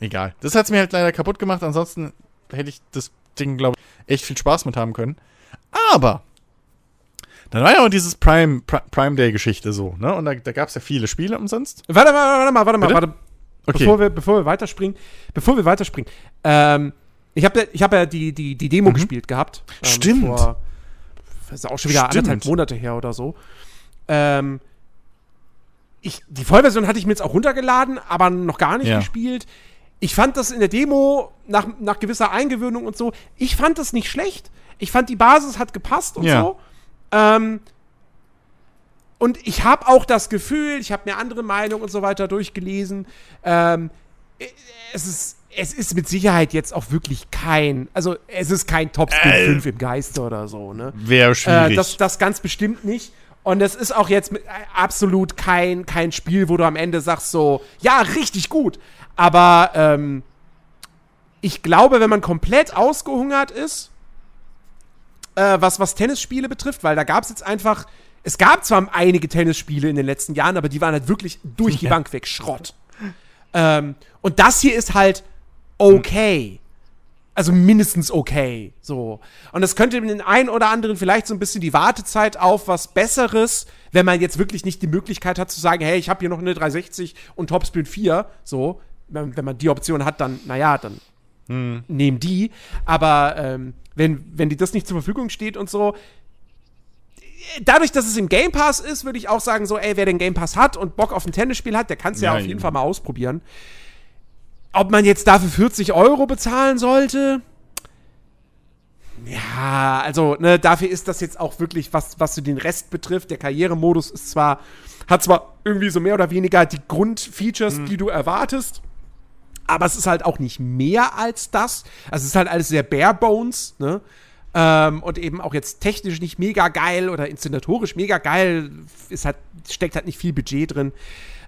egal. Das hat's mir halt leider kaputt gemacht. Ansonsten hätte ich das Ding, glaube ich, echt viel Spaß mit haben können. Aber dann war ja auch dieses Prime, Prime Day-Geschichte so, ne? Und da, da gab es ja viele Spiele umsonst. Warte, warte, warte mal, warte mal, warte. Okay. Bevor wir, bevor wir weiterspringen, bevor wir weiterspringen, ähm, ich habe ich hab ja die, die, die Demo mhm. gespielt gehabt. Ähm, Stimmt. Vor, das ist auch schon wieder Stimmt. anderthalb Monate her oder so. Ähm, ich, die Vollversion hatte ich mir jetzt auch runtergeladen, aber noch gar nicht ja. gespielt ich fand das in der Demo nach, nach gewisser Eingewöhnung und so, ich fand das nicht schlecht. Ich fand die Basis hat gepasst und ja. so. Ähm, und ich habe auch das Gefühl, ich habe mir andere Meinungen und so weiter durchgelesen. Ähm, es ist es ist mit Sicherheit jetzt auch wirklich kein, also es ist kein Topspin äh, 5 im Geiste oder so, ne? Wäre schwierig. Äh, das, das ganz bestimmt nicht. Und es ist auch jetzt absolut kein, kein Spiel, wo du am Ende sagst so, ja, richtig gut. Aber ähm, ich glaube, wenn man komplett ausgehungert ist, äh, was, was Tennisspiele betrifft, weil da gab es jetzt einfach, es gab zwar einige Tennisspiele in den letzten Jahren, aber die waren halt wirklich durch die. Bank weg Schrott. Ähm, und das hier ist halt okay. Also mindestens okay. So. Und es könnte den einen oder anderen vielleicht so ein bisschen die Wartezeit auf was Besseres, wenn man jetzt wirklich nicht die Möglichkeit hat zu sagen, hey, ich habe hier noch eine 360 und Topspin 4, so, wenn, wenn man die Option hat, dann, naja, dann hm. nehmen die. Aber ähm, wenn, wenn die das nicht zur Verfügung steht und so, dadurch, dass es im Game Pass ist, würde ich auch sagen, so, ey, wer den Game Pass hat und Bock auf ein Tennisspiel hat, der kann es ja, auf jeden Fall mal ausprobieren. Ob man jetzt dafür 40 Euro bezahlen sollte? Ja, also, ne, dafür ist das jetzt auch wirklich, was, was so den Rest betrifft. Der Karrieremodus ist zwar, hat zwar irgendwie so mehr oder weniger die Grundfeatures, hm. die du erwartest, aber es ist halt auch nicht mehr als das. Also es ist halt alles sehr bare bones, ne? Ähm, und eben auch jetzt technisch nicht mega geil oder inszenatorisch mega geil, ist halt, steckt halt nicht viel Budget drin.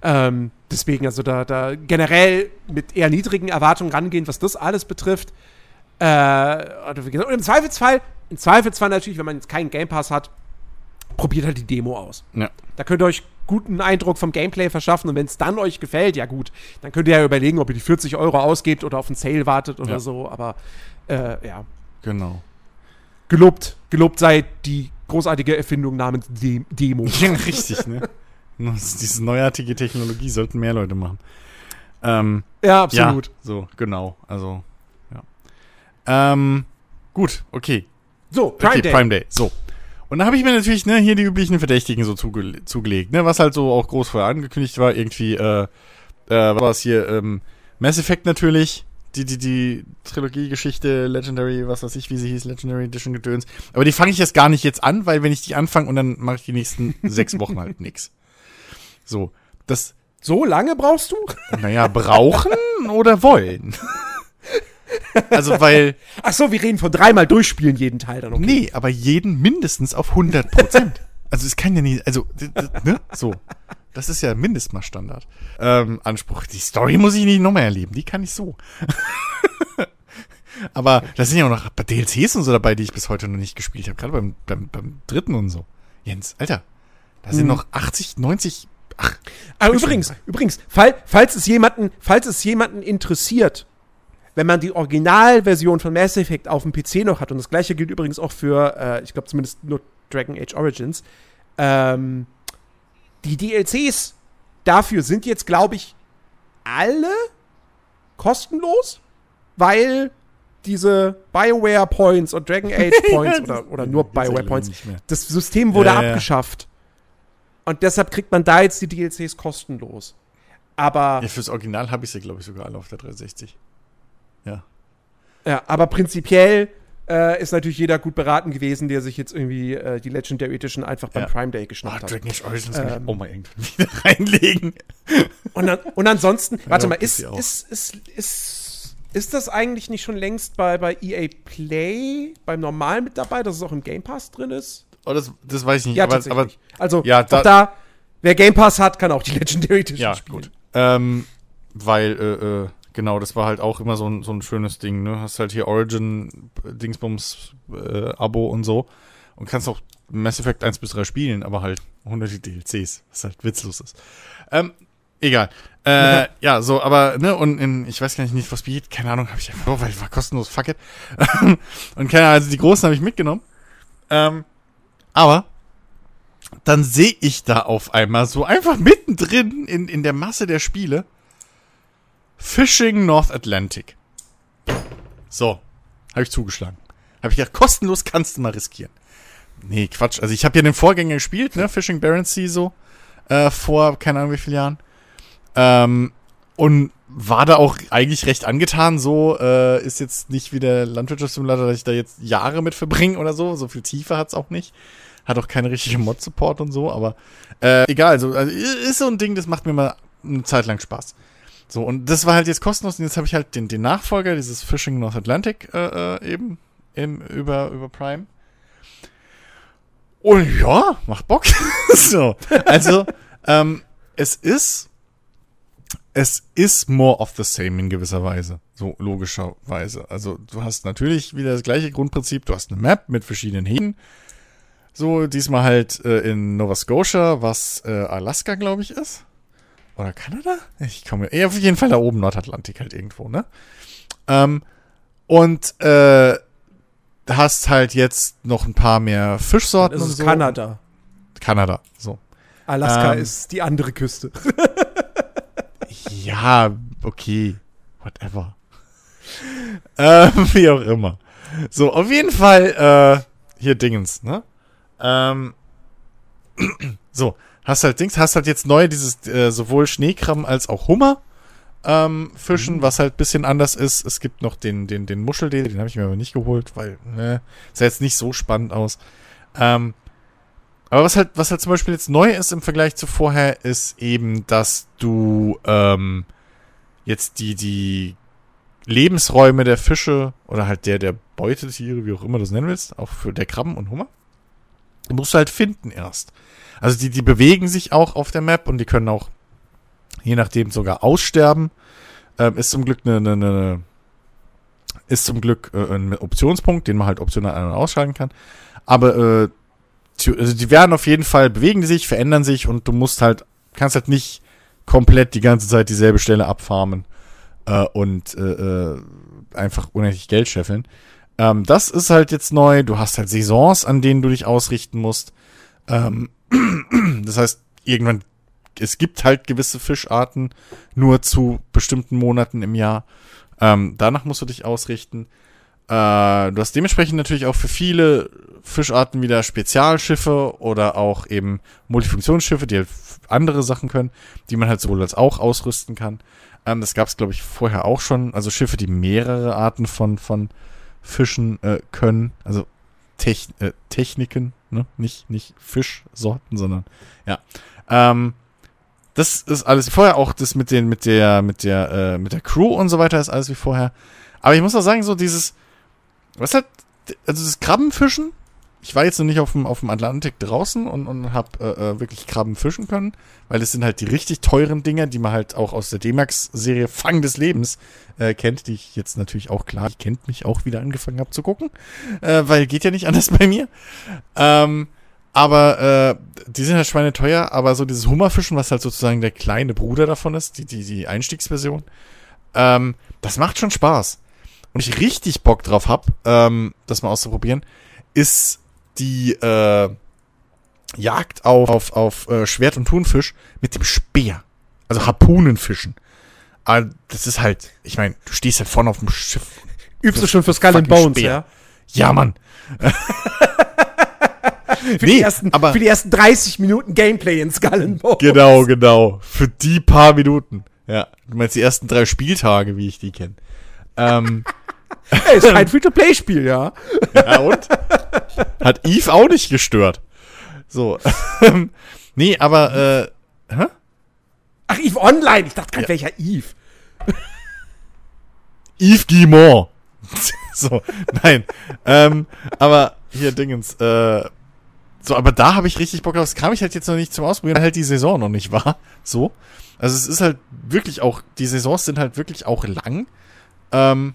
Ähm, deswegen, also da, da generell mit eher niedrigen Erwartungen rangehen, was das alles betrifft. Äh, und im Zweifelsfall, im Zweifelsfall natürlich, wenn man jetzt keinen Game Pass hat, probiert halt die Demo aus. Ja. Da könnt ihr euch guten Eindruck vom Gameplay verschaffen und wenn es dann euch gefällt, ja gut, dann könnt ihr ja überlegen, ob ihr die 40 Euro ausgebt oder auf einen Sale wartet oder ja. so, aber äh, ja. Genau. Gelobt, gelobt sei die großartige Erfindung namens De Demo. (laughs) Ja, richtig, ne? Diese neuartige Technologie sollten mehr Leute machen. Ähm, ja, absolut. Ja, so, genau. Also, ja. Ähm, gut, okay. So, Prime okay, Day. Prime Day. So. Und da habe ich mir natürlich ne, hier die üblichen Verdächtigen so zuge zugelegt, ne, was halt so auch groß vorher angekündigt war, irgendwie, äh, äh, was war es hier, ähm, Mass Effect natürlich, die, die, die Trilogie-Geschichte, Legendary, was weiß ich, wie sie hieß, Legendary Edition Gedöns. Aber die fange ich jetzt gar nicht jetzt an, weil wenn ich die anfange und dann mache ich die nächsten (laughs) sechs Wochen halt nix. So, das. So lange brauchst du? (laughs) Naja, brauchen oder wollen? (laughs) Also, weil. Ach so, wir reden von dreimal durchspielen jeden Teil dann, okay. Nee, aber jeden mindestens auf 100 Prozent. also, es kann ja nicht, also, ne, so. Das ist ja Mindestmaßstandard. Ähm, Anspruch. Die Story muss ich nicht nochmal erleben. Die kann ich so. (laughs) Aber da sind ja auch noch DLCs und so dabei, die ich bis heute noch nicht gespielt habe. Gerade beim, beim, beim dritten und so. Jens, Alter, da sind Hm. noch 80, 90. Ach, Aber übrigens, übrigens, fall, falls es jemanden, falls es jemanden interessiert, wenn man die Originalversion von Mass Effect auf dem PC noch hat, und das gleiche gilt übrigens auch für, äh, ich glaube zumindest nur Dragon Age Origins, ähm, die DLCs dafür sind jetzt, glaube ich, alle kostenlos, weil diese BioWare Points und Dragon (laughs) Age Points oder, oder nur BioWare Points, das System wurde Ja, ja. abgeschafft. Und deshalb kriegt man da jetzt die DLCs kostenlos. Aber, Ja, fürs Original habe ich sie, glaube ich, sogar alle auf der 360. Ja. ja, aber prinzipiell äh, ist natürlich jeder gut beraten gewesen, der sich jetzt irgendwie äh, die Legendary Edition einfach beim Ja. Prime Day geschnappt hat. Dragon Age Origins Ähm. will ich auch mal irgendwann (laughs) wieder reinlegen. Und, an, und ansonsten, warte Ja, mal, ist, ist, ist, ist, ist das eigentlich nicht schon längst bei, bei EA Play beim Normalen mit dabei, dass es auch im Game Pass drin ist? Oh, das, das weiß ich nicht. Ja, aber, aber also, Ja, da- auch da, wer Game Pass hat, kann auch die (laughs) Legendary Edition Ja, spielen. gut. Ähm, weil, äh, äh, genau, das war halt auch immer so ein, so ein schönes Ding, ne? Hast halt hier Origin, Dingsbums, äh, Abo und so. Und kannst auch Mass Effect 1 bis 3 spielen, aber halt hunderte DLCs, was halt witzlos ist. Ähm, egal. Äh, (laughs) ja, so, aber, ne, und in, ich weiß gar nicht, nicht was bietet, keine Ahnung, habe ich einfach, oh, weil war kostenlos, fuck it. (laughs) und keine Ahnung, also die großen habe ich mitgenommen. Ähm, aber dann sehe ich da auf einmal so einfach mittendrin in, in der Masse der Spiele Fishing North Atlantic. So, habe ich zugeschlagen. Habe ich gedacht, kostenlos kannst du mal riskieren. Nee, Quatsch. Also ich habe ja den Vorgänger gespielt, ne, Fishing Barents Sea so, äh, vor keine Ahnung wie vielen Jahren. Ähm, und war da auch eigentlich recht angetan, so, äh, ist jetzt nicht wie der Landwirtschaftssimulator, dass ich da jetzt Jahre mit verbringe oder so. So viel Tiefe hat's auch nicht. Hat auch keine richtige Mod-Support und so, aber äh, egal, also, also ist so ein Ding, das macht mir mal eine Zeit lang Spaß. So, und das war halt jetzt kostenlos und jetzt habe ich halt den, den Nachfolger, dieses Fishing North Atlantic, äh, äh, eben, im, über, über Prime. Und ja, macht Bock. (laughs) so, also, ähm, es ist, es ist more of the same in gewisser Weise. So, logischerweise. Also, du hast natürlich wieder das gleiche Grundprinzip. Du hast eine Map mit verschiedenen Hähnen. So, diesmal halt äh, in Nova Scotia, was äh, Alaska, glaube ich, ist. Oder Kanada? Ich komme eher auf jeden Fall da oben, Nordatlantik halt irgendwo, ne? Ähm, und äh, hast halt jetzt noch ein paar mehr Fischsorten Das ist so. Kanada. Kanada, so. Alaska Ähm. ist die andere Küste. (laughs) Ja, okay. Whatever. (laughs) ähm, wie auch immer. So, auf jeden Fall, äh, hier Dingens, ne? Ähm, (clears throat) so, hast halt Dings, hast halt jetzt neu dieses, äh, sowohl Schneekrabben als auch Hummer, ähm, Fischen, was halt bisschen anders ist. Es gibt noch den, den, den Muscheldeel, den habe ich mir aber nicht geholt, weil, ne, sah jetzt nicht so spannend aus. Ähm, aber was halt, was halt zum Beispiel jetzt neu ist im Vergleich zu vorher, ist eben, dass du ähm, jetzt die, die Lebensräume der Fische oder halt der, der Beutetiere, wie auch immer du das nennen willst, auch für der Krabben und Hummer, die musst du halt finden erst. Also die, die bewegen sich auch auf der Map und die können auch je nachdem sogar aussterben. Ähm, ist zum Glück eine, eine, eine ist zum Glück äh, ein Optionspunkt, den man halt optional ein- und ausschalten kann. Aber äh, also die werden auf jeden Fall, bewegen sich, verändern sich und du musst halt, kannst halt nicht komplett die ganze Zeit dieselbe Stelle abfarmen äh, und äh, äh, einfach unendlich Geld scheffeln. Ähm, das ist halt jetzt neu. Du hast halt Saisons, an denen du dich ausrichten musst. Ähm, (clears throat) das heißt, irgendwann, es gibt halt gewisse Fischarten nur zu bestimmten Monaten im Jahr. Ähm, danach musst du dich ausrichten. Äh, du hast dementsprechend natürlich auch für viele Fischarten wieder Spezialschiffe oder auch eben Multifunktionsschiffe, die halt andere Sachen können, die man halt sowohl als auch ausrüsten kann. Ähm, das gab es, glaube ich, vorher auch schon. Also Schiffe, die mehrere Arten von, von Fischen äh, können. Also Techn äh, Techniken, ne? Nicht, nicht Fischsorten, sondern ja. Ähm, das ist alles wie vorher, auch das mit den, mit der, mit der, äh, mit der Crew und so weiter ist alles wie vorher. Aber ich muss auch sagen, so dieses, was halt, also das Krabbenfischen ich war jetzt noch nicht auf dem, auf dem Atlantik draußen und, und habe äh, äh, wirklich Krabben fischen können, weil es sind halt die richtig teuren Dinger, die man halt auch aus der D-Max-Serie Fang des Lebens äh, kennt, die ich jetzt natürlich auch klar, ich kennt mich auch wieder angefangen habe zu gucken, äh, weil geht ja nicht (laughs) anders bei mir. Ähm, aber äh, die sind halt schweineteuer, aber so dieses Hummerfischen, was halt sozusagen der kleine Bruder davon ist, die, die, die Einstiegsversion, ähm, das macht schon Spaß. Und ich richtig Bock drauf hab, ähm, das mal auszuprobieren, ist die äh, Jagd auf, auf, auf äh, Schwert- und Thunfisch mit dem Speer. Also Harpunenfischen. Aber das ist halt, ich meine, du stehst halt vorne auf dem Schiff. Übst du schon für Skull and Bones, Speer. ja? Ja, Mann. (laughs) Für, die ersten, aber für die ersten 30 Minuten Gameplay in Skull and Bones. genau, genau. Für die paar Minuten. Ja, du meinst die ersten drei Spieltage, wie ich die kenne. Ähm, (laughs) (laughs) Ey, ist kein Free-to-Play-Spiel, ja. ja, und? Hat Eve auch nicht gestört. So. (laughs) nee, aber, äh, hä? Ach, Eve Online. Ich dachte gerade, Ja. welcher Eve? Yves Guillemot. (laughs) so, nein. ähm, aber hier Dingens, äh, so, aber da habe ich richtig Bock drauf. Das kam ich halt jetzt noch nicht zum Ausprobieren, weil halt die Saison noch nicht war. So. Also es ist halt wirklich auch, die Saisons sind halt wirklich auch lang. Ähm,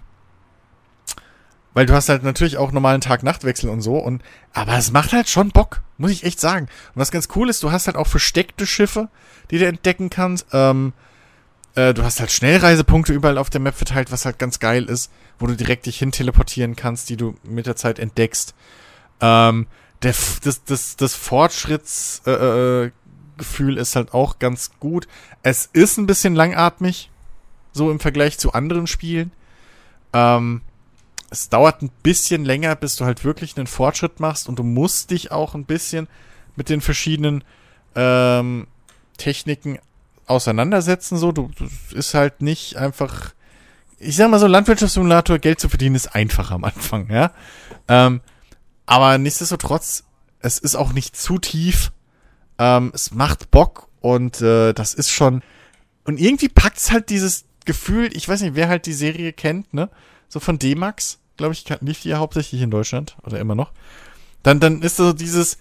weil du hast halt natürlich auch normalen Tag-Nacht-Wechsel und so. Und, aber es macht halt schon Bock, muss ich echt sagen. Und was ganz cool ist, du hast halt auch versteckte Schiffe, die du entdecken kannst. Ähm, äh, du hast halt Schnellreisepunkte überall auf der Map verteilt, was halt ganz geil ist, wo du direkt dich hin teleportieren kannst, die du mit der Zeit entdeckst. Ähm, der, das, das, das Fortschrittsgefühl äh, Gefühl ist halt auch ganz gut. Es ist ein bisschen langatmig, so im Vergleich zu anderen Spielen. Ähm, es dauert ein bisschen länger, bis du halt wirklich einen Fortschritt machst und du musst dich auch ein bisschen mit den verschiedenen ähm, Techniken auseinandersetzen. So, du, du ist halt nicht einfach. Ich sag mal so, Landwirtschaftssimulator, Geld zu verdienen, ist einfach am Anfang, ja. Ähm, aber nichtsdestotrotz, es ist auch nicht zu tief. Ähm, es macht Bock und äh, das ist schon. Und irgendwie packt's halt dieses Gefühl, ich weiß nicht, wer halt die Serie kennt, ne? So von D-Max, glaube ich, lief die ja hauptsächlich in Deutschland oder immer noch. Dann, dann ist so dieses,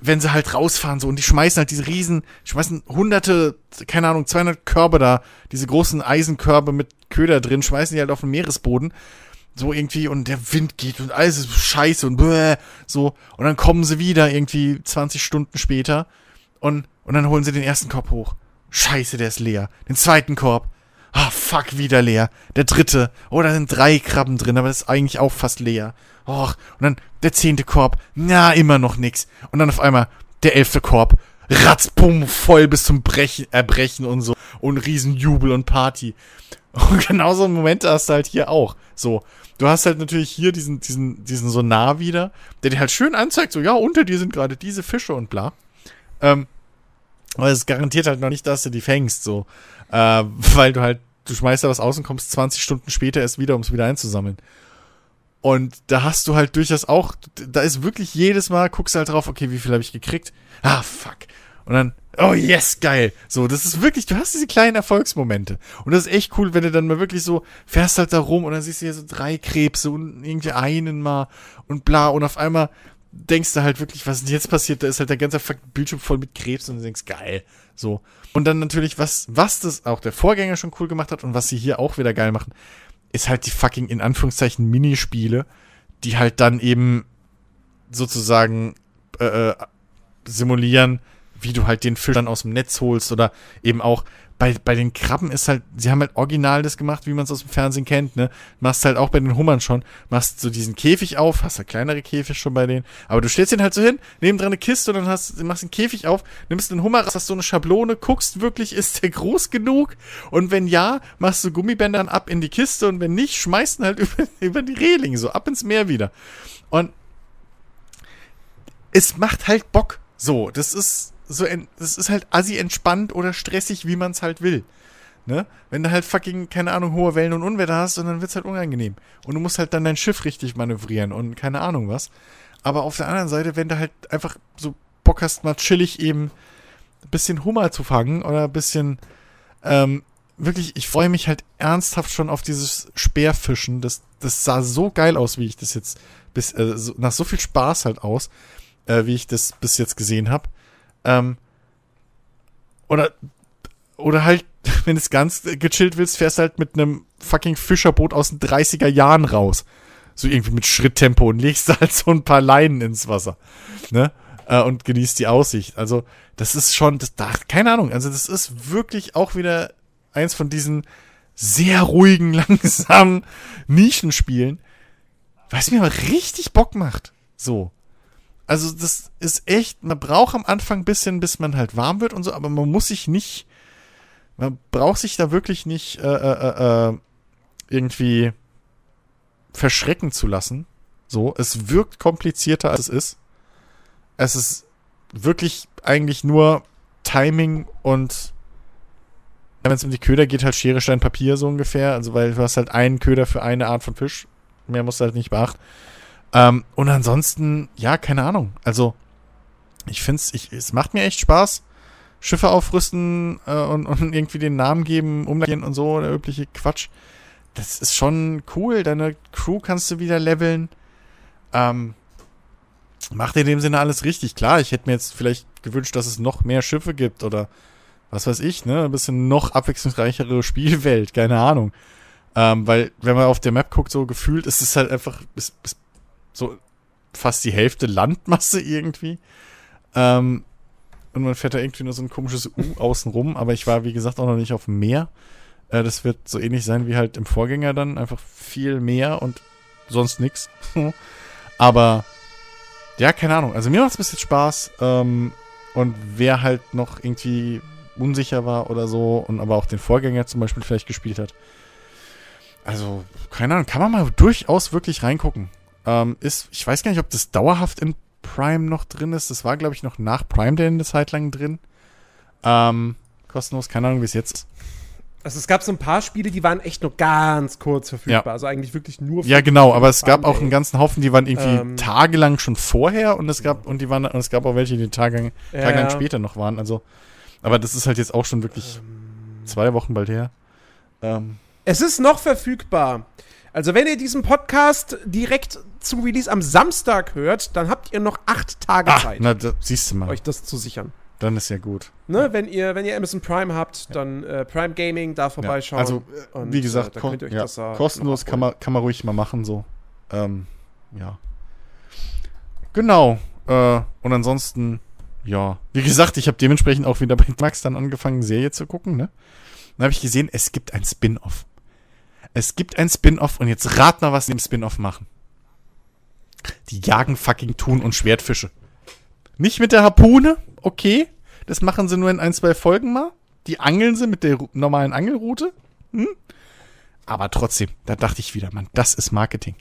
wenn sie halt rausfahren so und die schmeißen halt diese riesen, schmeißen hunderte, keine Ahnung, 200 Körbe da, diese großen Eisenkörbe mit Köder drin, schmeißen die halt auf den Meeresboden. So irgendwie und der Wind geht und alles ist scheiße und bäh, so. Und dann kommen sie wieder irgendwie 20 Stunden später und, und dann holen sie den ersten Korb hoch. Scheiße, der ist leer. Den zweiten Korb. Ah, fuck, wieder leer. Der dritte. Oh, da sind drei Krabben drin, aber das ist eigentlich auch fast leer. Och, und dann der zehnte Korb. Na, immer noch nix. Und dann auf einmal der elfte Korb. Ratzbumm, voll bis zum Brechen, Erbrechen und so. Und Riesenjubel und Party. (laughs) Und genauso Momente hast du halt hier auch. So. Du hast halt natürlich hier diesen, diesen, diesen Sonar wieder, der dir halt schön anzeigt, so, ja, unter dir sind gerade diese Fische und bla. Ähm, aber es garantiert halt noch nicht, dass du die fängst, so. Äh, (laughs) weil du halt, du schmeißt da was aus und kommst 20 Stunden später erst wieder, um es wieder einzusammeln. Und da hast du halt durchaus auch, da ist wirklich jedes Mal, guckst halt drauf, okay, wie viel habe ich gekriegt? Ah, fuck. Und dann, oh yes, geil. So, das ist wirklich, du hast diese kleinen Erfolgsmomente. Und das ist echt cool, wenn du dann mal wirklich so fährst halt da rum und dann siehst du hier so drei Krebse und irgendwie einen mal und bla. Und auf einmal denkst du halt wirklich, was jetzt passiert? Da ist halt der ganze Bildschirm voll mit Krebs und du denkst, geil. So. Und dann natürlich, was, was das auch der Vorgänger schon cool gemacht hat und was sie hier auch wieder geil machen, ist halt die fucking, in Anführungszeichen, Minispiele, die halt dann eben sozusagen äh, äh, simulieren, wie du halt den Fisch dann aus dem Netz holst oder eben auch bei, bei den Krabben ist halt, sie haben halt original das gemacht, wie man es aus dem Fernsehen kennt, ne? Machst halt auch bei den Hummern schon, machst so diesen Käfig auf, hast halt kleinere Käfig schon bei denen, aber du stellst den halt so hin, nebendran eine Kiste und dann hast, machst den Käfig auf, nimmst den Hummer hast so eine Schablone, guckst wirklich, (laughs) ist der groß genug? Und wenn ja, machst du Gummibänder dann ab in die Kiste und wenn nicht, schmeißt ihn halt (laughs) über, über die Reling, so ab ins Meer wieder. Und es macht halt Bock. So, das ist so, das ist halt assi entspannt oder stressig, wie man es halt will. Ne? Wenn du halt fucking, keine Ahnung, hohe Wellen und Unwetter hast, und dann wird's halt unangenehm. Und du musst halt dann dein Schiff richtig manövrieren und keine Ahnung was. Aber auf der anderen Seite, wenn du halt einfach so Bock hast, mal chillig eben ein bisschen Hummer zu fangen oder ein bisschen ähm, wirklich, ich freue mich halt ernsthaft schon auf dieses Speerfischen. Das, das sah so geil aus, wie ich das jetzt bis, äh, so, nach so viel Spaß halt aus, äh, wie ich das bis jetzt gesehen habe. Ähm, oder, oder halt, (laughs) wenn du es ganz gechillt willst, fährst halt mit einem fucking Fischerboot aus den 30er Jahren raus. So irgendwie mit Schritttempo und legst (laughs) halt so ein paar Leinen ins Wasser. Ne? Äh, und genießt die Aussicht. Also, das ist schon, das, da, keine Ahnung, also das ist wirklich auch wieder eins von diesen sehr ruhigen, (laughs) langsamen Nischenspielen, was mir aber richtig Bock macht. So. Also das ist echt, man braucht am Anfang ein bisschen, bis man halt warm wird und so, aber man muss sich nicht, man braucht sich da wirklich nicht äh, äh, äh, äh irgendwie verschrecken zu lassen. So, es wirkt komplizierter als es ist. Es ist wirklich eigentlich nur Timing und wenn es um die Köder geht, halt Schere, Stein, Papier so ungefähr. Also, weil du hast halt einen Köder für eine Art von Fisch. Mehr musst du halt nicht beachten. Ähm, und ansonsten, ja, keine Ahnung. Also, ich finde es, es macht mir echt Spaß. Schiffe aufrüsten äh, und, und (laughs) irgendwie den Namen geben, umgehen und so, der übliche Quatsch. Das ist schon cool. Deine Crew kannst du wieder leveln. Ähm, macht in dem Sinne alles richtig. Klar, ich hätte mir jetzt vielleicht gewünscht, dass es noch mehr Schiffe gibt oder was weiß ich, ne? Ein bisschen noch abwechslungsreichere (laughs) Spielwelt, keine Ahnung. Ähm, weil, wenn man auf der Map guckt, so gefühlt, ist es halt einfach ist, ist so fast die Hälfte Landmasse irgendwie. Ähm, und man fährt da irgendwie nur so ein komisches U (laughs) außenrum, aber ich war, wie gesagt, auch noch nicht auf dem Meer. Äh, das wird so ähnlich sein wie halt im Vorgänger dann, einfach viel mehr und sonst nix. (laughs) aber ja, keine Ahnung. Also mir macht es ein bisschen Spaß. Ähm, und wer halt noch irgendwie unsicher war oder so und aber auch den Vorgänger zum Beispiel vielleicht gespielt hat. Also, keine Ahnung, kann man mal durchaus wirklich reingucken. Ähm, ist, ich weiß gar nicht, ob das dauerhaft in Prime noch drin ist. Das war, glaube ich, noch nach Prime Day eine Zeit lang drin. Ähm, kostenlos, keine Ahnung, wie es jetzt ist. Also es gab so ein paar Spiele, die waren echt nur ganz kurz verfügbar. Ja. Also eigentlich wirklich nur. Ja, genau. Aber es gab auch einen ganzen Haufen, die waren irgendwie ähm, tagelang schon vorher und es gab und die waren und es gab auch welche, die tagelang, ja, tagelang ja. später noch waren. Also, aber das ist halt jetzt auch schon wirklich ähm, zwei Wochen bald her. Ähm. Es ist noch verfügbar. Also wenn ihr diesen Podcast direkt zum Release am Samstag hört, dann habt ihr noch acht Tage Ach, Zeit. Na, da, siehst du mal. Euch das zu sichern. Dann ist ja gut. Ne, wenn ihr, wenn ihr Amazon Prime habt, dann äh, Prime Gaming da vorbeischauen. Ja, also, und, wie gesagt, äh, ja, das, äh, kostenlos kann man, kann man ruhig mal machen, so. Ähm, ja. Genau. Äh, und ansonsten, ja. Wie gesagt, ich habe dementsprechend auch wieder bei Max dann angefangen, Serie zu gucken, ne? Dann habe ich gesehen, es gibt ein Spin-off. Es gibt ein Spin-off und jetzt rat mal, was die im Spin-off machen. Die jagen fucking Thun und Schwertfische. Nicht mit der Harpune, okay. Das machen sie nur in ein, zwei Folgen mal. Die angeln sie mit der normalen Angelroute. Hm? Aber trotzdem, da dachte ich wieder, Mann, das ist Marketing.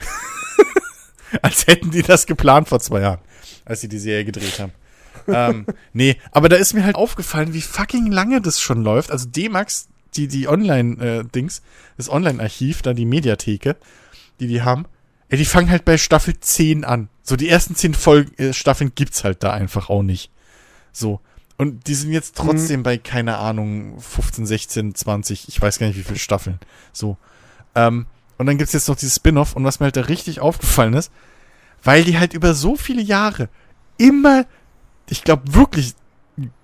(laughs) als hätten die das geplant vor zwei Jahren, als sie die Serie gedreht haben. ähm, (laughs) nee, aber da ist mir halt aufgefallen, wie fucking lange das schon läuft. Also D-Max, die, die Online-Dings, äh, das Online-Archiv, da die Mediatheke, die die haben, ey, die fangen halt bei Staffel 10 an. So, die ersten 10 Folgen, äh, Staffeln gibt's halt da einfach auch nicht. So. Und die sind jetzt trotzdem mhm. bei, keine Ahnung, 15, 16, 20, ich weiß gar nicht, wie viele Staffeln. So. Ähm, und dann gibt's jetzt noch dieses Spin-off und was mir halt da richtig aufgefallen ist, weil die halt über so viele Jahre immer, ich glaube wirklich,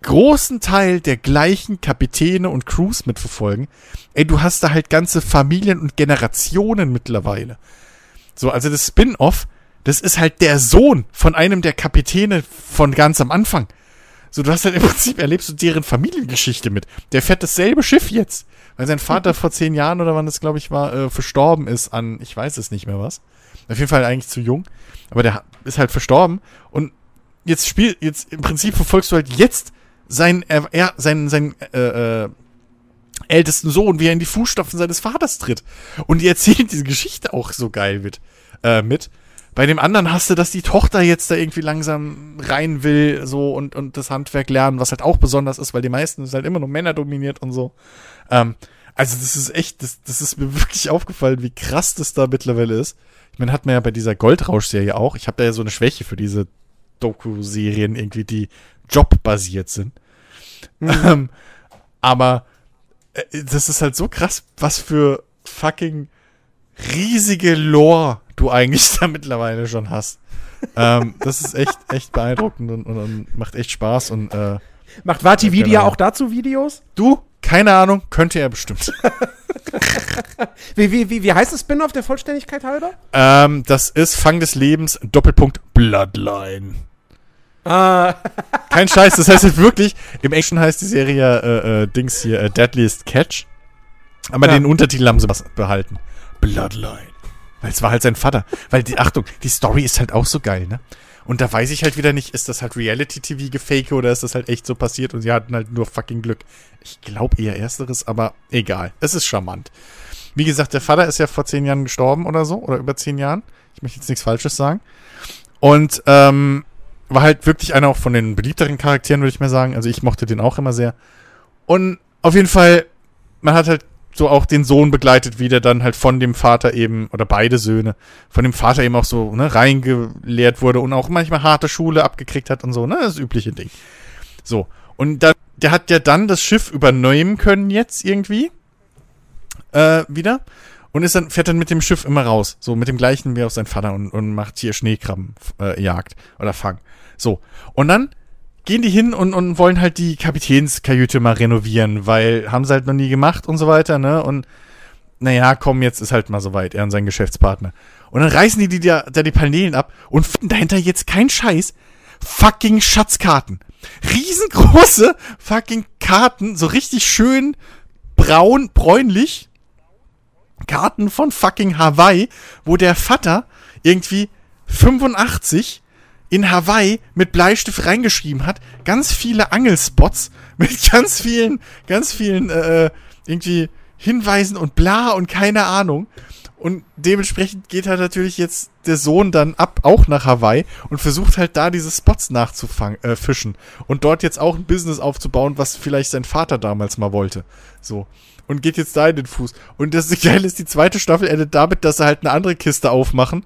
großen Teil der gleichen Kapitäne und Crews mitverfolgen. Ey, du hast da halt ganze Familien und Generationen mittlerweile. So, also das Spin-off, das ist halt der Sohn von einem der Kapitäne von ganz am Anfang. So, du hast halt im Prinzip erlebst du deren Familiengeschichte mit. Der fährt dasselbe Schiff jetzt, weil sein Vater (laughs) vor zehn Jahren oder wann das, glaube ich, war, äh, verstorben ist an, ich weiß es nicht mehr was. Auf jeden Fall eigentlich zu jung. Aber der ist halt verstorben. Und jetzt spielt, jetzt im Prinzip verfolgst du halt jetzt sein, er, er sein, sein, äh, äh, ältesten Sohn, wie er in die Fußstapfen seines Vaters tritt. Und die erzählen diese Geschichte auch so geil mit. Äh, mit. Bei dem anderen hast du, dass die Tochter jetzt da irgendwie langsam rein will, so und, und das Handwerk lernen, was halt auch besonders ist, weil die meisten sind halt immer nur Männer dominiert und so. Ähm, also das ist echt, das, das ist mir (laughs) wirklich aufgefallen, wie krass das da mittlerweile ist. Ich meine, hat man ja bei dieser Goldrausch-Serie auch. Ich habe da ja so eine Schwäche für diese Doku-Serien irgendwie, die jobbasiert sind. Mhm. Ähm, aber das ist halt so krass, was für fucking riesige Lore du eigentlich (laughs) da mittlerweile schon hast. ähm, das ist echt, echt beeindruckend und, und, und macht echt Spaß und äh, Macht Vati Video auch dazu Videos? Du? Keine Ahnung, könnte er bestimmt. (laughs) wie, wie, wie, wie heißt das Spin-off der Vollständigkeit halber? Ähm, das ist Fang des Lebens, Doppelpunkt Bloodline. Ah. Kein Scheiß, das heißt jetzt wirklich, im Action heißt die Serie äh, äh, Dings hier, äh, Deadliest Catch. Aber ja. den Untertitel haben sie was behalten. Bloodline. Weil es war halt sein Vater. Weil die, Achtung, die Story ist halt auch so geil, ne? Und da weiß ich halt wieder nicht, ist das halt Reality-TV-Gefake oder ist das halt echt so passiert und sie hatten halt nur fucking Glück. Ich glaube eher ersteres, aber egal. Es ist charmant. Wie gesagt, der Vater ist ja vor zehn Jahren gestorben oder so, oder über zehn Jahren. Ich möchte jetzt nichts Falsches sagen. Und ähm, war halt wirklich einer auch von den beliebteren Charakteren, würde ich mal sagen. Also ich mochte den auch immer sehr. Und auf jeden Fall, man hat halt so auch den Sohn begleitet, wie der dann halt von dem Vater eben, oder beide Söhne, von dem Vater eben auch so, ne, reingelehrt wurde und auch manchmal harte Schule abgekriegt hat und so, ne, das übliche Ding. So. Und dann, der hat ja dann das Schiff übernehmen können jetzt irgendwie, äh, wieder. Und ist dann, fährt dann mit dem Schiff immer raus. So, mit dem gleichen wie auch sein Vater und, und macht hier Schneekrabben, äh, oder Fang. So. Und dann gehen die hin und, und wollen halt die Kapitänskajüte mal renovieren, weil haben sie halt noch nie gemacht und so weiter, ne? Und naja, komm, jetzt ist halt mal soweit, er und sein Geschäftspartner. Und dann reißen die, die da, da die Paneelen ab und finden dahinter jetzt kein Scheiß. Fucking Schatzkarten. Riesengroße fucking Karten, so richtig schön braun, bräunlich. Karten von fucking Hawaii, wo der Vater irgendwie 85 in Hawaii mit Bleistift reingeschrieben hat, ganz viele Angelspots (laughs) mit ganz vielen, ganz vielen äh, äh, irgendwie Hinweisen und bla und keine Ahnung. Und dementsprechend geht halt natürlich jetzt der Sohn dann ab, auch nach Hawaii und versucht halt da diese Spots nachzufischen äh, fischen und dort jetzt auch ein Business aufzubauen, was vielleicht sein Vater damals mal wollte. So. Und geht jetzt da in den Fuß. Und das Geile ist, die zweite Staffel endet damit, dass sie halt eine andere Kiste aufmachen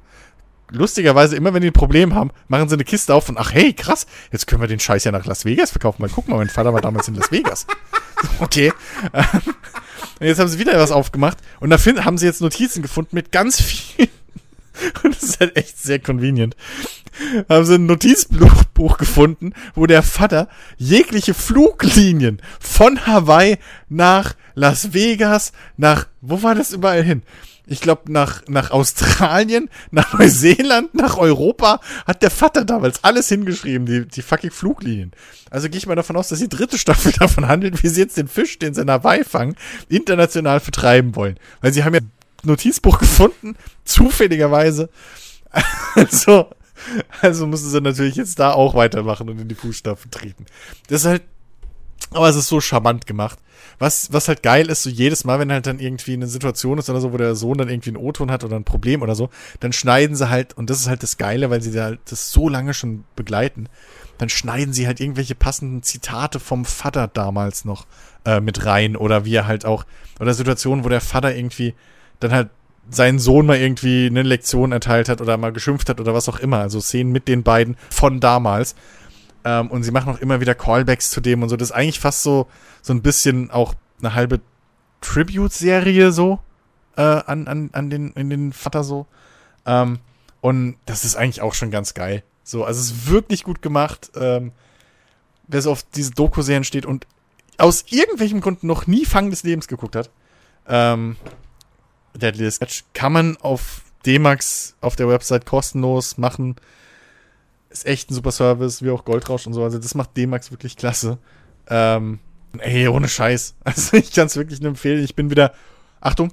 lustigerweise immer, wenn die ein Problem haben, machen sie eine Kiste auf und ach hey, krass, jetzt können wir den Scheiß ja nach Las Vegas verkaufen. Mal gucken mein Vater war damals in Las Vegas. (laughs) okay. (laughs) und jetzt haben sie wieder was aufgemacht und da haben sie jetzt Notizen gefunden mit ganz vielen. (laughs) und das ist halt echt sehr convenient. Haben sie ein Notizbuch gefunden, wo der Vater jegliche Fluglinien von Hawaii nach Las Vegas, nach, wo war das überall hin? ich glaube, nach, nach Australien, (laughs) nach Neuseeland, nach Europa hat der Vater damals alles hingeschrieben, die, die fucking Fluglinien. Also gehe ich mal davon aus, dass die dritte Staffel (laughs) davon handelt, wie sie jetzt den Fisch, den sie in Hawaii fangen, international vertreiben wollen. Weil sie haben ja Notizbuch (laughs) gefunden, zufälligerweise. (laughs) Also, also müssen sie natürlich jetzt da auch weitermachen und in die Fußstapfen treten. Das ist halt, aber es ist so charmant gemacht was, was halt geil ist, so jedes Mal, wenn halt dann irgendwie eine Situation ist oder so, wo der Sohn dann irgendwie einen O-Ton hat oder ein Problem oder so, dann schneiden sie halt, und das ist halt das Geile, weil sie da halt das so lange schon begleiten, dann schneiden sie halt irgendwelche passenden Zitate vom Vater damals noch äh, mit rein oder wie er halt auch, oder Situationen, wo der Vater irgendwie dann halt seinen Sohn mal irgendwie eine Lektion erteilt hat oder mal geschimpft hat oder was auch immer. Also Szenen mit den beiden von damals. Ähm, und sie machen auch immer wieder Callbacks zu dem und so. Das ist eigentlich fast so, so ein bisschen auch eine halbe Tribute-Serie so äh, an, an, an den, in den Vater so. Ähm, und das ist eigentlich auch schon ganz geil. So, also es ist wirklich gut gemacht. Ähm, wer so auf diese Doku-Serien steht und aus irgendwelchem Grund noch nie Fang des Lebens geguckt hat, ähm, Deadly Sketch, kann man auf D-Max auf der Website kostenlos machen. Ist echt ein super Service, wie auch Goldrausch und so. Also das macht D-Max wirklich klasse. Ähm, ey, ohne Scheiß. (laughs) Also ich kann es wirklich nur empfehlen. Ich bin wieder, Achtung,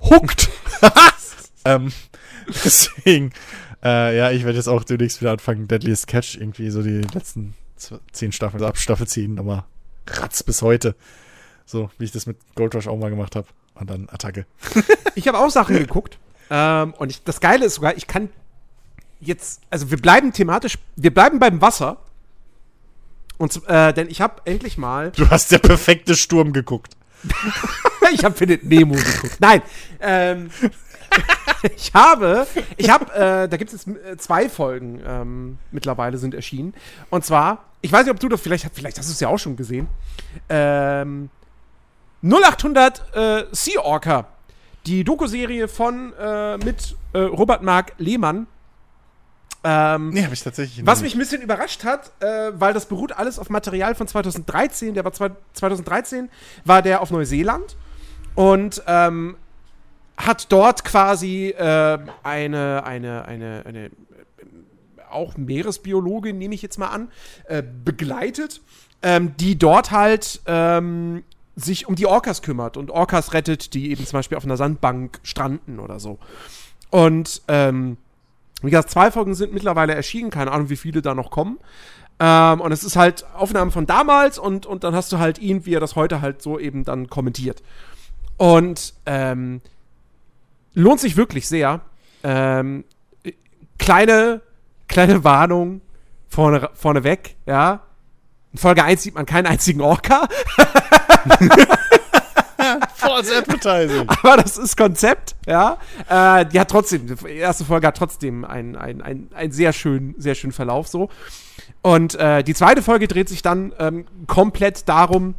hooked. (laughs) ähm, deswegen, äh, ja, ich werde jetzt auch demnächst wieder anfangen, Deadliest Catch irgendwie so die letzten zehn Staffeln, also ab Staffel ziehen, aber ratz bis heute. So, wie ich das mit Gold Rush auch mal gemacht habe. Und dann Attacke. (laughs) ich habe auch Sachen geguckt. Ähm, und ich, das Geile ist sogar, ich kann jetzt, also wir bleiben thematisch, wir bleiben beim Wasser. Und äh, denn ich habe endlich mal. Du hast der perfekte Sturm geguckt. (laughs) ich habe Findet Nemo geguckt. Nein. Ähm, (laughs) ich habe, ich habe, äh, da gibt es äh, zwei Folgen ähm, mittlerweile sind erschienen. Und zwar, ich weiß nicht, ob du das vielleicht, vielleicht hast du es ja auch schon gesehen. Ähm, 0800 äh, Sea Orca. Die Doku-Serie von äh, mit äh, Robert Mark Lehmann. Ähm, Nee, habe ich tatsächlich was noch mich ein bisschen überrascht hat, äh, weil das beruht alles auf Material von 2013. Der war zwei, 2013 war der auf Neuseeland und ähm, hat dort quasi äh, eine, eine, eine, eine, äh, auch Meeresbiologin, nehme ich jetzt mal an, äh, begleitet, ähm, die dort halt ähm, sich um die Orcas kümmert und Orcas rettet, die eben zum Beispiel auf einer Sandbank stranden oder so. Und ähm, wie gesagt, zwei Folgen sind mittlerweile erschienen, keine Ahnung, wie viele da noch kommen. Ähm, und es ist halt Aufnahmen von damals und, und dann hast du halt ihn, wie er das heute halt so eben dann kommentiert. Und ähm, lohnt sich wirklich sehr. Ähm, kleine, kleine Warnung vorne, vorneweg, ja. In Folge 1 sieht man keinen einzigen Orca, (laughs) False Advertising. aber das ist Konzept, ja. Äh, die hat trotzdem, die erste Folge hat trotzdem einen ein, ein, ein sehr schönen, sehr schönen Verlauf so. Und äh, die zweite Folge dreht sich dann ähm, komplett darum,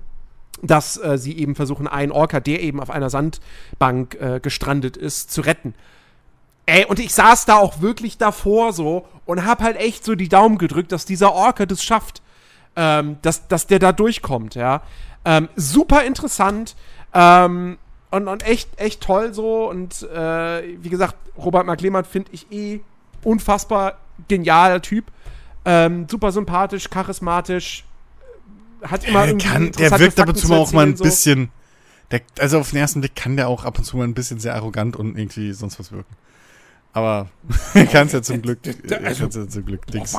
dass äh, sie eben versuchen, einen Orca, der eben auf einer Sandbank äh, gestrandet ist, zu retten. Ey, und ich saß da auch wirklich davor so und hab halt echt so die Daumen gedrückt, dass dieser Orca das schafft, ähm, dass, dass der da durchkommt, ja. Ähm, super interessant ähm, und, und echt, echt toll so. Und äh, wie gesagt, Robert Mark Lehmann finde ich eh unfassbar genialer Typ. Ähm, super sympathisch, charismatisch. Hat immer Der, kann, der wirkt ab und zu mal auch mal ein so. bisschen. Der, also auf den ersten Blick kann der auch ab und zu mal ein bisschen sehr arrogant und irgendwie sonst was wirken. Aber (laughs) er kann es ja zum Glück. (laughs) Er also- ja zum Glück Boah, nix.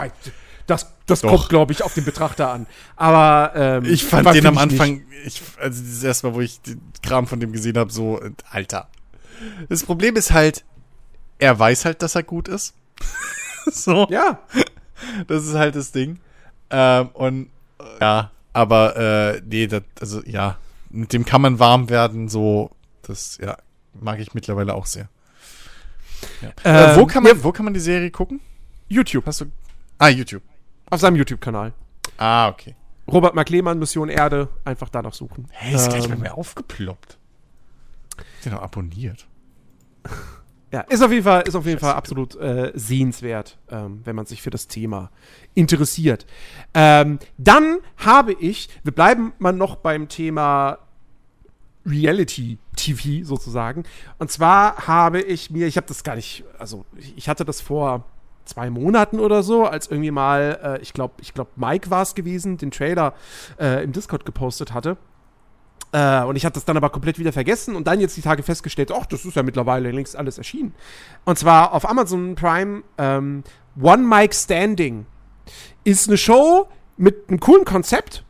Das, das Doch. kommt, glaube ich, auf den Betrachter an. Aber ähm, Ich fand den am. Anfang, ich, also das erste Mal, wo ich den Kram von dem gesehen habe, so, Alter. Das Problem ist halt, er weiß halt, dass er gut ist. (laughs) so, Ja, das ist halt das Ding. Ähm, und ja, aber äh, nee, das, also ja, mit dem kann man warm werden, so, das, ja, mag ich mittlerweile auch sehr. Ja. äh, wo, Ähm, kann man, wo kann man die Serie gucken? YouTube, Hast du. Ah, YouTube. Auf seinem YouTube-Kanal. Ah, okay. Robert Mark Lehmann, Mission Erde, einfach danach suchen. Hey, ist gleich Ähm, bei mir aufgeploppt. Den doch abonniert. (laughs) Ja, ist auf jeden Fall, ist auf jeden Fall absolut äh, sehenswert, ähm, wenn man sich für das Thema interessiert. Ähm, dann habe ich, wir bleiben mal noch beim Thema Reality TV sozusagen. Und zwar habe ich mir, ich habe das gar nicht, also ich hatte das vor zwei Monaten oder so, als irgendwie mal, äh, ich glaube, ich glaube, Mike war es gewesen, den Trailer äh, im Discord gepostet hatte. Äh, und ich hatte das dann aber komplett wieder vergessen und dann jetzt die Tage festgestellt, ach, das ist ja mittlerweile längst alles erschienen. Und zwar auf Amazon Prime ähm, One Mic Standing ist eine Show mit einem coolen Konzept.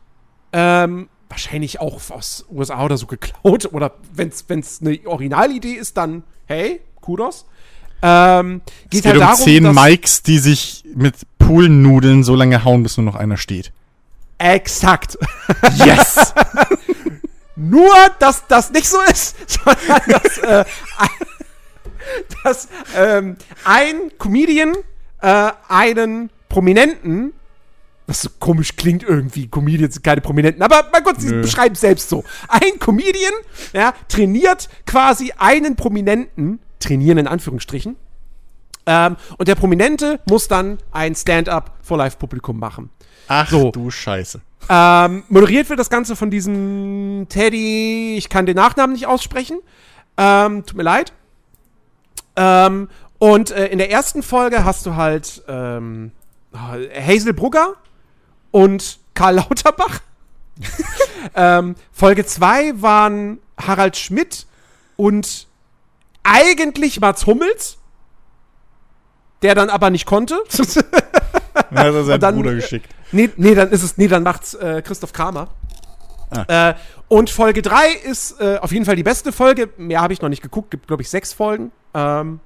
Ähm, wahrscheinlich auch aus USA oder so geklaut. Oder wenn es eine Originalidee ist, dann hey, Kudos. Ähm, Es geht geht halt um darum, zehn Mikes, die sich mit Poolnudeln so lange hauen, bis nur noch einer steht. exakt. Yes! (laughs) Nur, dass das nicht so ist, (laughs) sondern dass, äh, (laughs) dass ähm, ein Comedian äh, einen Prominenten, was so komisch klingt irgendwie, Comedians sind keine Prominenten, aber mein Gott, sie Nö. beschreiben es selbst so. Ein Comedian, ja, trainiert quasi einen Prominenten, trainieren in Anführungsstrichen, ähm, und der Prominente muss dann ein Stand-up vor Live-Publikum machen. Ach So. du Scheiße. Ähm, moderiert wird das Ganze von diesem Teddy, ich kann den Nachnamen nicht aussprechen. Ähm, tut mir leid. Ähm, und äh, in der ersten Folge hast du halt ähm, Hazel Brugger und Karl Lauterbach. (laughs) ähm, Folge 2 waren Harald Schmidt und eigentlich Mats Hummels, der dann aber nicht konnte. (laughs) Dann hat er seinen dann- Bruder geschickt. Nee, nee, dann ist es, nee, dann macht's äh, Christoph Kramer. Ah. Äh, und Folge 3 ist äh, auf jeden Fall die beste Folge. Mehr habe ich noch nicht geguckt, gibt, glaube ich, sechs Folgen. Ähm,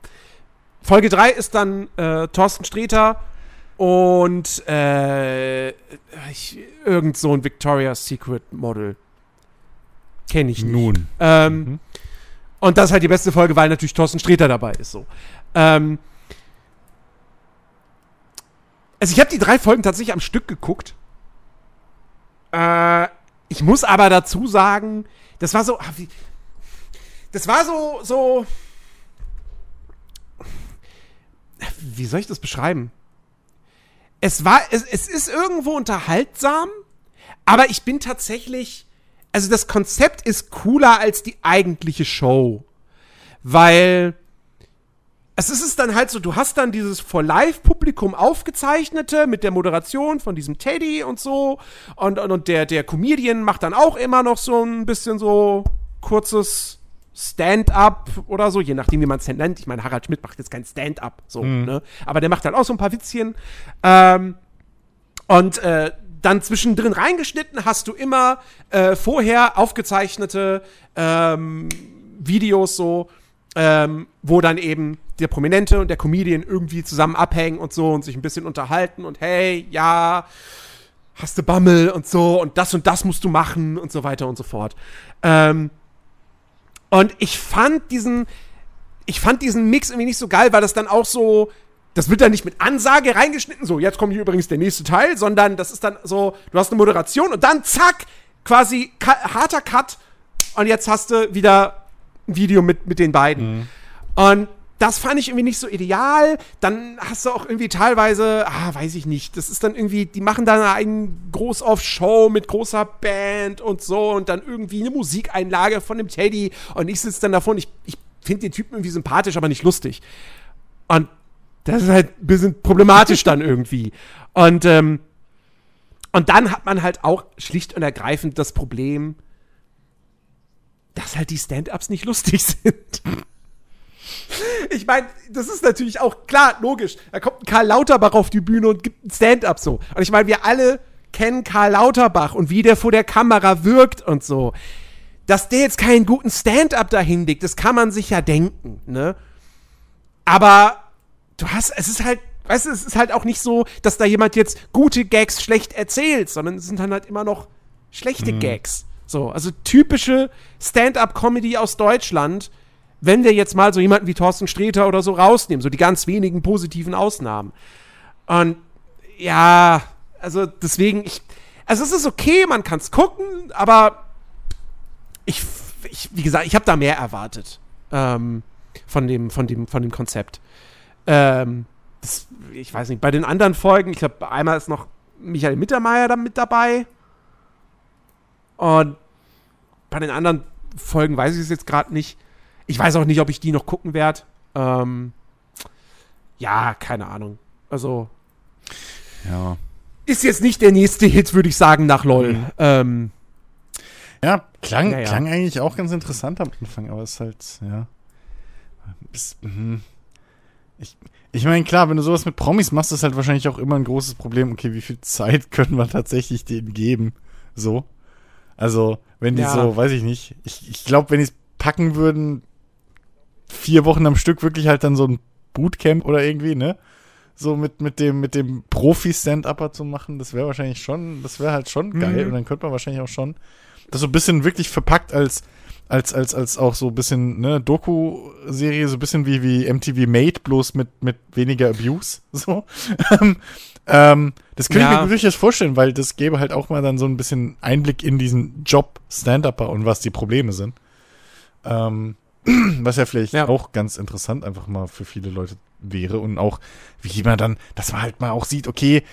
Folge 3 ist dann äh, Thorsten Sträter und äh, ich, irgend so ein Victoria's Secret Model. Kenne ich nicht. Nun. Ähm, Mhm. Und das ist halt die beste Folge, weil natürlich Thorsten Sträter dabei ist. So. Ähm, also ich habe die drei Folgen tatsächlich am Stück geguckt. Äh, ich muss aber dazu sagen, das war so, ah, das war so, so, wie soll ich das beschreiben? Es war, es, es ist irgendwo unterhaltsam, aber ich bin tatsächlich, also das Konzept ist cooler als die eigentliche Show. Weil es ist dann halt so, du hast dann dieses vor Live-Publikum aufgezeichnete mit der Moderation von diesem Teddy und so. Und, und, und der, der Comedian macht dann auch immer noch so ein bisschen so kurzes Stand-up oder so, je nachdem, wie man es nennt. Ich meine, Harald Schmidt macht jetzt kein Stand-up, so, mhm. ne? Aber der macht dann auch so ein paar Witzchen. Ähm, und äh, dann zwischendrin reingeschnitten hast du immer äh, vorher aufgezeichnete ähm, Videos so, ähm, wo dann eben der Prominente und der Comedian irgendwie zusammen abhängen und so und sich ein bisschen unterhalten und hey, ja, hast du Bammel und so und das und das musst du machen und so weiter und so fort. Ähm, und ich fand diesen, ich fand diesen Mix irgendwie nicht so geil, weil das dann auch so, das wird dann nicht mit Ansage reingeschnitten, so, jetzt kommt hier übrigens der nächste Teil, sondern das ist dann so, du hast eine Moderation und dann zack, quasi harter Cut und jetzt hast du wieder ein Video mit, mit den beiden. Mhm. Und das fand ich irgendwie nicht so ideal. Dann hast du auch irgendwie teilweise, ah, weiß ich nicht, das ist dann irgendwie, die machen dann eine Groß-Off-Show mit großer Band und so und dann irgendwie eine Musikeinlage von dem Teddy und ich sitze dann davon, ich, ich finde den Typen irgendwie sympathisch, aber nicht lustig. Und das ist halt ein bisschen problematisch dann irgendwie. Und, ähm, und dann hat man halt auch schlicht und ergreifend das Problem, dass halt die Stand-ups nicht lustig (laughs) sind. Ich meine, das ist natürlich auch klar, logisch. Da kommt ein Karl Lauterbach auf die Bühne und gibt ein Stand-up so. Und ich meine, wir alle kennen Karl Lauterbach und wie der vor der Kamera wirkt und so. Dass der jetzt keinen guten Stand-up dahin legt, das kann man sich ja denken, ne? Aber du hast, es ist halt, weißt du, es ist halt auch nicht so, dass da jemand jetzt gute Gags schlecht erzählt, sondern es sind dann halt immer noch schlechte mhm. Gags. So, also typische Stand-up-Comedy aus Deutschland, wenn wir jetzt mal so jemanden wie Thorsten Sträter oder so rausnehmen, so die ganz wenigen positiven Ausnahmen. Und ja, also deswegen, ich, also es ist okay, man kann es gucken, aber ich, ich wie gesagt, ich habe da mehr erwartet ähm, von, dem, von, dem, von dem Konzept. Ähm, das, ich weiß nicht, bei den anderen Folgen, ich glaube, einmal ist noch Michael Mittermeier da mit dabei. Und bei den anderen Folgen weiß ich es jetzt gerade nicht. Ich weiß auch nicht, ob ich die noch gucken werde. Ähm, ja, keine Ahnung. Also. Ja. Ist jetzt nicht der nächste Hit, würde ich sagen, nach LOL. Mhm. Ähm, ja, klang, ja, ja. klang eigentlich auch ganz interessant am Anfang, aber es ist halt, ja. Ist, mh. Ich ich meine, klar, wenn du sowas mit Promis machst, ist halt wahrscheinlich auch immer ein großes Problem. Okay, wie viel Zeit (laughs) können wir tatsächlich denen geben? So. Also, wenn die ja. so, weiß ich nicht. Ich, ich glaube, wenn die es packen würden, vier Wochen am Stück wirklich halt dann so ein Bootcamp oder irgendwie, ne? So mit, mit dem, mit dem Profi-Stand-Upper zu machen, das wäre wahrscheinlich schon, das wäre halt schon geil. Mhm. Und dann könnte man wahrscheinlich auch schon das so ein bisschen wirklich verpackt als, als, als, als auch so ein bisschen, ne, Doku-Serie, so ein bisschen wie, wie MTV Made, bloß mit, mit weniger Abuse, (laughs) so. Ähm, ähm, das könnte ja. ich mir durchaus vorstellen, weil das gäbe halt auch mal dann so ein bisschen Einblick in diesen Job Stand-Upper und was die Probleme sind. Ähm, (clears throat) was ja vielleicht ja. auch ganz interessant einfach mal für viele Leute wäre und auch, wie man dann, dass man halt mal auch sieht, okay,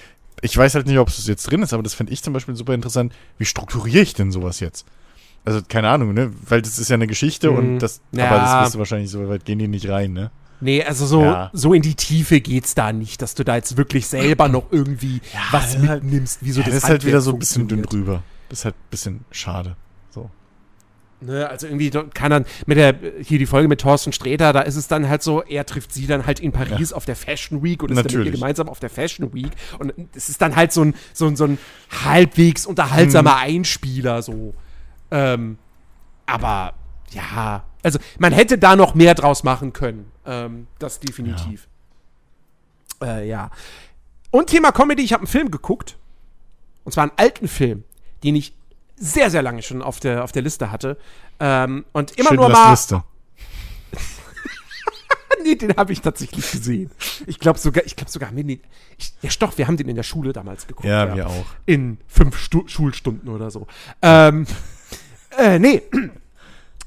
ich weiß halt nicht, ob es jetzt drin ist, aber das finde ich zum Beispiel super interessant. Wie strukturiere ich denn sowas jetzt? Also, keine Ahnung, ne? Weil das ist ja eine Geschichte mhm. und das, ja. aber das wirst du wahrscheinlich so weit gehen die nicht rein, ne? Nee, also so, ja. so in die Tiefe geht's da nicht, dass du da jetzt wirklich selber noch irgendwie ja, was halt mitnimmst, wie so ja, das, das ist halt wieder so ein bisschen dünn drüber. Das ist halt ein bisschen schade. So. Ne, also irgendwie kann dann mit der, hier die Folge mit Thorsten Sträter, da ist es dann halt so, er trifft sie dann halt in Paris ja. auf der Fashion Week und ist Natürlich. dann mit ihr gemeinsam auf der Fashion Week. Und es ist dann halt so ein, so ein, so ein halbwegs unterhaltsamer mhm. Einspieler, so. Ähm, aber ja, also man hätte da noch mehr draus machen können. Ähm, das definitiv. Ja. Äh, ja. Und Thema Comedy, ich habe einen Film geguckt. Und zwar einen alten Film, den ich sehr, sehr lange schon auf der, auf der Liste hatte. Ähm, und immer Schindlers nur mal. Liste. (laughs) nee, den habe ich tatsächlich gesehen. Ich glaube sogar, ich glaube sogar, nee, ich, ja, doch, wir haben den in der Schule damals geguckt. Ja, wir auch. In fünf Stu Schulstunden oder so. Ähm, äh, nee. (clears throat)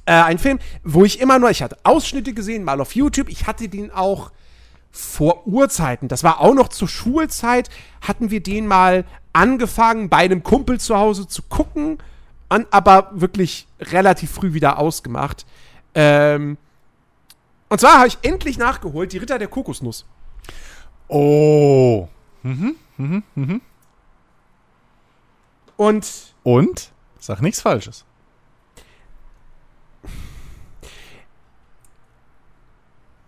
Äh, ein Film, wo ich immer nur, ich hatte Ausschnitte gesehen, mal auf YouTube. Ich hatte den auch vor Urzeiten. Das war auch noch zur Schulzeit. Hatten wir den mal angefangen, bei einem Kumpel zu Hause zu gucken, an, aber wirklich relativ früh wieder ausgemacht. Ähm, und zwar habe ich endlich nachgeholt, die Ritter der Kokosnuss. Oh. Mhm, mhm, mhm. Und Und? Sag nichts Falsches.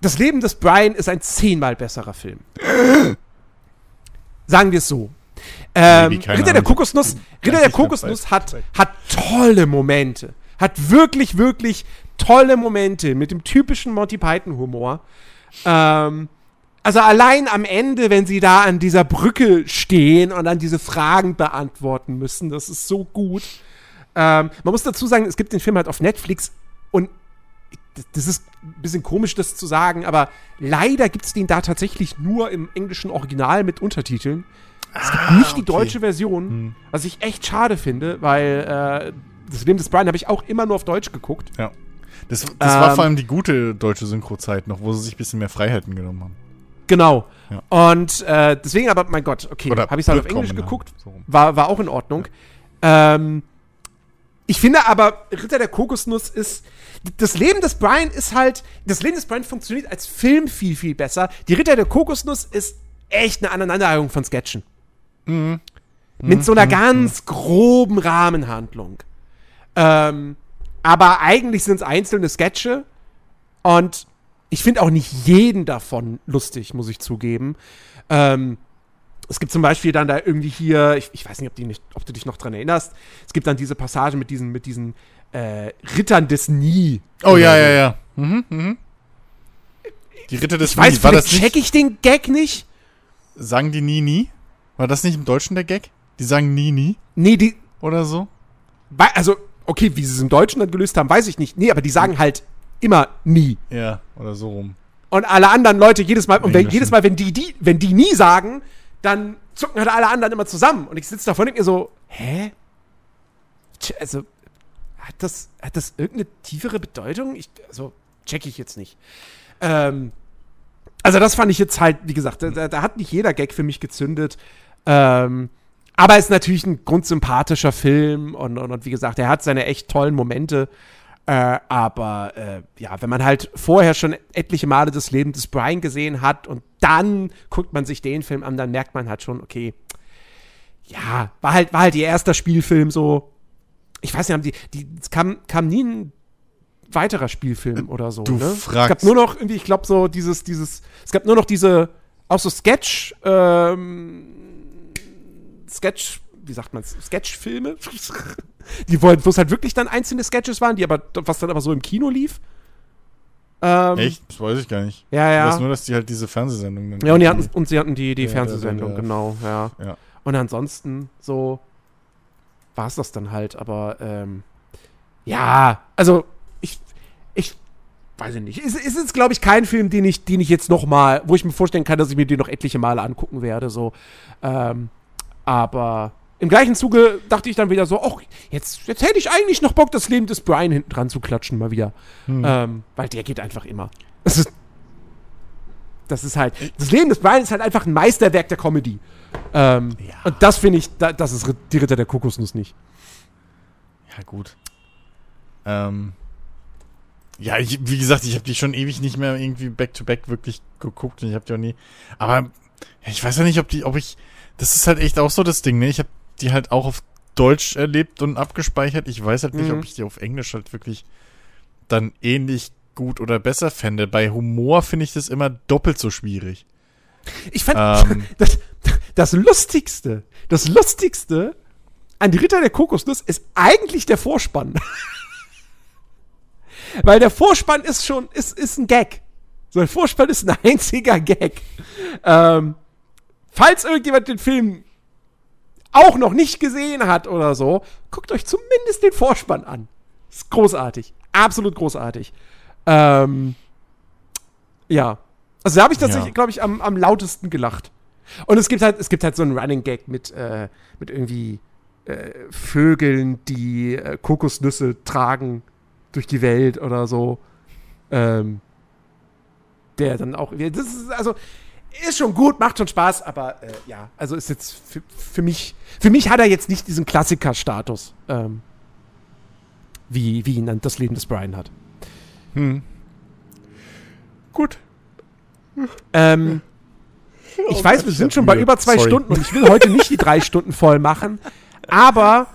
Das Leben des Brian ist ein zehnmal besserer Film. (gasps) Sagen wir es so. Ähm, Ritter der. Kokosnuss, Ritter der Kokosnuss hat, hat tolle Momente. Hat wirklich, wirklich tolle Momente mit dem typischen Monty Python-Humor. Ähm, also allein am Ende, wenn sie da an dieser Brücke stehen und dann diese Fragen beantworten müssen, das ist so gut. Ähm, man muss dazu sagen, es gibt den Film halt auf Netflix und das- ist ein bisschen komisch, das zu sagen, aber leider gibt es den da tatsächlich nur im englischen Original mit Untertiteln. Es gibt nicht die okay. deutsche Version, was ich echt schade finde, weil äh, das Leben des Brian habe ich auch immer nur auf Deutsch geguckt. Ja. Das, das war Ähm, vor allem die gute deutsche Synchrozeit noch, wo sie sich ein bisschen mehr Freiheiten genommen haben. Genau. Ja. Und äh, deswegen aber, mein Gott, okay, habe ich es halt auf Englisch geguckt. War, war auch in Ordnung. Ähm, ich finde aber, Ritter der Kokosnuss ist. Das Leben des Brian ist halt. Das Leben des Brian funktioniert als Film viel, viel besser. Die Ritter der Kokosnuss ist echt eine Aneinanderreihung von Sketchen. Mit so einer ganz groben Rahmenhandlung. Ähm, aber eigentlich sind es einzelne Sketche. Und ich finde auch nicht jeden davon lustig, muss ich zugeben. Ähm, es gibt zum Beispiel dann da irgendwie hier, ich, ich weiß nicht ob, die nicht, ob du dich noch dran erinnerst, es gibt dann diese Passage mit diesen, mit diesen äh, Rittern des Nie. Oh ja, ja, ja. Mhm, mhm. Die Ritter des Ich weiß, Nie, war vielleicht das check ich den Gag nicht. sagen die nie, nie? War das nicht im Deutschen der Gag? Die sagen nie, nie Nee, die, oder so? also, okay, wie sie es im Deutschen dann gelöst haben, weiß ich nicht. Nee, aber die sagen halt immer nie. Ja, oder so rum. Und alle anderen Leute jedes Mal, und wenn, jedes Mal, wenn die, die, wenn die nie sagen, dann zucken halt alle anderen immer zusammen. Und ich sitze da vorne und mir so, hä? Also, hat das, hat das irgendeine tiefere Bedeutung? Ich, also, check ich jetzt nicht. Ähm, also, das fand ich jetzt halt, wie gesagt, da, da hat nicht jeder Gag für mich gezündet. Ähm, aber ist natürlich ein grundsympathischer Film und, und, und wie gesagt, er hat seine echt tollen Momente. Äh, aber äh, ja, wenn man halt vorher schon etliche Male das Leben des Brian gesehen hat und dann guckt man sich den Film an, dann merkt man halt schon, okay, ja, war halt, war halt ihr erster Spielfilm so. Ich weiß nicht, haben die, die es kam, kam nie ein weiterer Spielfilm oder so. du ne? fragst. Es gab nur noch irgendwie, ich glaube, so dieses, dieses, es gab nur noch diese, auch so Sketch, ähm, Sketch, wie sagt man Sketchfilme? (laughs) die wollten, wo es halt wirklich dann einzelne Sketches waren, die aber, was dann aber so im Kino lief. Ähm, Echt? Das weiß ich gar nicht. Ja, Ich ja. weiß nur, dass die halt diese Fernsehsendung Ja, und, die hatten, und sie hatten die, die Ja, Fernsehsendung, ja. genau, ja. Ja. Und ansonsten so war es das dann halt, aber ähm, ja, also ich, ich weiß ich nicht. Es ist jetzt, glaube ich, kein Film, den ich, den ich jetzt noch mal, wo ich mir vorstellen kann, dass ich mir den noch etliche Male angucken werde, so. Ähm, aber im gleichen Zuge dachte ich dann wieder so, ach, jetzt, jetzt hätte ich eigentlich noch Bock, das Leben des Brian hinten dran zu klatschen, mal wieder. Ähm, weil der geht einfach immer. Das ist, halt, das Leben des Brian ist halt einfach ein Meisterwerk der Comedy. Ähm, Ja. Und das finde ich, da, das ist die Ritter der Kokosnuss nicht. Ja, gut. Ähm. Ja, ich, wie gesagt, ich habe die schon ewig nicht mehr irgendwie back-to-back wirklich geguckt und ich habe die auch nie. Aber ich weiß ja nicht, ob die, ob ich. Das ist halt echt auch so das Ding, ne? Ich habe die halt auch auf Deutsch erlebt und abgespeichert. Ich weiß halt nicht, Mhm. ob ich die auf Englisch halt wirklich dann ähnlich gut oder besser fände. Bei Humor finde ich das immer doppelt so schwierig. Ich fand Ähm. (laughs) das, das Lustigste, das Lustigste an die Ritter der Kokosnuss ist eigentlich der Vorspann. (laughs) Weil der Vorspann ist schon, ist, ist ein Gag. So, der Vorspann ist ein einziger Gag. Ähm, falls irgendjemand den Film auch noch nicht gesehen hat oder so, guckt euch zumindest den Vorspann an. Ist großartig. Absolut großartig. Ähm, Ja. Also da habe ich tatsächlich, Ja. glaube ich, am, am lautesten gelacht. Und es gibt halt, es gibt halt so einen Running Gag mit, äh, mit irgendwie äh, Vögeln, die äh, Kokosnüsse tragen durch die Welt oder so. Ähm, der dann auch, das ist also, ist schon gut, macht schon Spaß, aber äh, ja, also ist jetzt für, für mich, für mich hat er jetzt nicht diesen Klassiker-Status, ähm, wie, wie ihn dann das Leben des Brian hat. Hm. Gut. Ähm, ich Oh weiß, wir sind schon bei über zwei Sorry. Stunden und ich will heute nicht die drei (laughs) Stunden voll machen, aber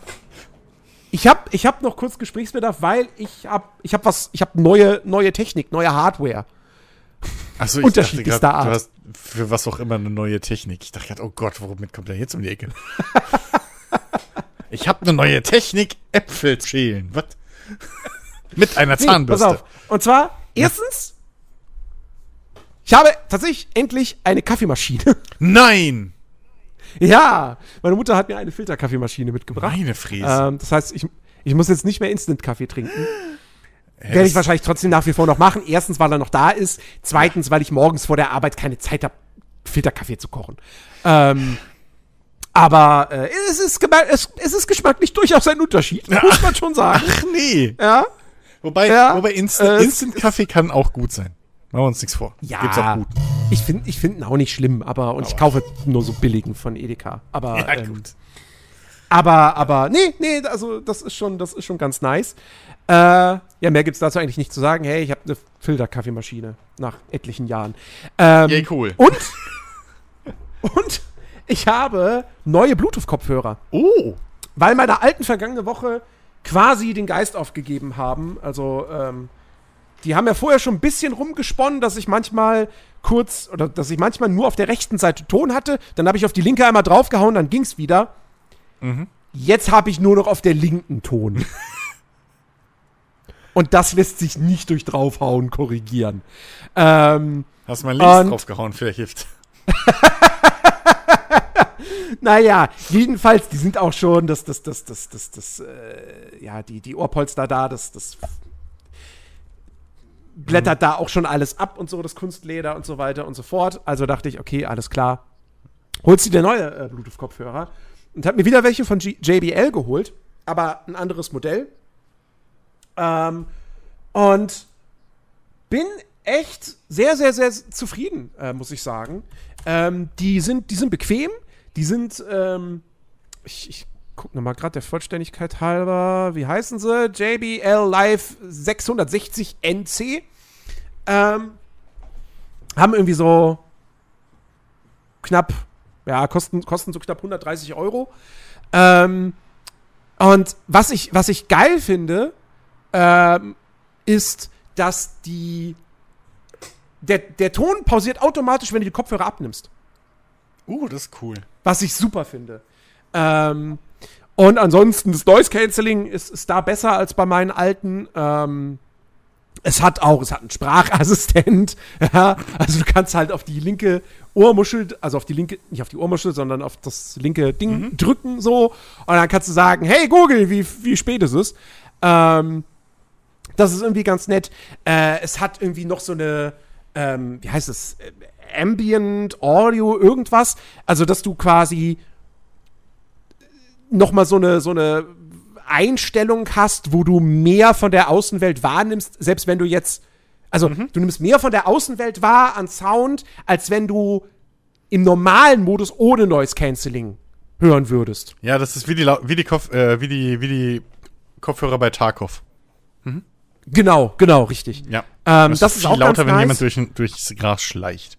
ich habe ich hab noch kurz Gesprächsbedarf, weil ich habe ich hab was, ich habe neue, neue Technik, neue Hardware. Achso, ich dachte grad, Art. du hast für was auch immer eine neue Technik. Ich dachte grad, oh Gott, womit kommt er jetzt um die Ecke? (laughs) ich habe eine neue Technik, Äpfel schälen. Was? Mit einer Nee, Zahnbürste. pass auf. Und zwar, erstens, ich habe tatsächlich endlich eine Kaffeemaschine. (laughs) Nein! ja, meine Mutter hat mir eine Filterkaffeemaschine mitgebracht. Meine Fräse. Ähm, das heißt, ich, ich muss jetzt nicht mehr Instant-Kaffee trinken. (laughs) Hä, Werde ich wahrscheinlich trotzdem nach wie vor noch machen. Erstens, weil er noch da ist. Zweitens, weil ich morgens vor der Arbeit keine Zeit habe, Filterkaffee zu kochen. Ähm, aber äh, es, ist es, es ist geschmacklich durchaus ein Unterschied, muss man schon sagen. (laughs) Ach nee. Ja, Wobei, Ja, wobei Instant, äh, Instant-Kaffee kann auch gut sein. Machen wir uns nichts vor. ja. Gibt's auch gut. Ich finde ich find ihn auch nicht schlimm, aber und ich kaufe nur so billigen von Edeka. Aber Ja, ähm, gut. Aber, aber, nee, nee, also das ist schon, das ist schon ganz nice. Äh, ja, mehr gibt's dazu eigentlich nicht zu sagen. Hey, ich habe eine Filterkaffeemaschine nach etlichen Jahren. Ähm, Yay, cool. Und, und ich habe neue Bluetooth-Kopfhörer, Oh. weil meine alten vergangene Woche quasi den Geist aufgegeben haben. Also, ähm, die haben ja vorher schon ein bisschen rumgesponnen, dass ich manchmal kurz, oder dass ich manchmal nur auf der rechten Seite Ton hatte. Dann habe ich auf die linke einmal draufgehauen, dann ging's wieder. Jetzt habe ich nur noch auf der linken Ton. (laughs) Und das lässt sich nicht durch draufhauen korrigieren. Ähm, Hast mal links draufgehauen, vielleicht hilft. (laughs) naja, jedenfalls, die sind auch schon, das, das, das, das, das, das, äh, ja, die, die Ohrpolster da, das, das blättert da auch schon alles ab und so, das Kunstleder und so weiter und so fort. Also dachte ich, okay, alles klar. Holst du dir neue äh, Bluetooth-Kopfhörer und hab mir wieder welche von G JBL geholt, aber ein anderes Modell. Ähm, und bin echt sehr, sehr, sehr zufrieden, äh, muss ich sagen. Ähm, die, sind, die sind bequem, die sind, ähm, ich, ich guck noch mal gerade der Vollständigkeit halber, wie heißen sie? JBL Live 660 NC. Ähm, haben irgendwie so knapp, ja, kosten, kosten so knapp 130 Euro. Ähm, und was ich, was ich geil finde, ähm, ist, dass die der, der Ton pausiert automatisch, wenn du die Kopfhörer abnimmst. Uh, das ist cool. Was ich super finde. Ähm, und ansonsten, das Noise Cancelling ist, ist da besser als bei meinen alten. Ähm, es hat auch, es hat einen Sprachassistent. (laughs) Ja, also du kannst halt auf die linke Ohrmuschel, also auf die linke, nicht auf die Ohrmuschel, sondern auf das linke Ding drücken so. Und dann kannst du sagen, hey Google, wie, wie spät ist es? Ähm, das ist irgendwie ganz nett. Äh, es hat irgendwie noch so eine, ähm, wie heißt es, äh, Ambient Audio, irgendwas. Also, dass du quasi noch mal so eine, so eine Einstellung hast, wo du mehr von der Außenwelt wahrnimmst, selbst wenn du jetzt, also du nimmst mehr von der Außenwelt wahr an Sound, als wenn du im normalen Modus ohne Noise Cancelling hören würdest. Ja, das ist wie die, wie die, Kopf, äh, wie die, wie die Kopfhörer bei Tarkov. Genau, genau, richtig. Ja. Ähm, Das, das ist ist viel auch lauter, wenn nice. jemand durch, durchs Gras schleicht.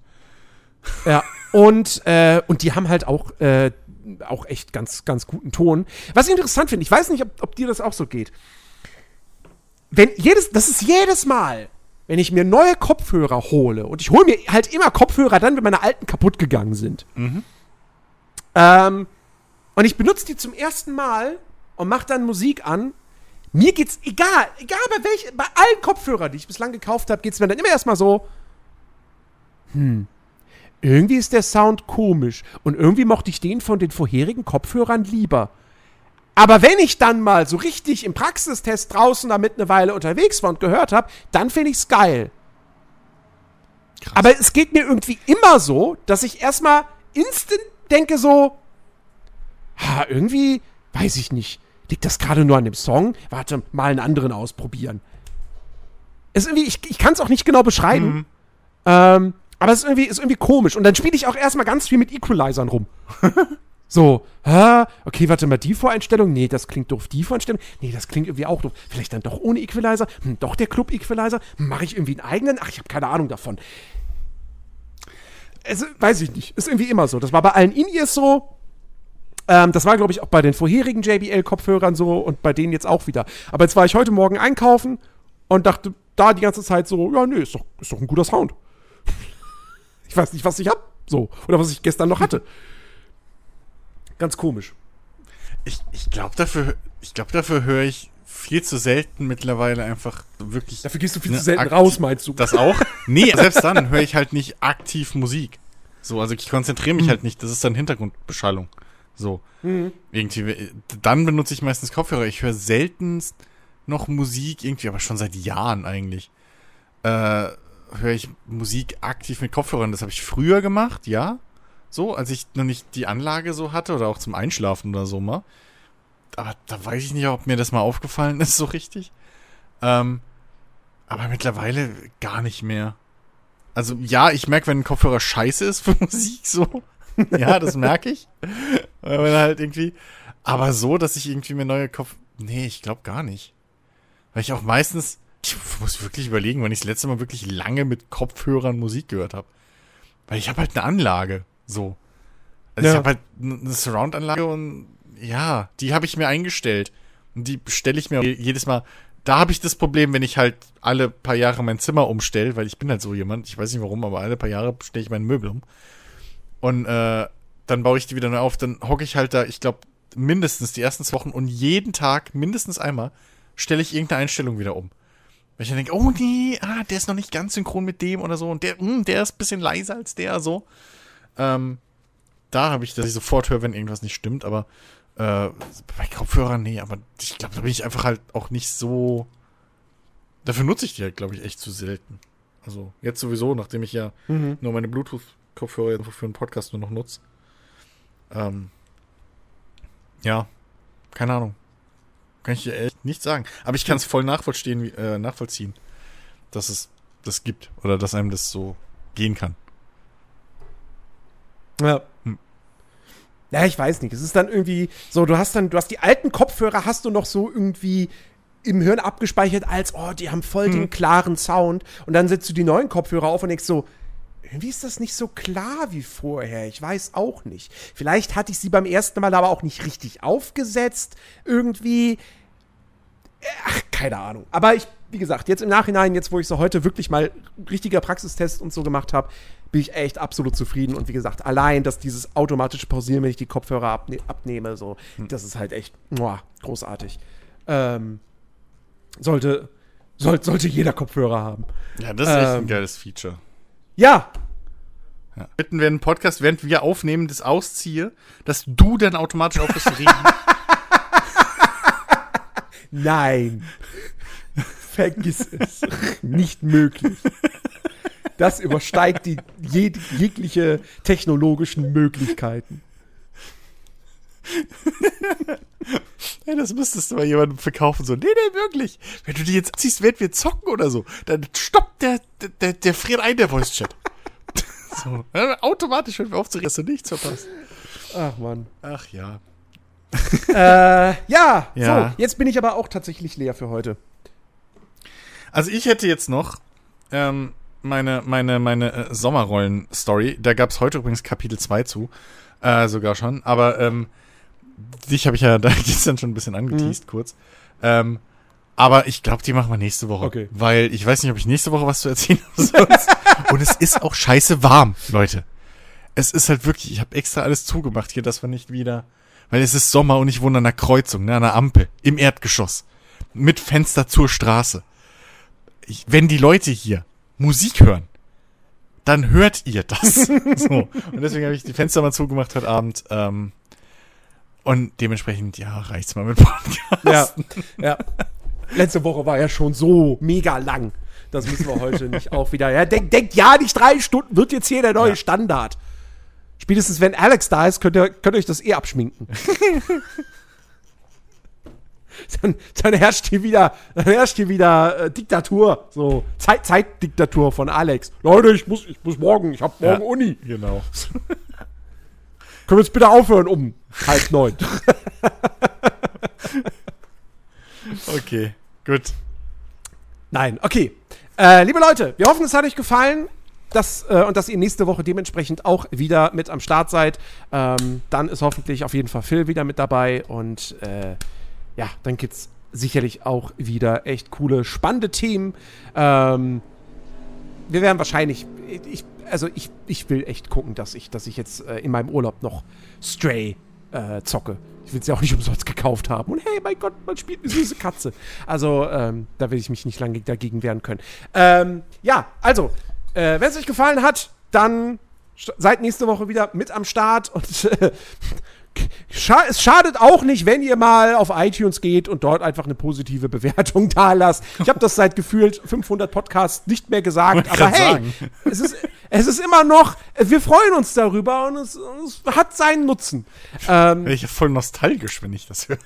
Ja, und, äh, und die haben halt auch, äh, auch echt ganz, ganz guten Ton. Was ich interessant finde, ich weiß nicht, ob, ob dir das auch so geht. Wenn jedes, das ist jedes Mal, wenn ich mir neue Kopfhörer hole, und ich hole mir halt immer Kopfhörer dann, wenn meine alten kaputt gegangen sind. Ähm, und ich benutze die zum ersten Mal und mache dann Musik an. Mir geht's egal, egal bei welchen, bei allen Kopfhörern, die ich bislang gekauft habe, geht's mir dann immer erstmal so, irgendwie ist der Sound komisch und irgendwie mochte ich den von den vorherigen Kopfhörern lieber. Aber wenn ich dann mal so richtig im Praxistest draußen damit eine Weile unterwegs war und gehört habe, dann finde ich's geil. Krass. Aber es geht mir irgendwie immer so, dass ich erstmal instant denke so, ha, irgendwie, weiß ich nicht, liegt das gerade nur an dem Song? Warte, mal einen anderen ausprobieren. Es irgendwie, ich, ich kann es auch nicht genau beschreiben. Mhm. Ähm, aber es ist irgendwie, ist irgendwie komisch. Und dann spiele ich auch erstmal ganz viel mit Equalizern rum. (laughs) so, hä? Okay, warte mal, die Voreinstellung? Nee, das klingt doof. Die Voreinstellung? Nee, das klingt irgendwie auch doof. Vielleicht dann doch ohne Equalizer? Hm, doch der Club-Equalizer? Hm, Mache ich irgendwie einen eigenen? Ach, ich habe keine Ahnung davon. Es, weiß ich nicht. Ist irgendwie immer so. Das war bei allen In-Ears so. Ähm, das war, glaube ich, auch bei den vorherigen JBL-Kopfhörern so und bei denen jetzt auch wieder. Aber jetzt war ich heute Morgen einkaufen und dachte da die ganze Zeit so, ja, nee, ist doch, ist doch ein guter Sound. Ich weiß nicht, was ich hab. So. Oder was ich gestern noch hatte. Ganz komisch. Ich, ich glaube, dafür, ich glaub, dafür höre ich viel zu selten mittlerweile einfach wirklich. Dafür gehst du viel ne, zu selten raus, meinst du? Das auch? Nee, selbst dann höre ich halt nicht aktiv Musik. So, also ich konzentriere mich mhm. halt nicht. Das ist dann Hintergrundbeschallung. So. Mhm. Irgendwie, dann benutze ich meistens Kopfhörer. Ich höre seltenst noch Musik, irgendwie, aber schon seit Jahren eigentlich. Äh, höre ich Musik aktiv mit Kopfhörern. Das habe ich früher gemacht, ja. So, als ich noch nicht die Anlage so hatte oder auch zum Einschlafen oder so mal. Aber da weiß ich nicht, ob mir das mal aufgefallen (laughs) ist, so richtig. Ähm, aber mittlerweile gar nicht mehr. Also ja, ich merke, wenn ein Kopfhörer scheiße ist für (laughs) Musik, so. ja, das merke ich. wenn halt irgendwie. Aber so, dass ich irgendwie mir neue Kopf. Nee, ich glaube gar nicht. Weil ich auch meistens. Ich muss wirklich überlegen, wann ich das letzte Mal wirklich lange mit Kopfhörern Musik gehört habe. Weil ich habe halt eine Anlage. So. Also ja. ich habe halt eine Surround-Anlage und ja, die habe ich mir eingestellt. Und die stelle ich mir jedes Mal. Da habe ich das Problem, wenn ich halt alle paar Jahre mein Zimmer umstelle, weil ich bin halt so jemand, ich weiß nicht warum, aber alle paar Jahre stelle ich meine Möbel um. Und äh, dann baue ich die wieder neu auf, dann hocke ich halt da, ich glaube, mindestens die ersten zwei Wochen und jeden Tag, mindestens einmal, stelle ich irgendeine Einstellung wieder um. Weil ich dann denke, oh nee, ah, der ist noch nicht ganz synchron mit dem oder so und der, mh, hm, der ist ein bisschen leiser als der, so. Ähm, da habe ich, dass ich sofort höre, wenn irgendwas nicht stimmt, aber äh, bei Kopfhörern, nee, aber ich glaube, da bin ich einfach halt auch nicht so. Dafür nutze ich die halt, glaube ich, echt zu selten. Also jetzt sowieso, nachdem ich ja mhm. nur meine Bluetooth-Kopfhörer für einen Podcast nur noch nutze. Ähm, ja, keine Ahnung. Kann ich dir echt nicht sagen. Aber ich kann es voll nachvollziehen, äh, nachvollziehen, dass es das gibt oder dass einem das so gehen kann. Ja. Hm. Ja, ich weiß nicht. Es ist dann irgendwie so, du hast dann, du hast die alten Kopfhörer, hast du noch so irgendwie im Hirn abgespeichert als, oh, die haben voll hm. den klaren Sound. Und dann setzt du die neuen Kopfhörer auf und denkst so, irgendwie ist das nicht so klar wie vorher. Ich weiß auch nicht. Vielleicht hatte ich sie beim ersten Mal aber auch nicht richtig aufgesetzt. Irgendwie. Ach, keine Ahnung. Aber ich, wie gesagt, jetzt im Nachhinein, jetzt wo ich so heute wirklich mal richtiger Praxistest und so gemacht habe, bin ich echt absolut zufrieden. Und wie gesagt, allein, dass dieses automatische Pausieren, wenn ich die Kopfhörer abne abnehme, so, hm. das ist halt echt muah, großartig. Ähm, sollte, soll, sollte jeder Kopfhörer haben. Ja, das ist ähm, echt ein ähm, geiles Feature. Ja. ja. Bitten wir einen Podcast, während wir aufnehmen, das ausziehe, dass du dann automatisch aufhörst zu reden. (laughs) Nein. Vergiss es. Nicht möglich. Das übersteigt die jeg jegliche technologischen Möglichkeiten. Ja, das müsstest du mal jemandem verkaufen. So, nee, nee, wirklich. Wenn du die jetzt ziehst, werden wir zocken oder so. Dann stoppt der, der, der friert ein, der Voice-Chat. (laughs) so, automatisch wenn wir aufzureden, dass du nichts verpasst. Ach, Mann. Ach, ja. (laughs) äh, ja, ja, so, jetzt bin ich aber auch tatsächlich leer für heute. Also ich hätte jetzt noch ähm, meine, meine, meine äh, Sommerrollen-Story. Da gab es heute übrigens Kapitel 2 zu. Äh, sogar schon. Aber ähm, dich habe ich ja (laughs) da gestern schon ein bisschen angeteased, mhm. kurz. Ähm, aber ich glaube, die machen wir nächste Woche. Okay. Weil ich weiß nicht, ob ich nächste Woche was zu erzählen (laughs) habe. Und es ist auch scheiße warm, Leute. Es ist halt wirklich, ich habe extra alles zugemacht hier, dass wir nicht wieder. Weil es ist Sommer und ich wohne an einer Kreuzung, ne, an einer Ampel, im Erdgeschoss. Mit Fenster zur Straße. Ich, wenn die Leute hier Musik hören, dann hört ihr das. (laughs) so. Und deswegen habe ich die Fenster mal zugemacht heute Abend. Ähm, und dementsprechend, ja, reicht's mal mit Podcast. Ja, ja. Letzte Woche war ja schon so mega lang. das müssen wir heute nicht (laughs) auch wieder. Ja, denkt, denkt ja nicht drei Stunden, wird jetzt hier der neue Ja. Standard. Spätestens wenn Alex da ist, könnt ihr, könnt ihr euch das eh abschminken. (laughs) dann, dann herrscht hier wieder, dann herrscht hier wieder äh, Diktatur, so Zeit, Zeitdiktatur von Alex. Leute, ich muss, ich muss morgen, ich hab morgen Ja. Uni. Genau. (laughs) Können wir jetzt bitte aufhören um halb neun? (laughs) Okay, gut. Nein, okay. Äh, liebe Leute, wir hoffen, es hat euch gefallen. Das, äh, und dass ihr nächste Woche dementsprechend auch wieder mit am Start seid. Ähm, dann ist hoffentlich auf jeden Fall Phil wieder mit dabei. Und äh, ja, dann gibt es sicherlich auch wieder echt coole, spannende Themen. Ähm, wir werden wahrscheinlich. Ich, also ich, ich will echt gucken, dass ich, dass ich jetzt äh, in meinem Urlaub noch Stray äh, zocke. Ich will es ja auch nicht umsonst gekauft haben. Und hey, mein Gott, man spielt eine süße Katze. Also, ähm, da will ich mich nicht lange dagegen wehren können. Ähm, ja, also, äh, wenn es euch gefallen hat, dann seid nächste Woche wieder mit am Start. Und äh, (laughs) scha es schadet auch nicht, wenn ihr mal auf iTunes geht und dort einfach eine positive Bewertung (laughs) da lasst. Ich habe das seit gefühlt 500 Podcasts nicht mehr gesagt. Aber hey, sagen. (laughs) es ist, es ist immer noch, wir freuen uns darüber und es, es hat seinen Nutzen. Ähm, ich ja voll nostalgisch, wenn ich das höre.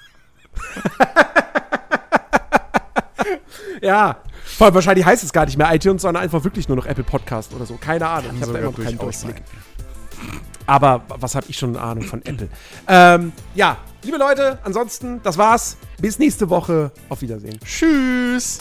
ja, vor allem wahrscheinlich heißt es gar nicht mehr iTunes, sondern einfach wirklich nur noch Apple Podcast oder so. Keine Ahnung. ich habe da immer noch keinen Durchblick. Aber was habe ich schon eine Ahnung von Apple? Ähm, ja, liebe Leute, ansonsten, das war's. Bis nächste Woche. Auf Wiedersehen. Tschüss.